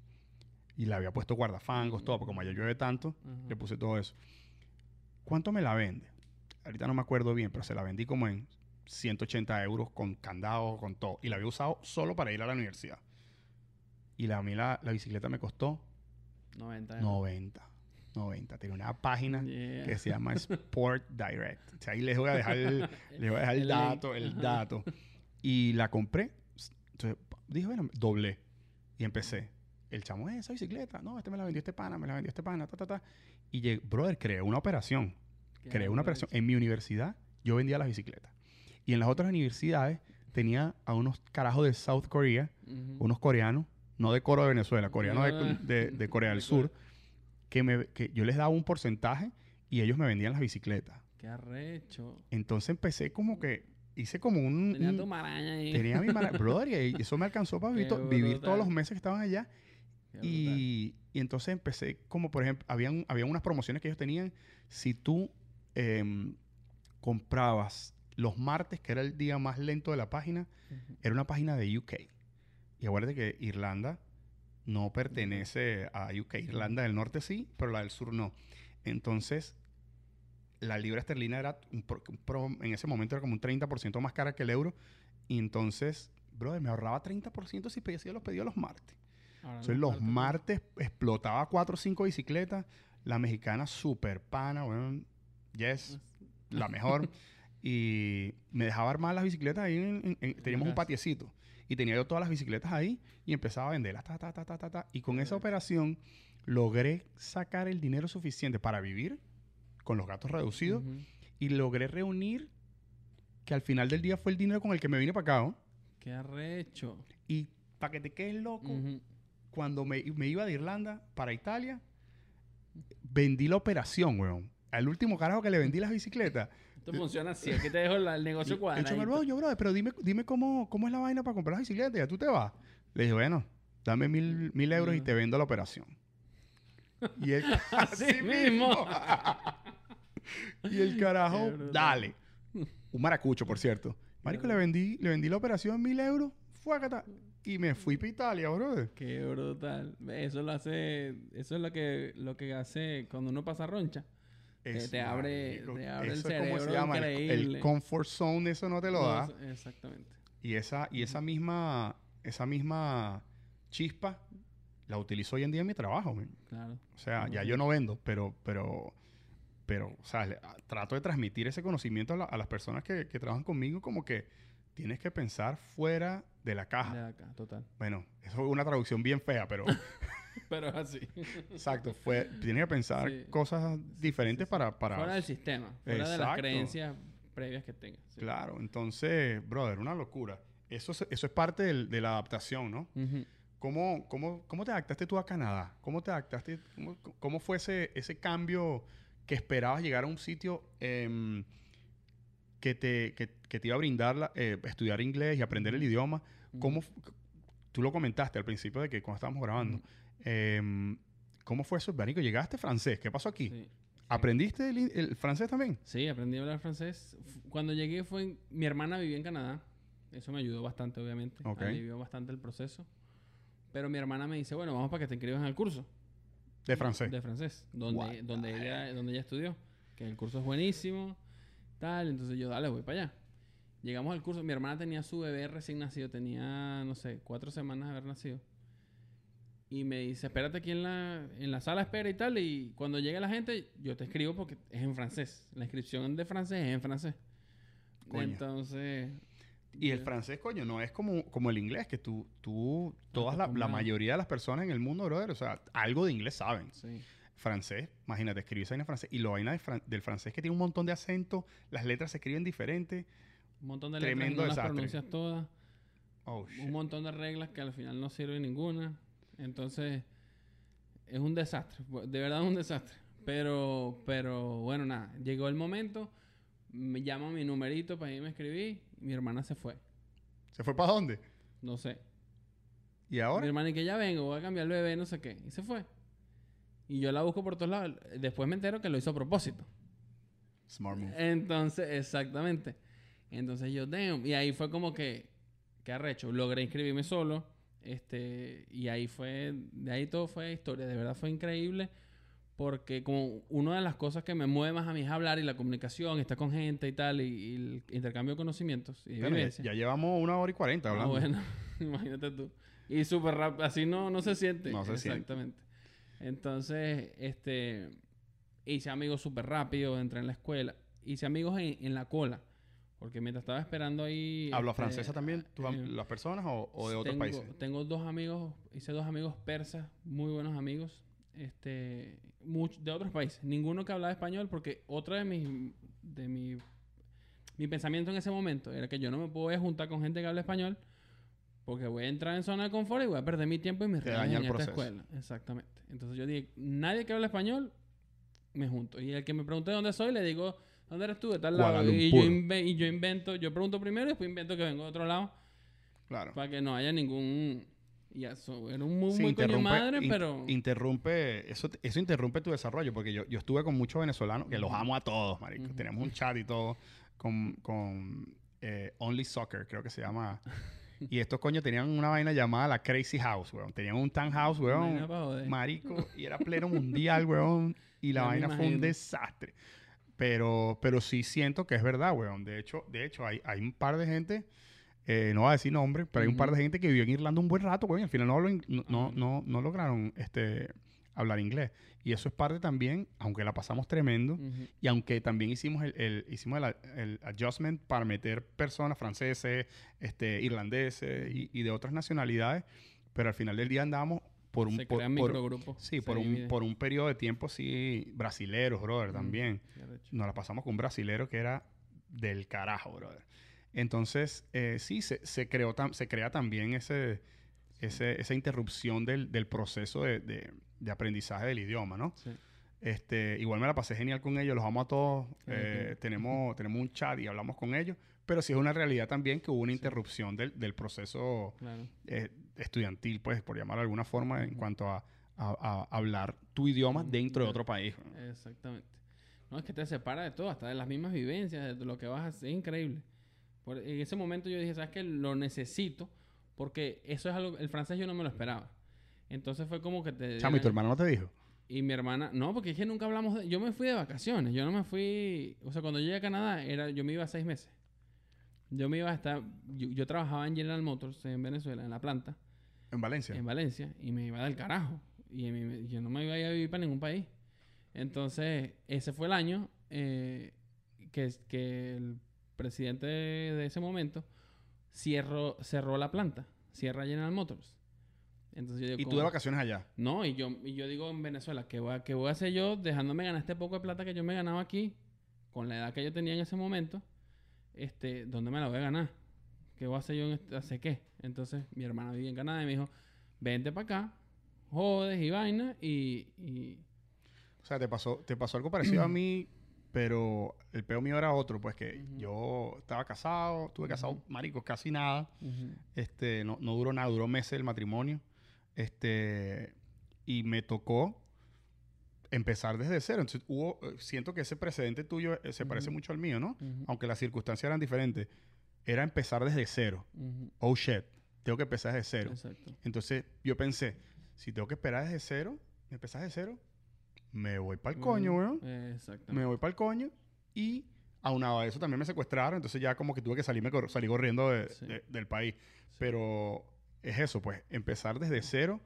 Y le había puesto guardafangos, todo, porque como allá llueve tanto, Ajá. le puse todo eso. ¿Cuánto me la vende? Ahorita no me acuerdo bien, pero se la vendí como en 180 euros con candado, con todo. Y la había usado solo para ir a la universidad. Y la, a mí la, la bicicleta me costó 90 euros. 90. 90. Tiene una página Yeah. que se llama Sport (laughs) Direct. O sea, ahí les voy a dejar el, les voy a dejar el, dato, el dato. Y la compré. Entonces, dije, bueno, doblé. Y empecé. El chamo, "Eh, esa bicicleta. No, este me la vendió este pana, me la vendió este pana, ta, ta, ta. Y llegué, brother, creé una operación. Creé una operación. En mi universidad, yo vendía las bicicletas. Y en las otras universidades, tenía a unos carajos de South Korea, unos coreanos, no de coro de Venezuela, coreanos de, Ah. de- de (laughs) Corea del De Sur, que, me, que yo les daba un porcentaje y ellos me vendían las bicicletas. Qué arrecho. Entonces empecé como que, hice como un... Tenía un- tu maraña ahí. tenía mi mara- (laughs) brother, y eso me alcanzó para vivir, todos los meses que estaban allá. Y, y entonces empecé, como por ejemplo, habían, habían unas promociones que ellos tenían. Si tú em, comprabas los martes, que era el día más lento de la página, era una página de UK. Y acuérdate que Irlanda no pertenece a UK. Irlanda del Norte sí, pero la del Sur no. Entonces, la libra esterlina era un pro- un pro- en ese momento era como un 30% más cara que el euro. Y entonces, brother, me ahorraba 30% si pedía los pedidos los martes. Ahora Entonces, los falta- martes explotaba cuatro o cinco bicicletas. La mexicana super pana, bueno, yes, la (laughs) mejor. y me dejaba armar las bicicletas ahí. en- en- en- teníamos un patiecito. Y tenía yo todas las bicicletas ahí y empezaba a venderlas. Ta, ta, ta, ta, ta, ta. Y con esa operación logré sacar el dinero suficiente para vivir con los gastos reducidos y logré reunir que al final del día fue el dinero con el que me vine para acá. Qué arrecho. Y para que te quedes loco, cuando me, me iba de Irlanda para Italia, vendí la operación, weón. Al último carajo que le vendí las bicicletas. Esto funciona así. Aquí te dejo la- el negocio El cuadrado. chamo, "Bro, yo, bro, pero dime, dime cómo, cómo es la vaina para comprar las bicicletas. Ya tú te vas. Le dije, bueno, dame mil, mil euros y te vendo la operación. Y el, (laughs) Así mismo. (laughs) y el carajo, dale. (laughs) Un maracucho, por cierto. Marico, le vendí, le vendí la operación mil euros. Fue Y me fui para Italia, brother. Qué brutal. Eso lo hace... Eso es lo que, lo que hace cuando uno pasa roncha. Te- te abre- te abre el eso es como se cerebro llama el- el, comfort zone, eso no te lo da. eso- Exactamente. Y esa, y esa misma, esa misma chispa la utilizo hoy en día en mi trabajo. men. Claro. O sea, ya yo no vendo, pero, pero, pero, o sea, le- a- trato de transmitir ese conocimiento a, la- a las personas que, que trabajan conmigo, como que tienes que pensar fuera de la caja. De acá, total. Bueno, eso es una traducción bien fea, pero (laughs) (laughs) Pero es así. exacto, fue, tienes que pensar Sí. cosas diferentes sí. para, para Fuera del sistema. Fuera de las Exacto. creencias previas que tengas. Claro, entonces, brother, una locura. Eso es, eso es parte del- de la adaptación, ¿no? ¿Cómo, cómo, cómo te adaptaste tú a Canadá? ¿Cómo te adaptaste? ¿Cómo, cómo fue ese, ese cambio que esperabas llegar a un sitio em, que, te, que, que te iba a brindar la- eh, estudiar inglés y aprender el idioma? ¿Cómo, tú lo comentaste al principio de que cuando estábamos grabando. Em, ¿Cómo fue eso, Banico? ¿Llegaste francés? ¿Qué pasó aquí? Sí. ¿Aprendiste el, francés también? Sí, aprendí a hablar francés. Cuando llegué fue... en- Mi hermana vivía en Canadá. Eso me ayudó bastante, obviamente. Ok. Alivió bastante el proceso. Pero mi hermana me dice, bueno, vamos para que te inscribas en el curso. De francés. De francés. Donde, donde, ella, donde ella estudió. Que el curso es buenísimo. Tal. Entonces yo, dale, voy para allá. Llegamos al curso. Mi hermana tenía su bebé recién nacido. Tenía, no sé, cuatro semanas de haber nacido. Y me dice, espérate aquí en la, en la sala, espera y tal. Y cuando llegue la gente, yo te escribo porque es en francés. La inscripción de francés es en francés. Coño. Entonces... Y el francés, coño, no es como, como el inglés, que tú, tú todas la, mayoría de las personas en el mundo, brother, o sea, algo de inglés saben. Sí. francés, imagínate, escribir esa vaina en francés y la vaina de fran- del francés que tiene un montón de acentos, las letras se escriben diferentes. Un montón de Tremendo letras, las pronuncias todas. Oh, Un montón de reglas que al final no sirve ninguna. Entonces, es un desastre. De verdad es un desastre. Pero, pero bueno, nada. Llegó el momento. Me llama mi numerito para irme a escribir. Mi hermana se fue. ¿Se fue para dónde? No sé. ¿Y Mi ahora? hermana y que ya vengo, voy a cambiar el bebé, no sé qué. Y se fue. Y yo la busco por todos lados. Después me entero que lo hizo a propósito. Smart move. Entonces, exactamente. Entonces yo, damn. Y ahí fue como que, qué arrecho. Logré inscribirme solo. Este, y ahí fue, de ahí todo fue historia. De verdad fue increíble. Porque como una de las cosas que me mueve más a mí es hablar y la comunicación, estar con gente y tal, y, y el intercambio de conocimientos y ya, llevamos una hora y cuarenta Ah, hablando. bueno, (laughs) imagínate tú. Y súper rápido, así no, no se siente. No se siente. Exactamente. Entonces, este, hice amigos súper rápido, entré en la escuela. Hice amigos en, en la cola. Porque mientras estaba esperando ahí... ¿Habla este, francesa también tú, eh, las personas o, o de otros países? Tengo dos amigos, hice dos amigos persas, muy buenos amigos, este, much- de otros países. Ninguno que hablaba español, porque otra de mis, de mi, mi pensamiento en ese momento era que yo no me puedo juntar con gente que habla español, porque voy a entrar en zona de confort y voy a perder mi tiempo y reales daña en esta escuela. Exactamente. Entonces yo dije, nadie que hable español, me junto. Y el que me pregunte dónde soy, le digo, ¿dónde eres tú? De tal lado. Y yo, y yo invento, yo pregunto primero y después invento que vengo de otro lado Claro. para que no haya ningún y eso era un muy, Sí, muy coño madre in- pero interrumpe eso eso interrumpe tu desarrollo porque yo, yo estuve con muchos venezolanos que los amo a todos marico. Ujú. tenemos un chat y todo con, con eh, Only Soccer creo que se llama. (laughs) Y estos coños tenían una vaina llamada la Crazy House weón. Tenían un townhouse vaina weón marico (laughs) y era pleno mundial weón y la Ya vaina fue un desastre. Pero pero sí siento que es verdad weón. De hecho de hecho hay, hay un par de gente eh, no voy a decir nombre, pero hay un par de gente que vivió en Irlanda un buen rato, güey. Al final no, no, no, no, no lograron este, hablar inglés. Y eso es parte también, aunque la pasamos tremendo, y aunque también hicimos el, el- hicimos el, el adjustment para meter personas franceses, este, irlandeses y, y de otras nacionalidades, pero al final del día andábamos por un... se por- sí, por un, por un periodo de tiempo, sí, brasileros, brother, también nos la pasamos con un brasilero que era del carajo, brother. Entonces, eh, sí, se, se, creó tam- se crea también ese, ese- esa interrupción del, del proceso de, de- de aprendizaje del idioma, ¿no? Sí. Este, igual me la pasé genial con ellos, los amo a todos. Eh, tenemos, (laughs) tenemos un chat y hablamos con ellos, pero sí es una realidad también que hubo una Sí. interrupción del, del proceso claro eh, estudiantil, pues, por llamarlo de alguna forma, en cuanto a, a- a hablar tu idioma Ujú. dentro de Ya. otro país. exactamente no es que te separa de todo hasta de las mismas vivencias de lo que vas a hacer es increíble Por- en ese momento yo dije sabes que lo necesito porque eso es algo el francés yo no me lo esperaba entonces fue como que te Chamo, ¿y tu hermano no te dijo? Y mi hermana, no, porque es que nunca hablamos de... Yo me fui de vacaciones, yo no me fui... O sea, cuando yo llegué a Canadá, era, yo me iba seis meses. Yo me iba a estar... Yo, yo trabajaba en General Motors en Venezuela, en la planta, En Valencia. en Valencia, y me iba del carajo. Y mi- yo no me iba a ir a vivir para ningún país. Entonces, ese fue el año eh, que, que el presidente de, ese momento cierró, cerró la planta, cierra General Motors. Entonces yo digo, y tú ¿cómo? de vacaciones allá. No, y yo, y yo digo en Venezuela, ¿qué voy, a, qué voy a hacer yo dejándome ganar este poco de plata que yo me ganaba aquí, con la edad que yo tenía en ese momento? Este, ¿Dónde me la voy a ganar? ¿Qué voy a hacer yo en este, hacer qué? Entonces mi hermana vivía en Canadá y me dijo, vente para acá, jodes y vaina, y, y O sea, te pasó, te pasó algo parecido a (clears throat) mí, pero el peo mío era otro, pues que Ujú. yo estaba casado, estuve casado, Ujú. marico, casi nada. Este, no, no duró nada, duró meses el matrimonio. Este, y me tocó empezar desde cero. Entonces, hubo, eh, siento que ese precedente tuyo eh, se parece mucho al mío, ¿no? Aunque las circunstancias eran diferentes. Era empezar desde cero. Oh shit, tengo que empezar desde cero. Exacto. Entonces yo pensé, si tengo que esperar desde cero, empezar desde cero, me voy para el coño, weón. Exactamente. Me voy para el coño y aunado a eso también me secuestraron, entonces ya como que tuve que salirme cor- salir corriendo de- Sí. de- del país. Pero es eso, pues, empezar desde cero.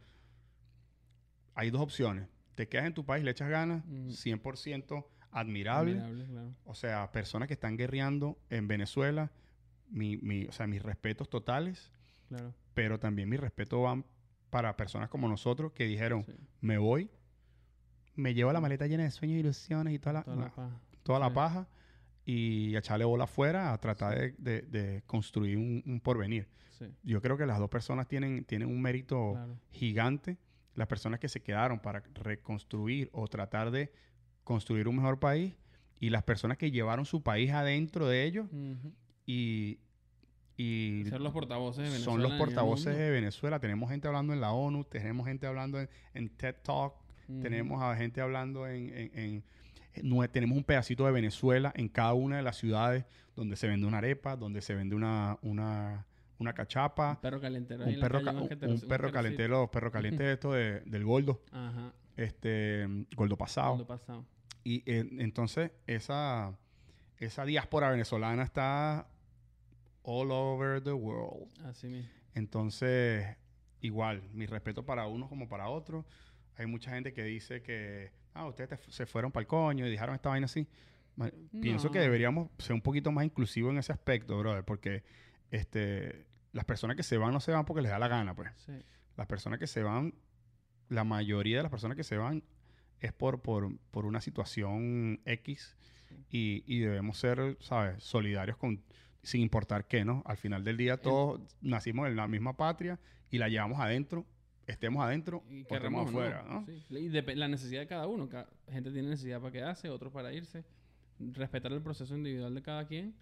Hay dos opciones. Te quedas en tu país, le echas ganas, Ujú. 100% admirable. Admirable, claro. O sea, personas que están guerreando en Venezuela, mi, mi- o sea, mis respetos totales Claro. pero también mi respeto van para personas como nosotros que dijeron, sí. me voy, me llevo la maleta llena de sueños, ilusiones y toda la, Toda la paja. toda la Sí. paja y echarle bola afuera a tratar de, de- de construir un, un porvenir. Sí, Yo creo que las dos personas tienen, tienen un mérito claro. gigante. Las personas que se quedaron para reconstruir o tratar de construir un mejor país y las personas que llevaron su país adentro de ellos y, y Ser los portavoces de Venezuela. son los portavoces de Venezuela. Tenemos gente hablando en la ONU, tenemos gente hablando en, en TED Talk, Tenemos a gente hablando en... en- en- en nue- tenemos un pedacito de Venezuela en cada una de las ciudades donde se vende una arepa, donde se vende una, una, una cachapa, Un perro calentero. un perro, ca- un un, jetero- un perro calentero, perro (laughs) caliente esto de- del gordo, Ajá. este gordo pasado. Cuando pasado. Y eh, entonces esa, esa diáspora venezolana está all over the world. Así mismo. Entonces, igual, mi respeto para unos como para otros. Hay mucha gente que dice que, ah, ustedes te- se fueron para el coño y dejaron esta vaina así. Pienso que deberíamos ser un poquito más inclusivos en ese aspecto, brother, porque este, las personas que se van no se van porque les da la gana, pues. Sí. Las personas que se van, la mayoría de las personas que se van es por, por, por una situación X y, y debemos ser, ¿sabes?, solidarios con, sin importar qué, ¿no? Al final del día todos nacimos en la misma patria y la llevamos adentro, estemos adentro Y o estemos o no. afuera, ¿no? Sí. La necesidad de cada uno. Ca- gente tiene necesidad para quedarse, otros para irse. Respetar el proceso individual de cada quien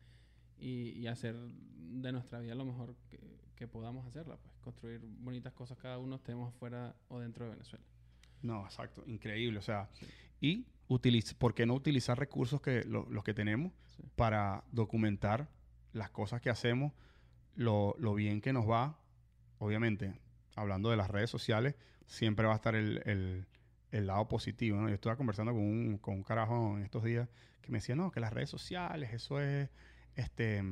y, y hacer de nuestra vida lo mejor que, que podamos hacerla. Pues construir bonitas cosas cada uno, estemos afuera o dentro de Venezuela. No, exacto, increíble, o sea, y utiliz ¿por qué no utilizar recursos que lo- los que tenemos Sí. para documentar las cosas que hacemos, lo, lo bien que nos va? Obviamente, hablando de las redes sociales, siempre va a estar el, el- lado positivo, ¿no? Yo estaba conversando con un, con un carajo en estos días que me decía, no, que las redes sociales, eso es, este,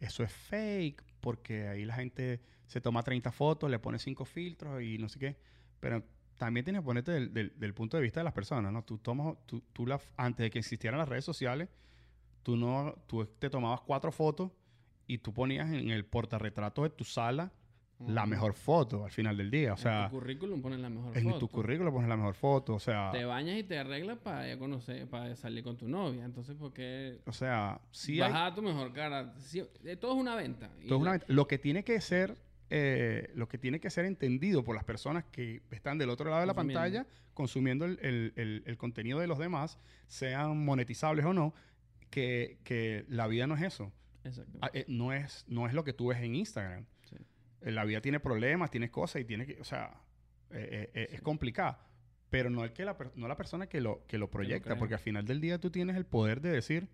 eso es fake, porque ahí la gente se toma 30 fotos, le pone 5 filtros y no sé qué. Pero también tienes que ponerte del, del- del punto de vista de las personas, ¿no? Tú tomas, tú, tú la, antes de que existieran las redes sociales, tú no, tú te tomabas cuatro fotos y tú ponías en el portarretrato de tu sala la mejor foto al final del día. O en sea, tu currículum pones la mejor en foto. tu currículo pones la mejor foto. O sea, Te bañas y te arreglas para conocer, para salir con tu novia. Entonces, ¿por qué o sea, sí hay, bajar tu mejor cara? Eh, todo es una venta. Y Todo es una venta. Lo que tiene que ser, eh, lo que tiene que ser entendido por las personas que están del otro lado de la pantalla, consumiendo el, el- el- el contenido de los demás, sean monetizables o no, que, que la vida no es eso. Exacto. Ah, eh, no, es, no es lo que tú ves en Instagram. La vida tiene problemas, tiene cosas y tiene que, o sea, eh, eh, eh, es complicada. Pero no, el que la, no la persona que lo, que lo proyecta, crea. porque al final del día tú tienes el poder de decir,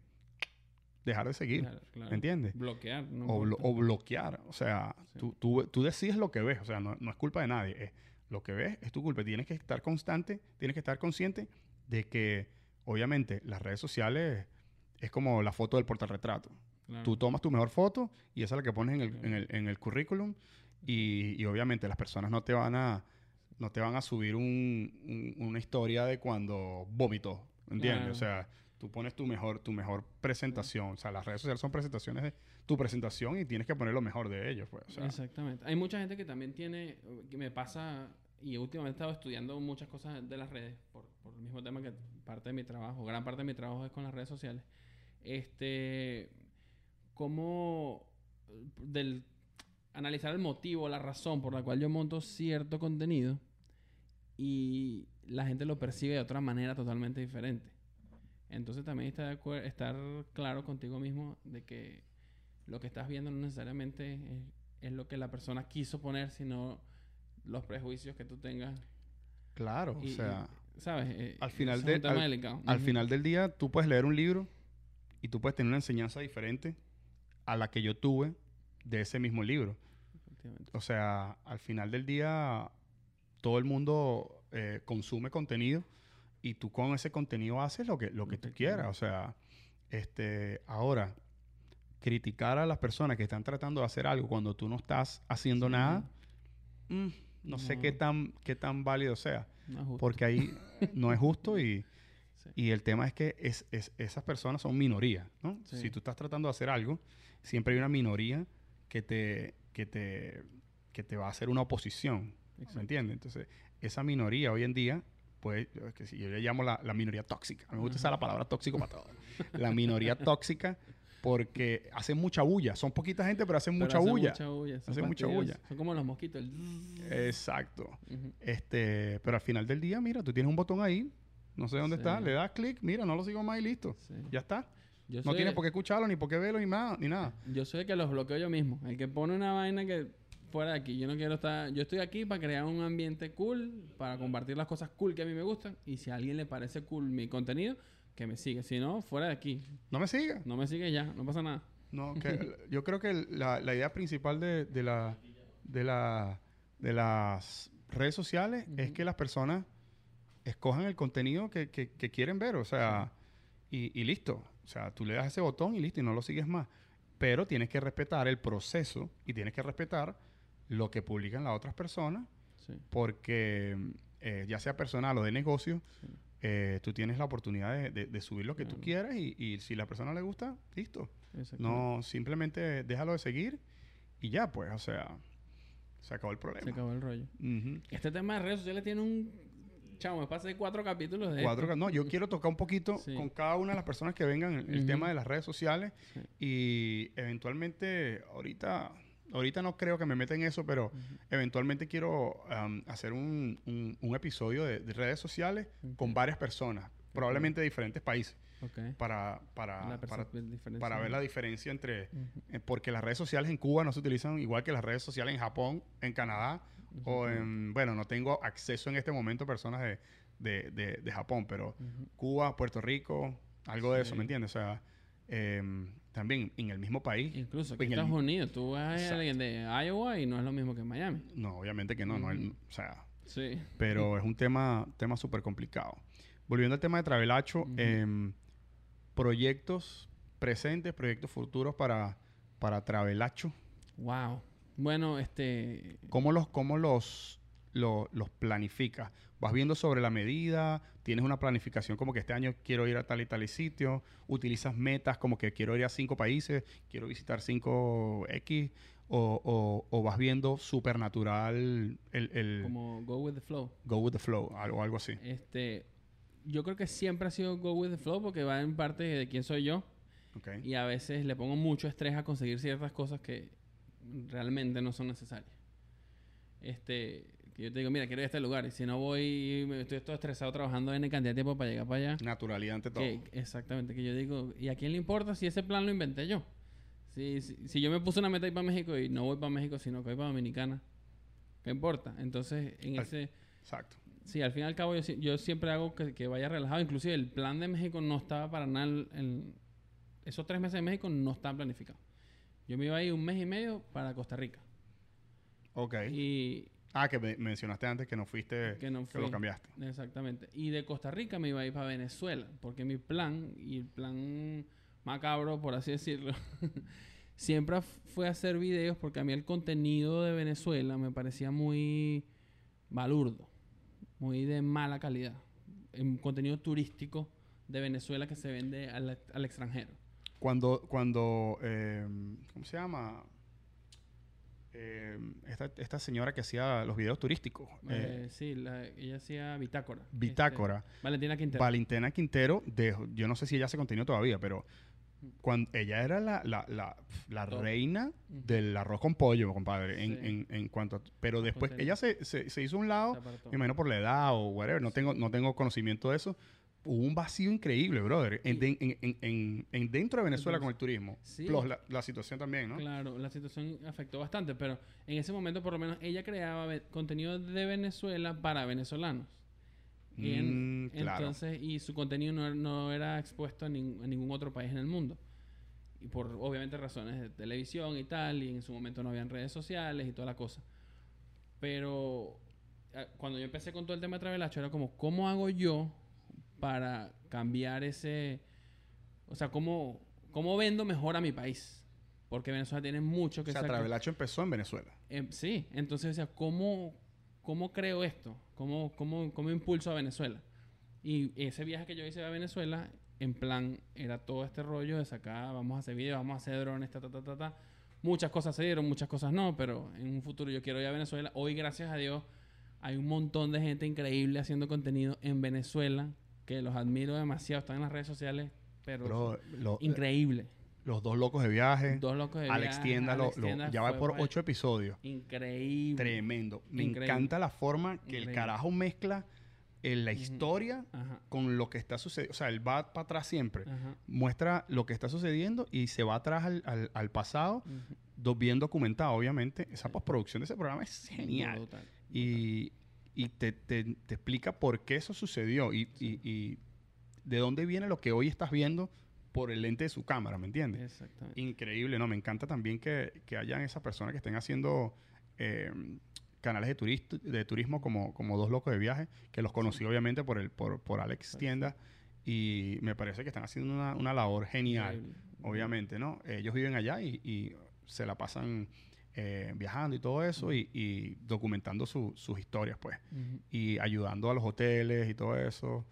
dejar de seguir. Claro, claro. ¿Me entiendes? Bloquear. No o, blo- importa. o bloquear. O sea, Sí. tú, tú, tú decides lo que ves. O sea, no, no es culpa de nadie. Es, lo que ves es tu culpa. Tienes que estar constante, tienes que estar consciente de que, obviamente, las redes sociales es como la foto del portarretrato. Claro. Tú tomas tu mejor foto y esa es la que pones en el, en el, en el currículum y, y obviamente las personas no te van a no te van a subir un- un- una historia de cuando vomitó, ¿entiendes? Claro. O sea, tú pones tu mejor tu mejor presentación, o sea, las redes sociales son presentaciones de tu presentación y tienes que poner lo mejor de ellos, pues, o sea, Exactamente. Hay mucha gente que también tiene, que me pasa, y últimamente he estado estudiando muchas cosas de las redes, por, por el mismo tema que parte de mi trabajo, gran parte de mi trabajo es con las redes sociales. Este, cómo del analizar el motivo, la razón por la cual yo monto cierto contenido y la gente lo percibe de otra manera totalmente diferente. Entonces también está de estar claro contigo mismo de que lo que estás viendo no necesariamente es, es lo que la persona quiso poner, sino los prejuicios que tú tengas. claro, Y- o sea, y, ¿sabes? Eh, al final de- al- final del día tú puedes leer un libro y tú puedes tener una enseñanza diferente a la que yo tuve de ese mismo libro. O sea, al final del día, todo el mundo eh, consume contenido y tú con ese contenido haces lo que, lo que tú quieras. O sea, este, ahora, criticar a las personas que están tratando de hacer algo cuando tú no estás haciendo Sí. nada, mm, no, sé qué tan, qué tan válido sea. No. Porque ahí (laughs) no es justo y, Sí. y el tema es que es, es- esas personas son minoría, ¿no? Sí. Si tú estás tratando de hacer algo, siempre hay una minoría que te, que te, que te va a hacer una oposición, ¿me Exacto. entiendes? Entonces, esa minoría hoy en día pues, que si yo le llamo la, la minoría tóxica. A mí me gusta usar la palabra tóxico para todo. La minoría (laughs) tóxica porque hacen mucha bulla. Son poquita gente, pero hacen Pero mucha hacen bulla. Mucha bulla. son Hacen mucha bulla. Son como los mosquitos. el. Exacto. Este, pero al final del día, mira, tú tienes un botón ahí, no sé dónde Sí. está, le das clic, mira, no lo sigo más y listo. Sí. Ya está. Yo No soy- tienes por qué escucharlo, ni por qué verlo, ni nada, ni nada. Yo soy el que los bloqueo yo mismo. El que pone una vaina que fuera de aquí. Yo no quiero estar... Yo estoy aquí para crear un ambiente cool, para compartir las cosas cool que a mí me gustan. Y si a alguien le parece cool mi contenido, que me sigue. Si no, fuera de aquí. No me sigas. No me sigue ya. No pasa nada. No, que (laughs) yo creo que la, la idea principal de, de la, de, la, de las redes sociales es que las personas escojan el contenido que, que- que quieren ver, o sea, y, y listo. O sea, tú le das ese botón y listo, y no lo sigues más. Pero tienes que respetar el proceso y tienes que respetar lo que publican las otras personas, Sí. porque eh, ya sea personal o de negocio, Sí. eh, tú tienes la oportunidad de, de- de subir lo que tú quieras y, y si la persona le gusta, listo. Exacto. No, simplemente déjalo de seguir y ya, pues, o sea, se acabó el problema. Se acabó el rollo. Este tema de redes sociales tiene un... Chamo, me pasé cuatro capítulos de Cuatro esto. no, yo quiero tocar un poquito Sí. con cada una de las personas que vengan el, el tema de las redes sociales Sí. y eventualmente, ahorita, ahorita no creo que me meta en eso, pero eventualmente quiero am, hacer un, un- un episodio de, de redes sociales con varias personas, probablemente de diferentes países, para, para, para, ver la diferencia entre, eh, porque las redes sociales en Cuba no se utilizan igual que las redes sociales en Japón, en Canadá o en, bueno, no tengo acceso en este momento a personas de, de, de- de Japón, pero. Cuba, Puerto Rico, algo de eso. ¿me entiendes? O sea, em, también en el mismo país, Incluso aquí en el- Estados Unidos, tú vas a alguien de Iowa y no es lo mismo que en Miami. no, obviamente que no, no, o sea, Sí. pero es un tema, tema súper complicado. Volviendo al tema de Travelacho, em, proyectos presentes, proyectos futuros para, para Travelacho. Wow. Bueno, este. ¿Cómo los, cómo los, lo- los planificas? ¿Vas viendo sobre la medida? ¿Tienes una planificación como que este año quiero ir a tal y tal y sitio? ¿Utilizas metas como que quiero ir a cinco países, quiero visitar cinco X? ¿O, o- o vas viendo supernatural el, el Como go with the flow. go with the flow algo, algo así? Este. Yo creo que siempre ha sido go with the flow porque va en parte de quién soy yo. Ok. Y a veces le pongo mucho estrés a conseguir ciertas cosas que realmente no son necesarias. Este, que yo te digo, mira, quiero ir a este lugar y si no voy, me estoy todo estresado trabajando en cantidad de tiempo para llegar para allá. Naturalidad ante todo. Que- exactamente, que yo digo, ¿y a quién le importa si ese plan lo inventé yo? Si, si, si yo me puse una meta ir para México y no voy para México, sino que voy para Dominicana, ¿qué importa? Entonces, en Al- ese... Exacto. Sí, al fin y al cabo yo, si- yo siempre hago que, que vaya relajado. Inclusive el plan de México no estaba para nada... esos tres meses de México no estaban planificados. Yo me iba a ir un mes y medio para Costa Rica. Ok. Y ah, que me- mencionaste antes que no fuiste, que no que lo cambiaste. Exactamente. Y de Costa Rica me iba a ir para Venezuela, porque mi plan, y el plan macabro, por así decirlo, (laughs) siempre fue hacer videos, porque a mí el contenido de Venezuela me parecía muy balurdo, muy de mala calidad. Un contenido turístico de Venezuela que se vende al, al extranjero. Cuando, cuando, em, ¿cómo se llama? Em, esta, esta señora que hacía los videos turísticos. eh, Eh, sí, la- ella hacía Bitácora. Bitácora. Este, Valentina Quintero. Valentina Quintero, de, yo no sé si ella hace contenido todavía, pero cuando ella era la, la, la, la reina del arroz con pollo, compadre, en, Sí. en, en cuanto a- pero después ella se, se, se hizo un lado, me imagino por la edad o whatever, no tengo, no tengo conocimiento de eso. Hubo un vacío increíble, brother, en, dentro de Venezuela con el turismo. Sí. Plus la, la situación también, ¿no? Claro, la situación afectó bastante, pero en ese momento por lo menos ella creaba contenido de Venezuela para venezolanos. Y Mm, claro. Entonces, y su contenido no, no era expuesto a, nin- a ningún otro país en el mundo. Y por obviamente razones de televisión y tal, y en su momento no habían redes sociales y toda la cosa. Pero eh, cuando yo empecé con todo el tema de Travelacho, era como, ¿cómo hago yo para cambiar ese... O sea, ¿cómo, cómo vendo mejor a mi país? Porque Venezuela tiene mucho que o sea. Travelacho empezó en Venezuela. Em, sí, entonces, o sea, ¿cómo, cómo creo esto? ¿Cómo, cómo, ¿Cómo impulso a Venezuela? Y ese viaje que yo hice a Venezuela, en plan, era todo este rollo de sacar, vamos a hacer videos, vamos a hacer drones, ta, ta, ta, ta, ta. Muchas cosas se dieron, muchas cosas no, pero en un futuro yo quiero ir a Venezuela. Hoy, gracias a Dios, Hay un montón de gente increíble haciendo contenido en Venezuela que los admiro demasiado. Están en las redes sociales, pero lo- increíble. los dos locos de viaje. Dos locos de Alex viaje, Tienda, Alex lo- Tienda ya va por ocho episodios. Increíble. Tremendo. Me Increíble. encanta la forma que el carajo mezcla eh, la historia con lo que está sucediendo. O sea, él va para atrás siempre. Muestra lo que está sucediendo y se va atrás al, al- al pasado, do- bien documentado, obviamente. Esa postproducción de ese programa es genial. Brutal, Y, y te, te- te explica por qué eso sucedió y, y- y de dónde viene lo que hoy estás viendo por el lente de su cámara, ¿me entiendes? Exactamente. Increíble, ¿no? Me encanta también que, que hayan esas personas que estén haciendo eh, canales de, turist- de turismo como, como Dos Locos de Viaje, que los conocí obviamente por, el, por, por Alex. Tienda y me parece que están haciendo una, una labor genial, Increíble. obviamente, ¿no? Ellos viven allá y, y se la pasan eh, viajando y todo eso y, y documentando su- sus historias, pues, y ayudando a los hoteles y todo eso.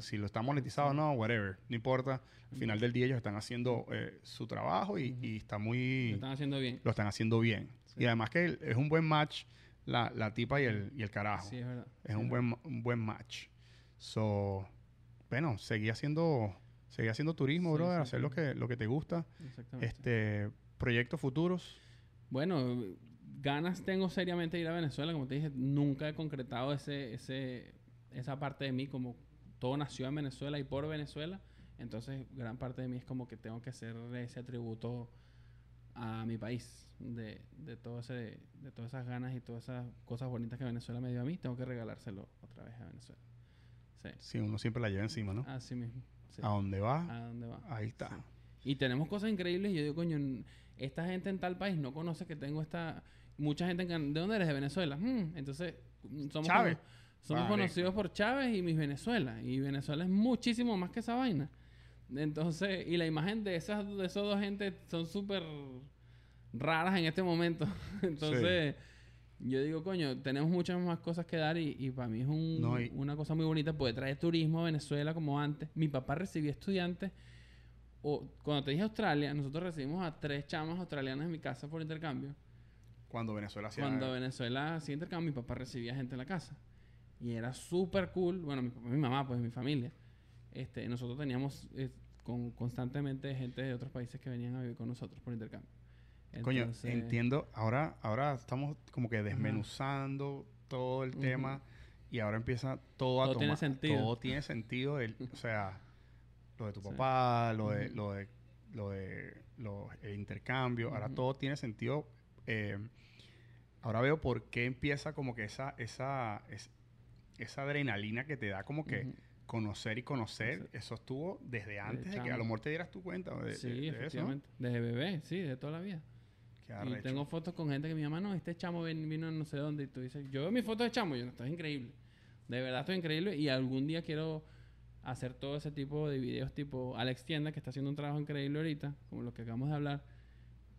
Si lo está monetizado o no, whatever, no importa. Al final del día ellos están haciendo eh, su trabajo y, está Lo muy... están haciendo bien. Lo están haciendo bien. Sí. Y además que es un buen match la, la tipa y el, y el carajo. Sí, es verdad. es un buen, un buen match. So, bueno, seguí haciendo, seguí haciendo turismo, Sí, brother, hacer lo que, lo que te gusta. Exactamente. Este, proyectos futuros. Bueno, ganas tengo seriamente de ir a Venezuela. Como te dije, nunca he concretado ese, ese, esa parte de mí como todo nació en Venezuela y por Venezuela. Entonces, gran parte de mí es como que tengo que hacer ese atributo a mi país. De, de, todo ese, de todas esas ganas y todas esas cosas bonitas que Venezuela me dio a mí, tengo que regalárselo otra vez a Venezuela. Sí, Sí, uno siempre la lleva encima, ¿no? así mismo. Sí. A dónde va, ¿A dónde va? ahí está. Sí. Y tenemos cosas increíbles. y Yo digo, coño, esta gente en tal país no conoce que tengo esta. Mucha gente. en ¿De dónde eres? De Venezuela. Mm, entonces, mm, somos, Chávez. conocidos por Chávez y mis Venezuela. Y Venezuela es muchísimo más que esa vaina. Entonces, y la imagen de, esas, de esos dos gente son súper raras en este momento. (laughs) Entonces, yo digo, coño, tenemos muchas más cosas que dar y, y para mí es un- No, y- una cosa muy bonita poder traer turismo a Venezuela como antes. Mi papá recibía estudiantes. O, cuando te dije Australia, nosotros recibimos a tres chamas australianas en mi casa por intercambio. Cuando Venezuela hacía... Cuando Venezuela hacía intercambio, mi papá recibía gente en la casa. Y era súper cool. Bueno, mi papá, mi mamá, pues mi familia. Este, nosotros teníamos eh, con, constantemente gente de otros países que venían a vivir con nosotros por intercambio. Coño, Entonces, entiendo. Ahora, ahora estamos como que desmenuzando todo el Ujú. tema y ahora empieza todo a Todo tiene tomar- sentido. Todo tiene sentido. el- o sea, lo de tu Sí. papá, lo de, Ujú. lo de, lo de, lo- el intercambio. Ahora todo tiene sentido. eh, ahora veo por qué empieza como que esa, esa, es- esa adrenalina que te da como que conocer y conocer. Eso estuvo desde antes de que a lo mejor te dieras tu cuenta de, sí, de- de eso. ¿no? efectivamente. Desde bebé, sí, de toda la vida. Qué Y arrecho. tengo fotos con gente que mi mamá, no, este chamo vino no sé dónde. Y tú dices, yo veo mi foto de chamo, y yo, no, esto es increíble. De verdad, esto es increíble. Y algún día quiero hacer todo ese tipo de videos tipo Alex Tienda, que está haciendo un trabajo increíble ahorita, como lo que acabamos de hablar,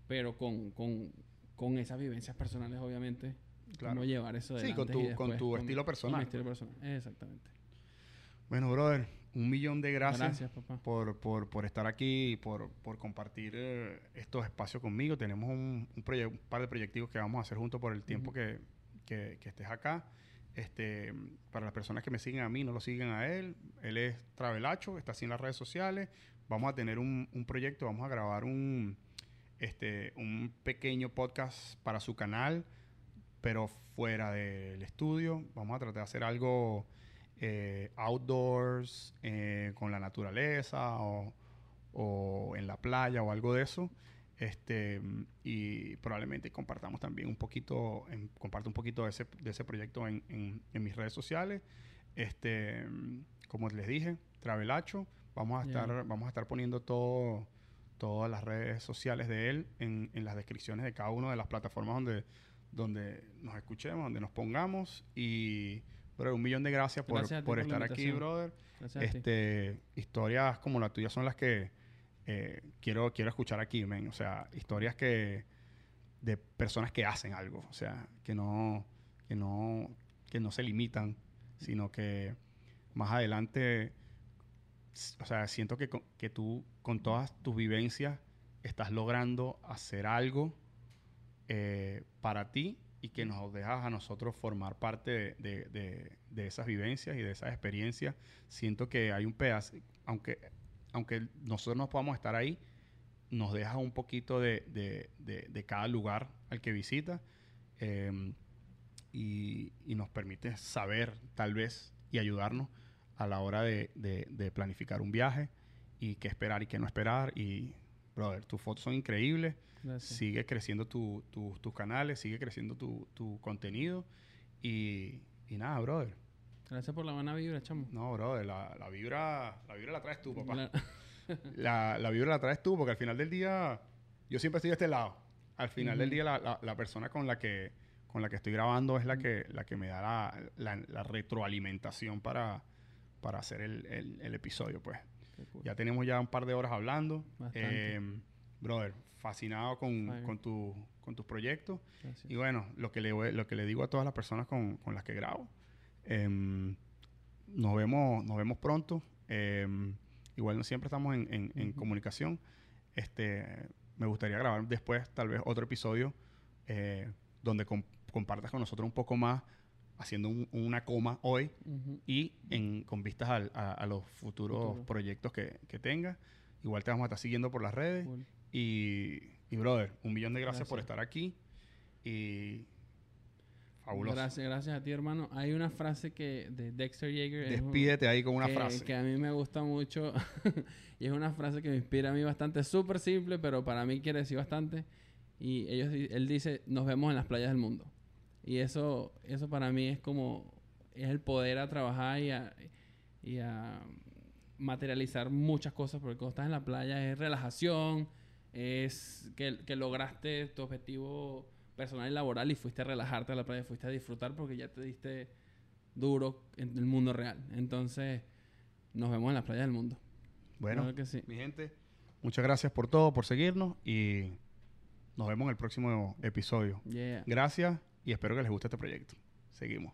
pero con, con, con esas vivencias personales, obviamente. Claro. Cómo llevar eso Sí, de con tu- con tu estilo personal. Con mi estilo personal, exactamente. Bueno, brother, un millón de gracias, Gracias, papá. Por, por, por estar aquí y por, por compartir eh, estos espacios conmigo. Tenemos un, un, un par de proyectos que vamos a hacer juntos por el tiempo Ujú. que, que- que estés acá. Este, para las personas que me siguen a mí, no lo siguen a él. Él es Travelacho, está así en las redes sociales. Vamos a tener un, proyecto, vamos a grabar un, este, un pequeño podcast para su canal, pero fuera del estudio. Vamos a tratar de hacer algo eh, outdoors, eh, con la naturaleza o en la playa o algo de eso. Este, mm, y probablemente compartamos también un poquito, en- comparto un poquito de ese, de ese proyecto en, en- en mis redes sociales. Este, mm, como les dije, Travelacho, vamos a estar, vamos a estar poniendo todo, todas las redes sociales de él en, en las descripciones de cada una de las plataformas donde, donde nos escuchemos, donde nos pongamos. Y, brother, un millón de gracias por, Gracias por estar aquí, brother. Gracias a ti. Este, historias como la tuya son las que eh, quiero, quiero escuchar aquí, men. O sea, historias que de personas que hacen algo, o sea, que no, que no, que no se limitan, sino que más adelante, o sea, siento que, que tú con todas tus vivencias estás logrando hacer algo eh, para ti y que nos dejas a nosotros formar parte de, de- de esas vivencias y de esas experiencias. Siento que hay un pedazo, aunque, aunque nosotros no podamos estar ahí, nos deja un poquito de, de- de- de cada lugar al que visita eh, y, y nos permite saber tal vez y ayudarnos a la hora de, planificar un viaje y qué esperar y qué no esperar. Y, brother, tus fotos son increíbles. Gracias. Sigue creciendo tu- tu- tus canales, sigue creciendo tu, tu contenido. Y, y nada, brother. Gracias por la buena vibra, chamo. No, brother, la, la vibra, la vibra la traes tú, papá. La- (laughs) La, la vibra la traes tú, porque al final del día, yo siempre estoy de este lado. Al final del Ujú. día, la, la- la persona con la que con la que estoy grabando es la que, la que me da la, retroalimentación para, para hacer el, el- el episodio, pues. Cool. Ya tenemos ya un par de horas hablando. Eh, brother, fascinado con, con, tu, con tus proyectos. Gracias. Y bueno, lo que le, lo que le digo a todas las personas con, con las que grabo, nos, vemos, nos vemos pronto. Em, igual no siempre estamos en, en- en comunicación. Este, me gustaría grabar después tal vez otro episodio eh, donde com- compartas con nosotros un poco más, haciendo un- una coma hoy Ujú. y en, con vistas al- a, a los futuros Futuro. proyectos que, que tengas. Igual te vamos a estar siguiendo por las redes. Cool. Y, y brother, un millón de gracias, por Gracias. estar aquí. Y fabuloso. Gracias, gracias a ti, hermano. Hay una frase que de Dexter Yeager. un- Despídete ahí con una que, frase. que a mí me gusta mucho (laughs) y es una frase que me inspira a mí bastante, súper simple, pero para mí quiere decir bastante. Y ellos, él dice, nos vemos en las playas del mundo. Y eso, eso para mí es como, es el poder a trabajar y a, y a materializar muchas cosas, porque cuando estás en la playa es relajación, es que, que lograste tu objetivo personal y laboral y fuiste a relajarte a la playa, fuiste a disfrutar porque ya te diste duro en el mundo real. Entonces, nos vemos en las playas del mundo. bueno, Claro que sí. mi gente, muchas gracias por todo, por seguirnos y nos vemos en el próximo episodio. Yeah. Gracias y espero que les guste este proyecto. Seguimos.